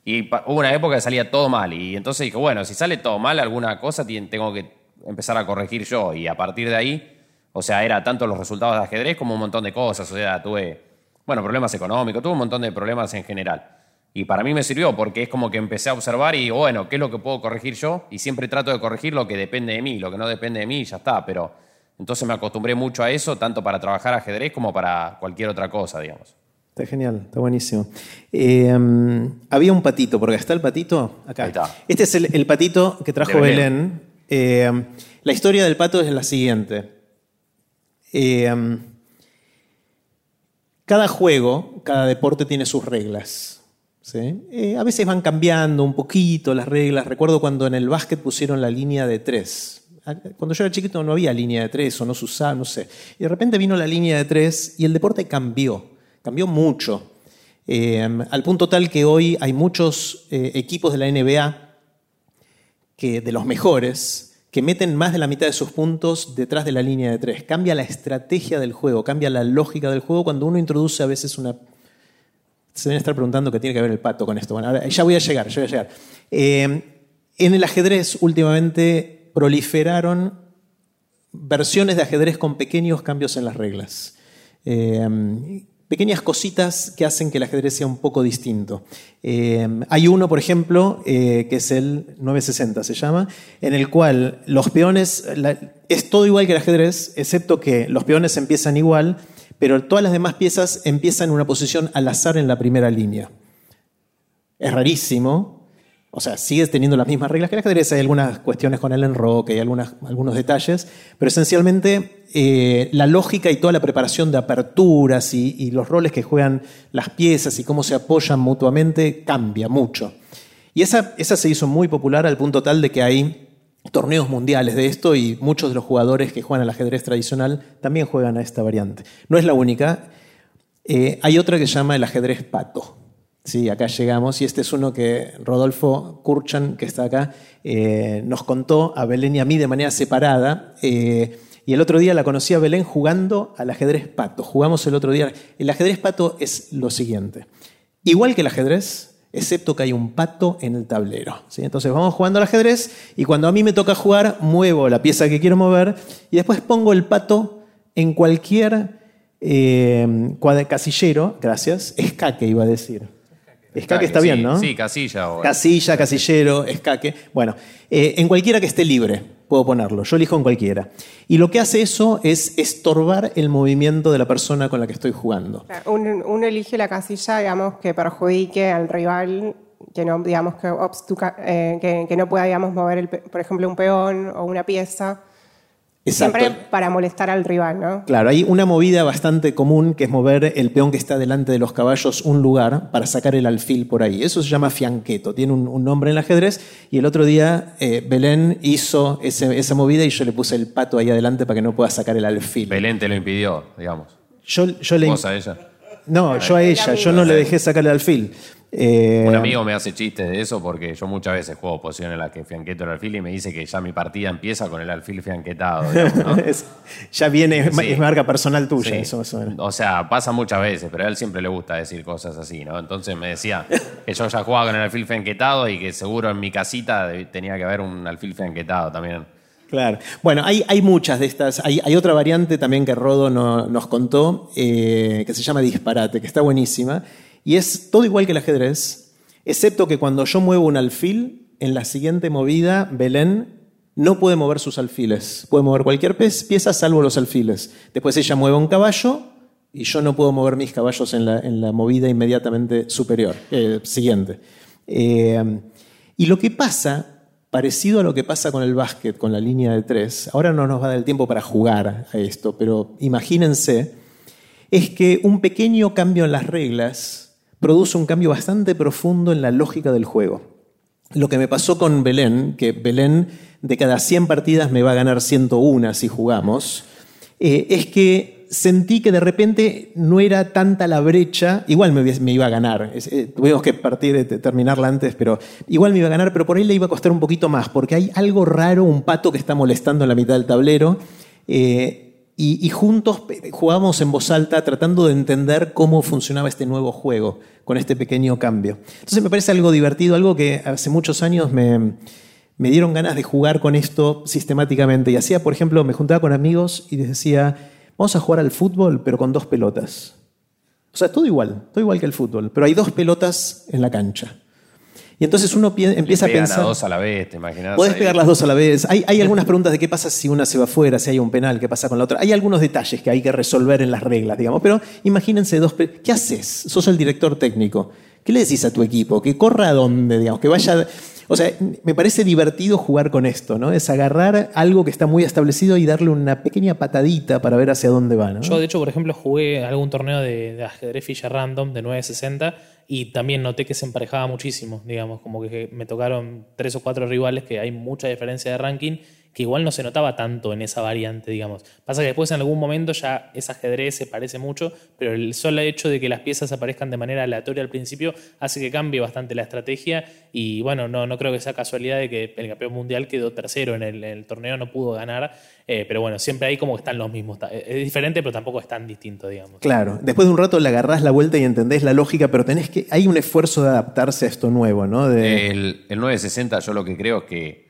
y hubo una época que salía todo mal y entonces dije, bueno, si sale todo mal alguna cosa tengo que empezar a corregir yo y a partir de ahí, o sea, era tanto los resultados de ajedrez como un montón de cosas, o sea, tuve, bueno, problemas económicos, tuve un montón de problemas en general. Y para mí me sirvió porque es como que empecé a observar y, bueno, ¿qué es lo que puedo corregir yo? Y siempre trato de corregir lo que depende de mí, lo que no depende de mí ya está, pero entonces me acostumbré mucho a eso, tanto para trabajar ajedrez como para cualquier otra cosa, digamos. Está genial, está buenísimo. Eh, había un patito, porque está el patito acá. Este es el, patito que trajo Belén. Eh, la historia del pato es la siguiente. Eh, cada juego, cada deporte tiene sus reglas. Eh, a veces van cambiando un poquito las reglas. Recuerdo cuando en el básquet pusieron la línea de tres. Cuando yo era chiquito no había línea de tres o no se usaba, no sé. Y de repente vino la línea de tres y el deporte cambió, cambió mucho. Eh, al punto tal que hoy hay muchos equipos de la NBA, que, de los mejores, que meten más de la mitad de sus puntos detrás de la línea de tres. Cambia la estrategia del juego, cambia la lógica del juego cuando uno introduce a veces una se deben estar preguntando qué tiene que ver el pato con esto. Bueno, ya voy a llegar, ya voy a llegar. Eh, en el ajedrez últimamente proliferaron versiones de ajedrez con pequeños cambios en las reglas. Eh, pequeñas cositas que hacen que el ajedrez sea un poco distinto. Eh, hay uno, por ejemplo, que es el 960, se llama, en el cual los peones, es todo igual que el ajedrez, excepto que los peones empiezan igual, pero todas las demás piezas empiezan en una posición al azar en la primera línea. Es rarísimo, o sea, sigues teniendo las mismas reglas que el ajedrez, hay algunas cuestiones con el enroque y algunos detalles, pero esencialmente eh, la lógica y toda la preparación de aperturas y, los roles que juegan las piezas y cómo se apoyan mutuamente cambia mucho. Y esa, esa se hizo muy popular al punto tal de que hay torneos mundiales de esto y muchos de los jugadores que juegan al ajedrez tradicional también juegan a esta variante. No es la única. Eh, hay otra que se llama el ajedrez pato. Sí, acá llegamos y este es uno que Rodolfo Kurchan, que está acá, eh, nos contó a Belén y a mí de manera separada. Eh, y el otro día la conocí a Belén jugando al ajedrez pato. Jugamos el otro día. El ajedrez pato es lo siguiente. Igual que el ajedrez, excepto que hay un pato en el tablero. ¿sí? Entonces vamos jugando al ajedrez y cuando a mí me toca jugar, muevo la pieza que quiero mover y después pongo el pato en cualquier eh, casillero, gracias, escaque iba a decir. Escaque está bien, ¿no? Sí, casilla. O... Casilla, casillero, escaque. Bueno, eh, en cualquiera que esté libre puedo ponerlo. Yo elijo en cualquiera. Y lo que hace eso es estorbar el movimiento de la persona con la que estoy jugando. Uno, elige la casilla, digamos, que perjudique al rival, que no, digamos, que, eh, que, no pueda, digamos, mover, por ejemplo, un peón o una pieza. Siempre para molestar al rival, ¿no? Claro, hay una movida bastante común que es mover el peón que está delante de los caballos un lugar para sacar el alfil por ahí. Eso se llama fianqueto, tiene un, nombre en el ajedrez. Y el otro día eh, Belén hizo esa movida y yo le puse el pato ahí adelante para que no pueda sacar el alfil. Belén te lo impidió, digamos. Yo, yo le... ¿Vos a ella? No, yo a ella, yo no le dejé sacar el alfil. Eh, un amigo me hace chistes de eso porque yo muchas veces juego posiciones en las que fianqueto el alfil y me dice que ya mi partida empieza con el alfil fianquetado. [LAUGHS] ya viene, es marca personal tuya. o sea, pasa muchas veces, pero a él siempre le gusta decir cosas así, ¿no? Entonces me decía que yo ya jugaba con el alfil fianquetado y que seguro en mi casita tenía que haber un alfil fianquetado también. Claro. Bueno, hay, hay muchas de estas. Hay, otra variante también que Rodo nos contó, eh, que se llama disparate, que está buenísima y es todo igual que el ajedrez, excepto que cuando yo muevo un alfil, en la siguiente movida, Belén no puede mover sus alfiles. Puede mover cualquier pieza salvo los alfiles. Después ella mueve un caballo y yo no puedo mover mis caballos en la, movida inmediatamente superior, eh, siguiente. Eh, y lo que pasa, parecido a lo que pasa con el básquet, con la línea de tres, ahora no nos va a dar el tiempo para jugar a esto, pero imagínense, es que un pequeño cambio en las reglas produce un cambio bastante profundo en la lógica del juego. Lo que me pasó con Belén, que Belén de cada 100 partidas me va a ganar 101 si jugamos, eh, es que sentí que de repente no era tanta la brecha, igual me, iba a ganar, eh, tuvimos que partir, de terminarla antes, pero igual me iba a ganar, pero por ahí le iba a costar un poquito más, porque hay algo raro, un pato que está molestando en la mitad del tablero. Eh, y, juntos jugábamos en voz alta tratando de entender cómo funcionaba este nuevo juego con este pequeño cambio. Entonces me parece algo divertido, algo que hace muchos años me, me dieron ganas de jugar con esto sistemáticamente. Y hacía, por ejemplo, me juntaba con amigos y les decía, vamos a jugar al fútbol, pero con dos pelotas. O sea, todo igual, todo igual que el fútbol, pero hay dos pelotas en la cancha. Y entonces uno empieza a pensar. las dos a la vez, ¿te imaginas? Puedes pegar las dos a la vez. Hay, hay, [LAUGHS] algunas preguntas de qué pasa si una se va fuera, si hay un penal, qué pasa con la otra. Hay algunos detalles que hay que resolver en las reglas, digamos. Pero imagínense dos. ¿Qué haces? Sos el director técnico. ¿Qué le decís a tu equipo? Que corra a dónde, digamos, que vaya. O sea, me parece divertido jugar con esto, ¿no? Es agarrar algo que está muy establecido y darle una pequeña patadita para ver hacia dónde va, ¿no? Yo, de hecho, por ejemplo, jugué algún torneo de, de ajedrez Fischer Random de 960 y también noté que se emparejaba muchísimo, digamos, como que me tocaron tres o cuatro rivales que hay mucha diferencia de ranking que igual no se notaba tanto en esa variante, digamos. Pasa que después en algún momento ya ese ajedrez se parece mucho, pero el solo hecho de que las piezas aparezcan de manera aleatoria al principio hace que cambie bastante la estrategia y bueno, no, no creo que sea casualidad de que el campeón mundial quedó tercero en el, torneo, no pudo ganar, eh, pero bueno, siempre ahí como que están los mismos. Es diferente, pero tampoco es tan distinto, digamos. Claro, después de un rato le agarrás la vuelta y entendés la lógica, pero tenés que, hay un esfuerzo de adaptarse a esto nuevo, ¿no? El, el 960 yo lo que creo es que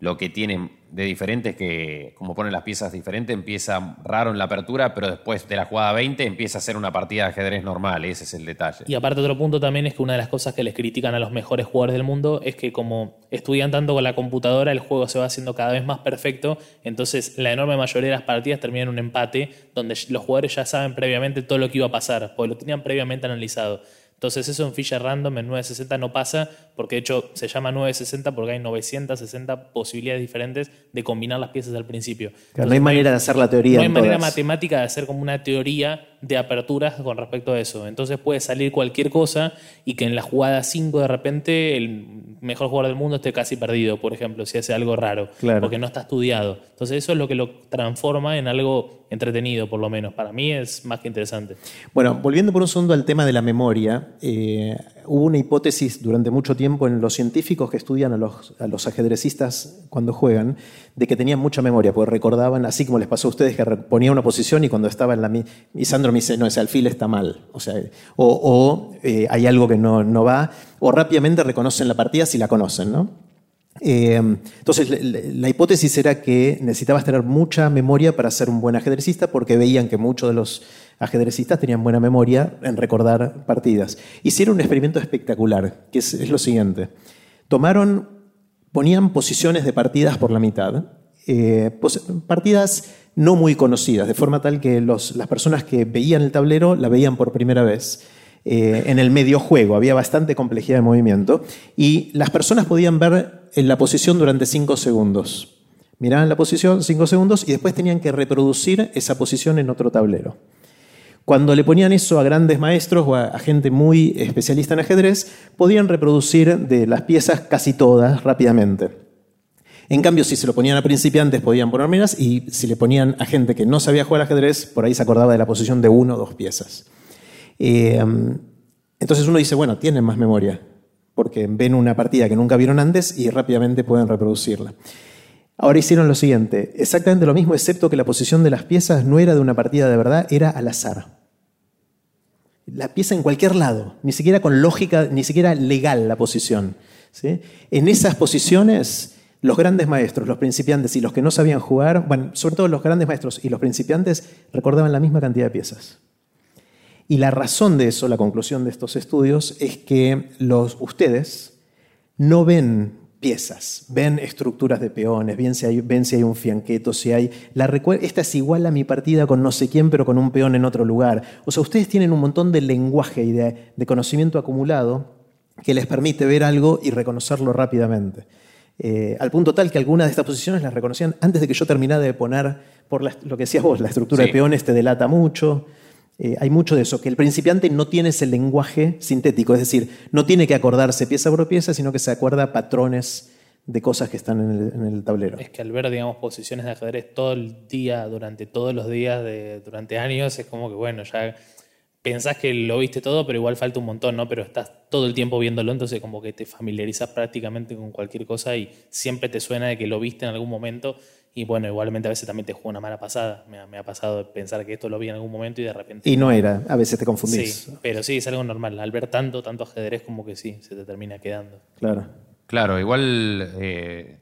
lo que tiene de diferente es que, como ponen las piezas diferentes, empieza raro en la apertura, pero después de la jugada 20 empieza a ser una partida de ajedrez normal. Ese es el detalle. Y aparte, otro punto también es que una de las cosas que les critican a los mejores jugadores del mundo es que, como estudian tanto con la computadora, el juego se va haciendo cada vez más perfecto. Entonces, la enorme mayoría de las partidas terminan en un empate, donde los jugadores ya saben previamente todo lo que iba a pasar, porque lo tenían previamente analizado. Entonces eso en Fisher Random en 960 no pasa, porque de hecho se llama 960 porque hay 960 posibilidades diferentes de combinar las piezas al principio. no hay manera de hacer la teoría. No hay manera matemática de hacer como una teoría de aperturas con respecto a eso. Entonces puede salir cualquier cosa y que en la jugada 5 de repente el mejor jugador del mundo esté casi perdido, por ejemplo, si hace algo raro, Claro. porque no está estudiado. Entonces eso es lo que lo transforma en algo entretenido, por lo menos. Para mí es más que interesante. Bueno, volviendo por un segundo al tema de la memoria, eh, hubo una hipótesis durante mucho tiempo en los científicos que estudian a los, a los ajedrecistas cuando juegan, de que tenían mucha memoria, porque recordaban, así como les pasó a ustedes, que ponía una posición y cuando estaba en la... Y Sandro me dice, no, ese alfil está mal, o sea, o, eh, hay algo que no, no va, o rápidamente reconocen la partida si la conocen, ¿no? Eh, entonces, la hipótesis era que necesitabas tener mucha memoria para ser un buen ajedrecista porque veían que muchos de los ajedrecistas tenían buena memoria en recordar partidas. Hicieron un experimento espectacular, que es, es lo siguiente. Tomaron, ponían posiciones de partidas por la mitad, eh, partidas no muy conocidas, de forma tal que los- las personas que veían el tablero la veían por primera vez eh, en el medio juego. Había bastante complejidad de movimiento y las personas podían ver en la posición durante cinco segundos. Miraban la posición cinco segundos y después tenían que reproducir esa posición en otro tablero. Cuando le ponían eso a grandes maestros o a, gente muy especialista en ajedrez, podían reproducir de las piezas casi todas rápidamente. En cambio, si se lo ponían a principiantes, podían poner menos, y si le ponían a gente que no sabía jugar ajedrez, por ahí se acordaba de la posición de uno o dos piezas. Eh, entonces uno dice, bueno, tienen más memoria, porque ven una partida que nunca vieron antes y rápidamente pueden reproducirla. Ahora hicieron lo siguiente, exactamente lo mismo, excepto que la posición de las piezas no era de una partida de verdad, era al azar. La pieza en cualquier lado, ni siquiera con lógica, ni siquiera legal la posición. ¿sí? En esas posiciones, los grandes maestros, los principiantes y los que no sabían jugar, bueno, sobre todo los grandes maestros y los principiantes, recordaban la misma cantidad de piezas. Y la razón de eso, la conclusión de estos estudios, es que los, ustedes no ven piezas, ven estructuras de peones, ven si hay, ven si hay un fianqueto, si hay... La esta es igual a mi partida con no sé quién, pero con un peón en otro lugar. O sea, ustedes tienen un montón de lenguaje y de, de conocimiento acumulado que les permite ver algo y reconocerlo rápidamente. Eh, al punto tal que algunas de estas posiciones las reconocían antes de que yo terminara de poner, por la- lo que decías vos, la estructura Sí. de peones te delata mucho. Eh, hay mucho de eso, que el principiante no tiene ese lenguaje sintético, es decir, no tiene que acordarse pieza por pieza, sino que se acuerda patrones de cosas que están en el, tablero. Es que al ver, digamos, posiciones de ajedrez todo el día, durante todos los días, de, durante años, es como que, bueno, ya pensás que lo viste todo, pero igual falta un montón, ¿no? Pero estás todo el tiempo viéndolo, entonces como que te familiarizas prácticamente con cualquier cosa y siempre te suena de que lo viste en algún momento. Y bueno, igualmente a veces también te juega una mala pasada. Me ha, me ha pasado de pensar que esto lo vi en algún momento y de repente... Y no era, a veces te confundís. Sí, pero sí, es algo normal. Al ver tanto, tanto ajedrez, como que sí, se te termina quedando. Claro. Claro, igual, eh,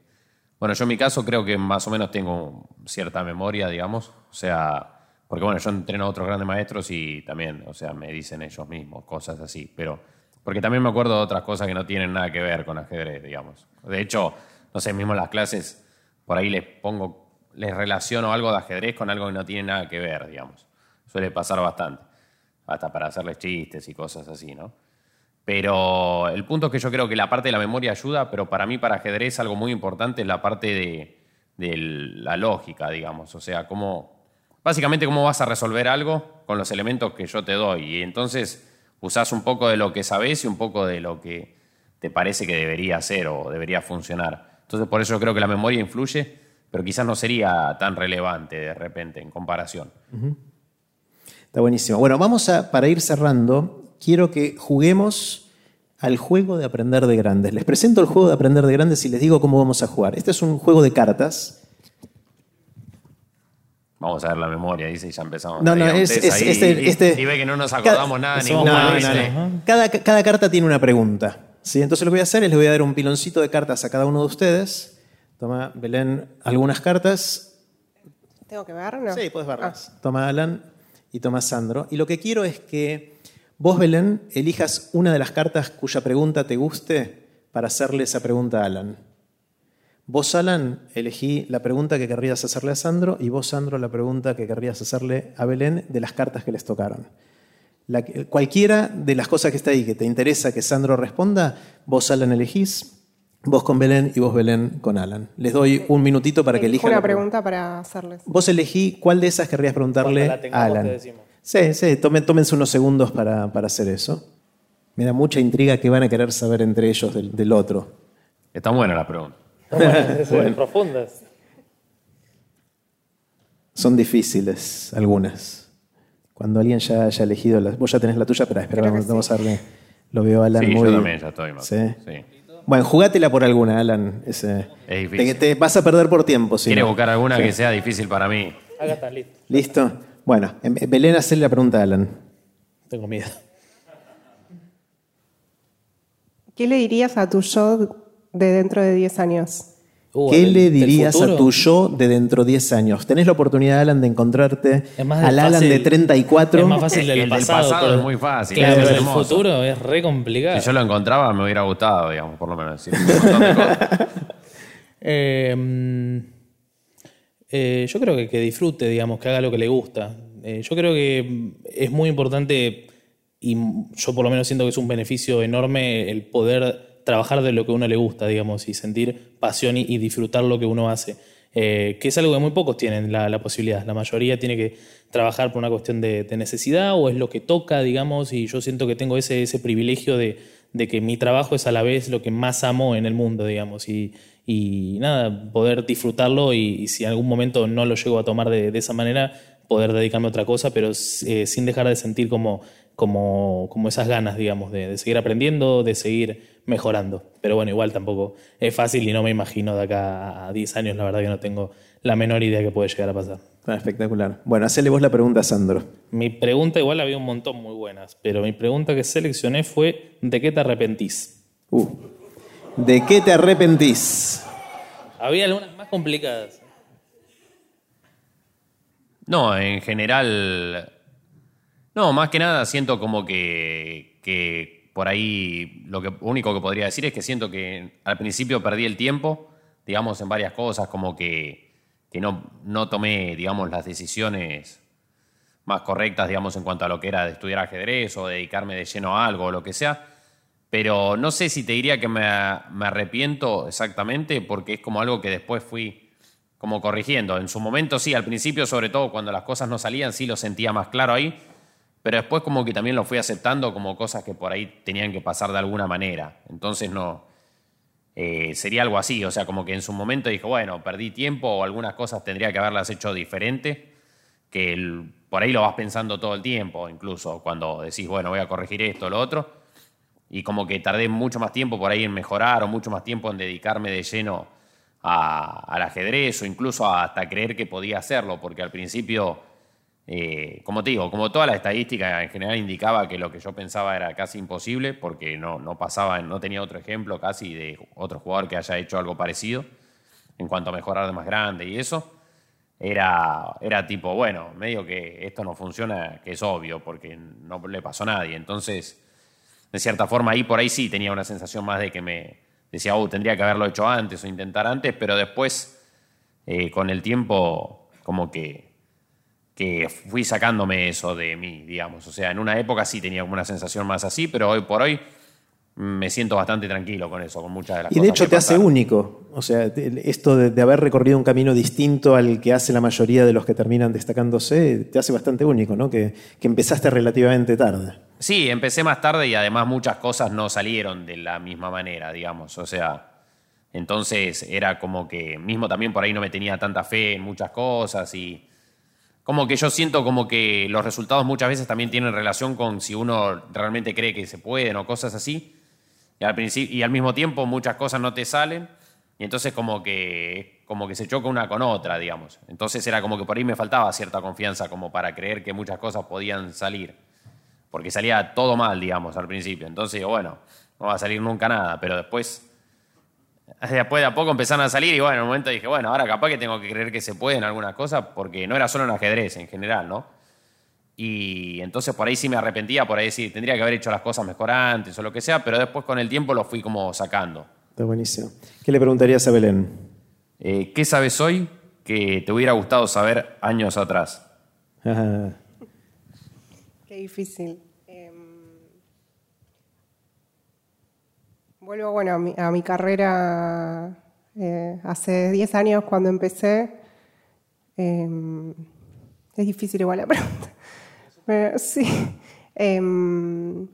bueno, yo en mi caso creo que más o menos tengo cierta memoria, digamos, o sea, porque bueno, yo entreno a otros grandes maestros y también, o sea, me dicen ellos mismos cosas así, pero, porque también me acuerdo de otras cosas que no tienen nada que ver con ajedrez, digamos. De hecho, no sé, mismo las clases, por ahí les pongo, les relaciono algo de ajedrez con algo que no tiene nada que ver, digamos. Suele pasar bastante, hasta para hacerles chistes y cosas así, ¿no? Pero el punto es que yo creo que la parte de la memoria ayuda, pero para mí, para ajedrez, algo muy importante es la parte de, la lógica, digamos. O sea, cómo, básicamente cómo vas a resolver algo con los elementos que yo te doy. Y entonces usás un poco de lo que sabés y un poco de lo que te parece que debería ser o debería funcionar. Entonces, por eso yo creo que la memoria influye, pero quizás no sería tan relevante de repente en comparación. Está buenísimo. Bueno, vamos a, para ir cerrando, quiero que juguemos al juego de aprender de grandes. Les presento el juego de aprender de grandes y les digo cómo vamos a jugar. Este es un juego de cartas. Vamos a ver la memoria, dice, y ya empezamos. No, no, es, ustedes es- ahí, este, y- este- y ve que no nos acordamos nada, No, no. ¿no? Cada, cada carta tiene una pregunta. ¿Sí? Entonces lo que voy a hacer es les voy a dar un piloncito de cartas a cada uno de ustedes. Toma, Belén, algunas cartas. ¿Tengo que ver? No. Sí, puedes verlas. Toma Alan y toma Sandro. Y lo que quiero es que vos, Belén, elijas una de las cartas cuya pregunta te guste para hacerle esa pregunta a Alan. Vos, Alan, elegí la pregunta que querrías hacerle a Sandro y vos, Sandro, la pregunta que querrías hacerle a Belén de las cartas que les tocaron. La cualquiera de las cosas que está ahí que te interesa que Sandro responda, vos, Alan, elegís. Vos con Belén y vos, Belén, con Alan. Les doy un minutito para que elijan. una pregunta. pregunta para hacerles. Vos elegí cuál de esas querrías preguntarle a Alan. te decimos. Sí, sí, tomen, tómense unos segundos para, para, hacer eso. Me da mucha intriga que van a querer saber entre ellos del, del otro. Está buena la pregunta. Son [LAUGHS] profundas. Son difíciles algunas. Cuando alguien ya haya elegido, la, vos ya tenés la tuya, pero espera, vamos, vamos, a darle. Lo veo a Alan sí, muy. Yo también ya estoy más. ¿Sí? sí. Bueno, jugátela por alguna, Alan. Ese, es difícil. Te, te, vas a perder por tiempo. Si ¿Quieres no. buscar alguna sí. que sea difícil para mí? Acá está, listo. ¿Listo? Bueno, Belén, hacerle la pregunta a Alan. Tengo miedo. ¿Qué le dirías a tu yo de dentro de 10 años? Uh, ¿Qué del- le del dirías a tu yo de dentro de 10 años? Tenés la oportunidad, Alan, de encontrarte al Alan de 34. Es más fácil del El del pasado. pasado pero- es muy fácil, Claro, es pero el futuro es re complicado. Si yo lo encontraba, me hubiera gustado, digamos, por lo menos. decir [LAUGHS] un de cosas. Eh, yo creo que, que disfrute, digamos, que haga lo que le gusta. Eh, yo creo que es muy importante, y yo por lo menos siento que es un beneficio enorme el poder trabajar de lo que uno le gusta, digamos, y sentir pasión y, disfrutar lo que uno hace. Eh, que es algo que muy pocos tienen la, posibilidad. La mayoría tiene que trabajar por una cuestión de, necesidad o es lo que toca, digamos, y yo siento que tengo ese, ese privilegio de, de que mi trabajo es a la vez lo que más amo en el mundo, digamos, y, y nada, poder disfrutarlo y, si en algún momento no lo llego a tomar de, esa manera, poder dedicarme a otra cosa, pero eh, sin dejar de sentir como, como, como esas ganas, digamos, de seguir aprendiendo, de seguir mejorando. Pero bueno, igual tampoco es fácil y no me imagino de acá a 10 años, la verdad que no tengo la menor idea que puede llegar a pasar. Ah, espectacular. Bueno, hacele vos la pregunta a Sandro. Mi pregunta, igual había un montón muy buenas, pero mi pregunta que seleccioné fue, ¿de qué te arrepentís? Uh, ¿De qué te arrepentís? Había algunas más complicadas. No, en general. No, más que nada siento como que, que por ahí lo único que podría decir es que siento que al principio perdí el tiempo, digamos, en varias cosas, como que, que no, no tomé, digamos, las decisiones más correctas, digamos, en cuanto a lo que era de estudiar ajedrez o dedicarme de lleno a algo o lo que sea. Pero no sé si te diría que me, me arrepiento exactamente, porque es como algo que después fui como corrigiendo. En su momento sí, al principio, sobre todo cuando las cosas no salían, sí lo sentía más claro ahí, pero después como que también lo fui aceptando como cosas que por ahí tenían que pasar de alguna manera. Entonces no, eh, sería algo así, o sea, como que en su momento dije, bueno, perdí tiempo o algunas cosas tendría que haberlas hecho diferente, que por ahí lo vas pensando todo el tiempo, incluso cuando decís, bueno, voy a corregir esto o lo otro, y como que tardé mucho más tiempo por ahí en mejorar o mucho más tiempo en dedicarme de lleno a- al ajedrez o incluso hasta creer que podía hacerlo, porque al principio, eh, como te digo, como toda la estadística en general indicaba que lo que yo pensaba era casi imposible, porque no, no pasaba, no tenía otro ejemplo casi de otro jugador que haya hecho algo parecido en cuanto a mejorar de más grande y eso. Era, era tipo, bueno, medio que esto no funciona, que es obvio, porque no le pasó a nadie. Entonces, de cierta forma ahí por ahí sí tenía una sensación más de que me decía, oh, tendría que haberlo hecho antes o intentar antes, pero después eh, con el tiempo como que, que fui sacándome eso de mí, digamos. O sea, en una época sí tenía como una sensación más así, pero hoy por hoy me siento bastante tranquilo con eso, con muchas de las Y cosas. de hecho que te hace único. O sea, esto de, de haber recorrido un camino distinto al que hace la mayoría de los que terminan destacándose, te hace bastante único, ¿no? Que, que empezaste relativamente tarde. Sí, empecé más tarde y además muchas cosas no salieron de la misma manera, digamos. O sea, entonces era como que mismo también por ahí no me tenía tanta fe en muchas cosas y como que yo siento como que los resultados muchas veces también tienen relación con si uno realmente cree que se pueden o cosas así. Y al, y al mismo tiempo muchas cosas no te salen y entonces como que, como que se choca una con otra, digamos. Entonces era como que por ahí me faltaba cierta confianza como para creer que muchas cosas podían salir porque salía todo mal, digamos, al principio. Entonces bueno, no va a salir nunca nada, pero después, después de a poco empezaron a salir y bueno, en un momento dije, bueno, ahora capaz que tengo que creer que se pueden algunas cosas, porque no era solo en ajedrez en general, ¿no? Y entonces por ahí sí me arrepentía, por ahí sí, tendría que haber hecho las cosas mejor antes o lo que sea, pero después con el tiempo lo fui como sacando. Está buenísimo. ¿Qué le preguntarías a Belén? Eh, ¿Qué sabes hoy que te hubiera gustado saber años atrás? Qué difícil. Vuelvo, bueno, a mi, a mi carrera eh, hace 10 años cuando empecé. Em, es difícil igual la [LAUGHS] pregunta. Eh, sí. Em,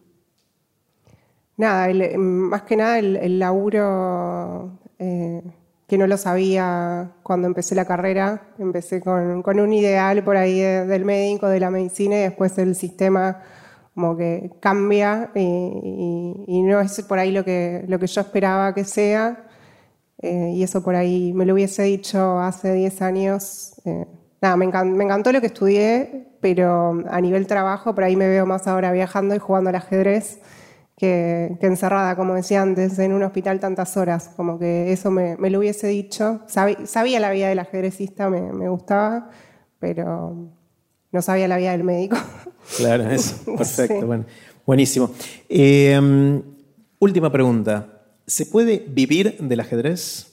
nada, más que nada el, laburo eh, que no lo sabía cuando empecé la carrera. Empecé con, un ideal por ahí del médico, de la medicina, y después el sistema como que cambia y, no es por ahí lo que, lo que yo esperaba que sea. Eh, y eso por ahí me lo hubiese dicho hace 10 años. Eh, nada, me, encantó lo que estudié, pero a nivel trabajo por ahí me veo más ahora viajando y jugando al ajedrez que, encerrada, como decía antes, en un hospital tantas horas. Como que eso me, lo hubiese dicho. sabía la vida del ajedrecista, me, gustaba, pero no sabía la vida del médico. Claro, [LAUGHS] eso. Perfecto. Bueno, buenísimo. Eh, última pregunta. ¿Se puede vivir del ajedrez?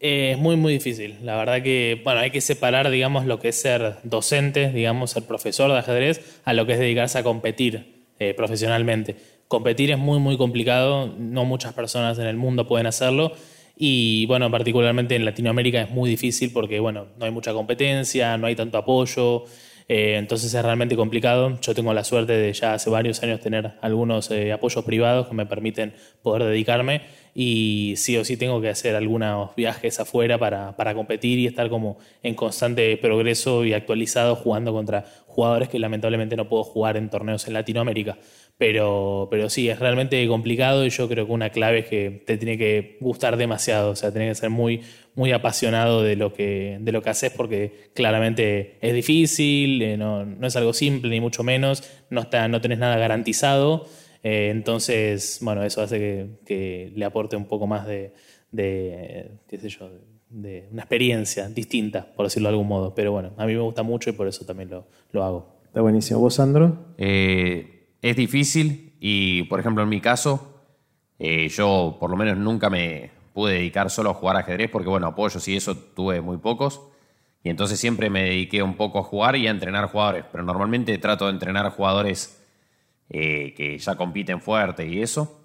Eh, es muy, muy difícil. La verdad que, bueno, hay que separar, digamos, lo que es ser docente, digamos, ser profesor de ajedrez, a lo que es dedicarse a competir eh, profesionalmente. Competir es muy, muy complicado. No muchas personas en el mundo pueden hacerlo. Y, bueno, particularmente en Latinoamérica es muy difícil porque, bueno, no hay mucha competencia, no hay tanto apoyo. Eh, entonces es realmente complicado. Yo tengo la suerte de ya hace varios años tener algunos eh, apoyos privados que me permiten poder dedicarme y sí o sí tengo que hacer algunos viajes afuera para, para competir y estar como en constante progreso y actualizado jugando contra jugadores que lamentablemente no puedo jugar en torneos en Latinoamérica. Pero, pero sí, es realmente complicado y yo creo que una clave es que te tiene que gustar demasiado, o sea, tiene que ser muy, muy apasionado de lo que, de lo que haces porque claramente es difícil, eh, no, no, es algo simple ni mucho menos, no, está, no tenés nada garantizado, eh, entonces, bueno, eso hace que, que, le aporte un poco más de, de qué sé yo, de una experiencia distinta, por decirlo de algún modo. Pero bueno, a mí me gusta mucho y por eso también lo, lo hago. Está buenísimo. ¿Vos, Sandro? Eh, es difícil y, por ejemplo, en mi caso, eh, yo por lo menos nunca me pude dedicar solo a jugar ajedrez porque, bueno, apoyos y eso tuve muy pocos. Y entonces siempre me dediqué un poco a jugar y a entrenar jugadores. Pero normalmente trato de entrenar jugadores eh, que ya compiten fuerte y eso,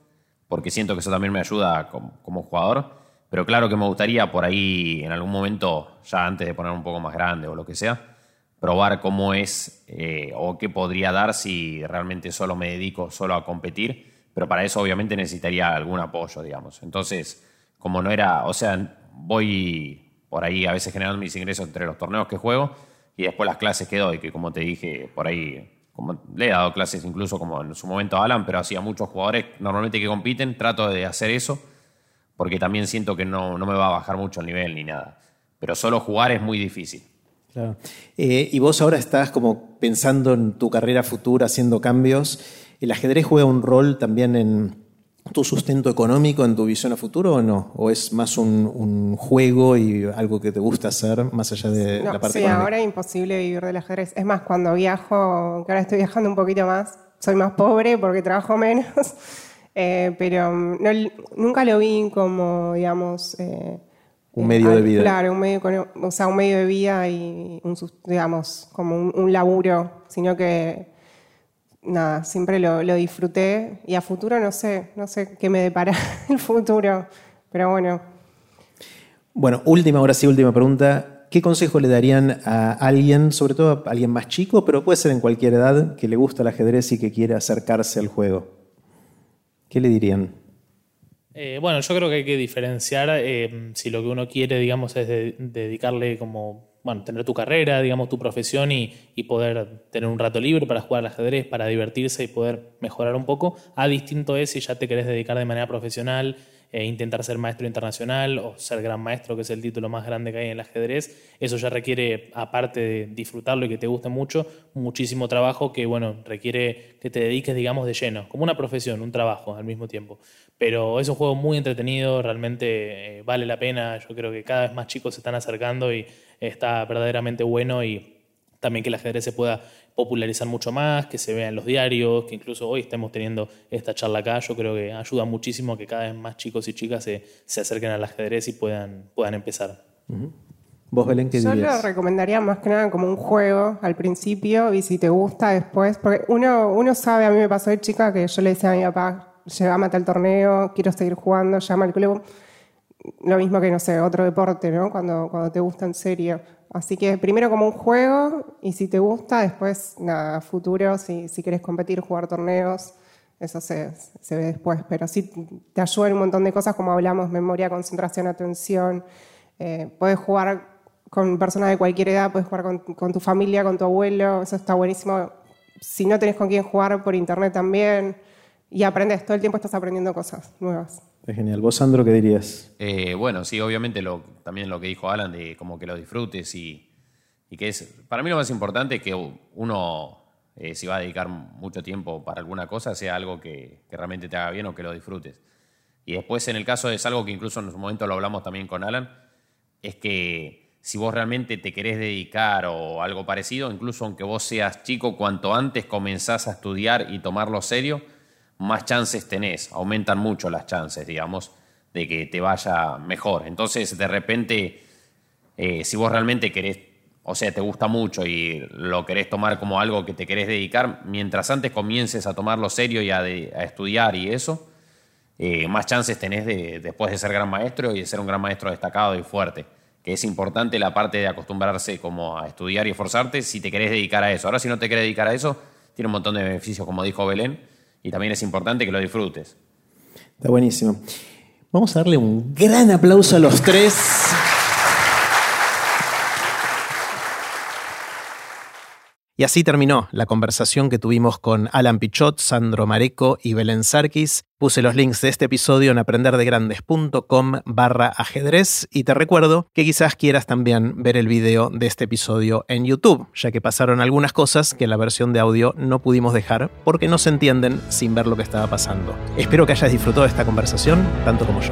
porque siento que eso también me ayuda como, como, jugador. Pero claro que me gustaría por ahí en algún momento, ya antes de poner un poco más grande o lo que sea, probar cómo es eh, o qué podría dar si realmente solo me dedico solo a competir, pero para eso obviamente necesitaría algún apoyo, digamos. Entonces, como no era, o sea, voy por ahí a veces generando mis ingresos entre los torneos que juego y después las clases que doy, que como te dije, por ahí, como le he dado clases incluso como en su momento a Alan, pero hacía muchos jugadores normalmente que compiten, trato de hacer eso, porque también siento que no, no me va a bajar mucho el nivel ni nada. Pero solo jugar es muy difícil. Eh, y vos ahora estás como pensando en tu carrera futura, haciendo cambios. ¿El ajedrez juega un rol también en tu sustento económico, en tu visión a futuro o no? ¿O es más un, juego y algo que te gusta hacer más allá de la parte sí, ahora es imposible vivir del ajedrez. Es más, cuando viajo, que ahora estoy viajando un poquito más, soy más pobre porque trabajo menos, [LAUGHS] eh, pero nunca lo vi como, digamos... Eh, un medio de vida. Claro, un medio, o sea, un medio de vida y, un, digamos, como un, laburo, sino que, nada, siempre lo, disfruté y a futuro no sé, no sé qué me depara [LAUGHS] el futuro, pero bueno. Bueno, última, ahora sí, última pregunta. ¿Qué consejo le darían a alguien, sobre todo a alguien más chico, pero puede ser en cualquier edad, que le gusta el ajedrez y que quiere acercarse al juego? ¿Qué le dirían? Eh, bueno, yo creo que hay que diferenciar eh, si lo que uno quiere, digamos, es dedicarle como, bueno, tener tu carrera, digamos, tu profesión y, y, poder tener un rato libre para jugar al ajedrez, para divertirse y poder mejorar un poco. A distinto es si ya te querés dedicar de manera profesional e intentar ser maestro internacional o ser gran maestro, que es el título más grande que hay en el ajedrez, eso ya requiere, aparte de disfrutarlo y que te guste mucho, muchísimo trabajo que, bueno, requiere que te dediques, digamos, de lleno, como una profesión, un trabajo al mismo tiempo. Pero es un juego muy entretenido, realmente eh, vale la pena, yo creo que cada vez más chicos se están acercando y está verdaderamente bueno y también que el ajedrez se pueda popularizar mucho más, que se vea en los diarios, que incluso hoy estemos teniendo esta charla acá, yo creo que ayuda muchísimo a que cada vez más chicos y chicas se, se acerquen al ajedrez y puedan, puedan empezar. ¿Vos, Belén, qué Yo lo recomendaría más que nada como un juego al principio y si te gusta después, porque uno, uno sabe, a mí me pasó de chica que yo le decía a mi papá, llegame a el torneo, quiero seguir jugando, llama al club. Lo mismo que, no sé, otro deporte, ¿no? Cuando, cuando te gusta en serio Así que primero como un juego y si te gusta, después, nada, futuro, si, si quieres competir, jugar torneos, eso se, se, ve después. Pero sí te ayuda en un montón de cosas, como hablamos, memoria, concentración, atención. Eh, puedes jugar con personas de cualquier edad, puedes jugar con, con, tu familia, con tu abuelo, eso está buenísimo. Si no tenés con quién jugar por internet también, y aprendes, todo el tiempo estás aprendiendo cosas nuevas. Es genial. ¿Vos, Sandro, qué dirías? Eh, bueno, sí, obviamente también lo que dijo Alan de como que lo disfrutes y, que es, para mí lo más importante es que uno, eh, si va a dedicar mucho tiempo para alguna cosa, sea algo que, que, realmente te haga bien o que lo disfrutes. Y después, en el caso es algo que incluso en su momento lo hablamos también con Alan, es que si vos realmente te querés dedicar o algo parecido, incluso aunque vos seas chico, cuanto antes comenzás a estudiar y tomarlo serio, más chances tenés, aumentan mucho las chances, digamos, de que te vaya mejor. Entonces, de repente, eh, si vos realmente querés, o sea, te gusta mucho y lo querés tomar como algo que te querés dedicar, mientras antes comiences a tomarlo serio y a, estudiar y eso, eh, más chances tenés de, después de ser gran maestro y de ser un gran maestro destacado y fuerte. Que es importante la parte de acostumbrarse como a estudiar y esforzarte si te querés dedicar a eso. Ahora, si no te querés dedicar a eso, tiene un montón de beneficios, como dijo Belén y también es importante que lo disfrutes. Está buenísimo. Vamos a darle un gran aplauso a los tres. Y así terminó la conversación que tuvimos con Alan Pichot, Sandro Mareco y Belén Sarkis. Puse los links de este episodio en aprenderdegrandes.com barra ajedrez y te recuerdo que quizás quieras también ver el video de este episodio en YouTube, ya que pasaron algunas cosas que en la versión de audio no pudimos dejar porque no se entienden sin ver lo que estaba pasando. Espero que hayas disfrutado de esta conversación tanto como yo.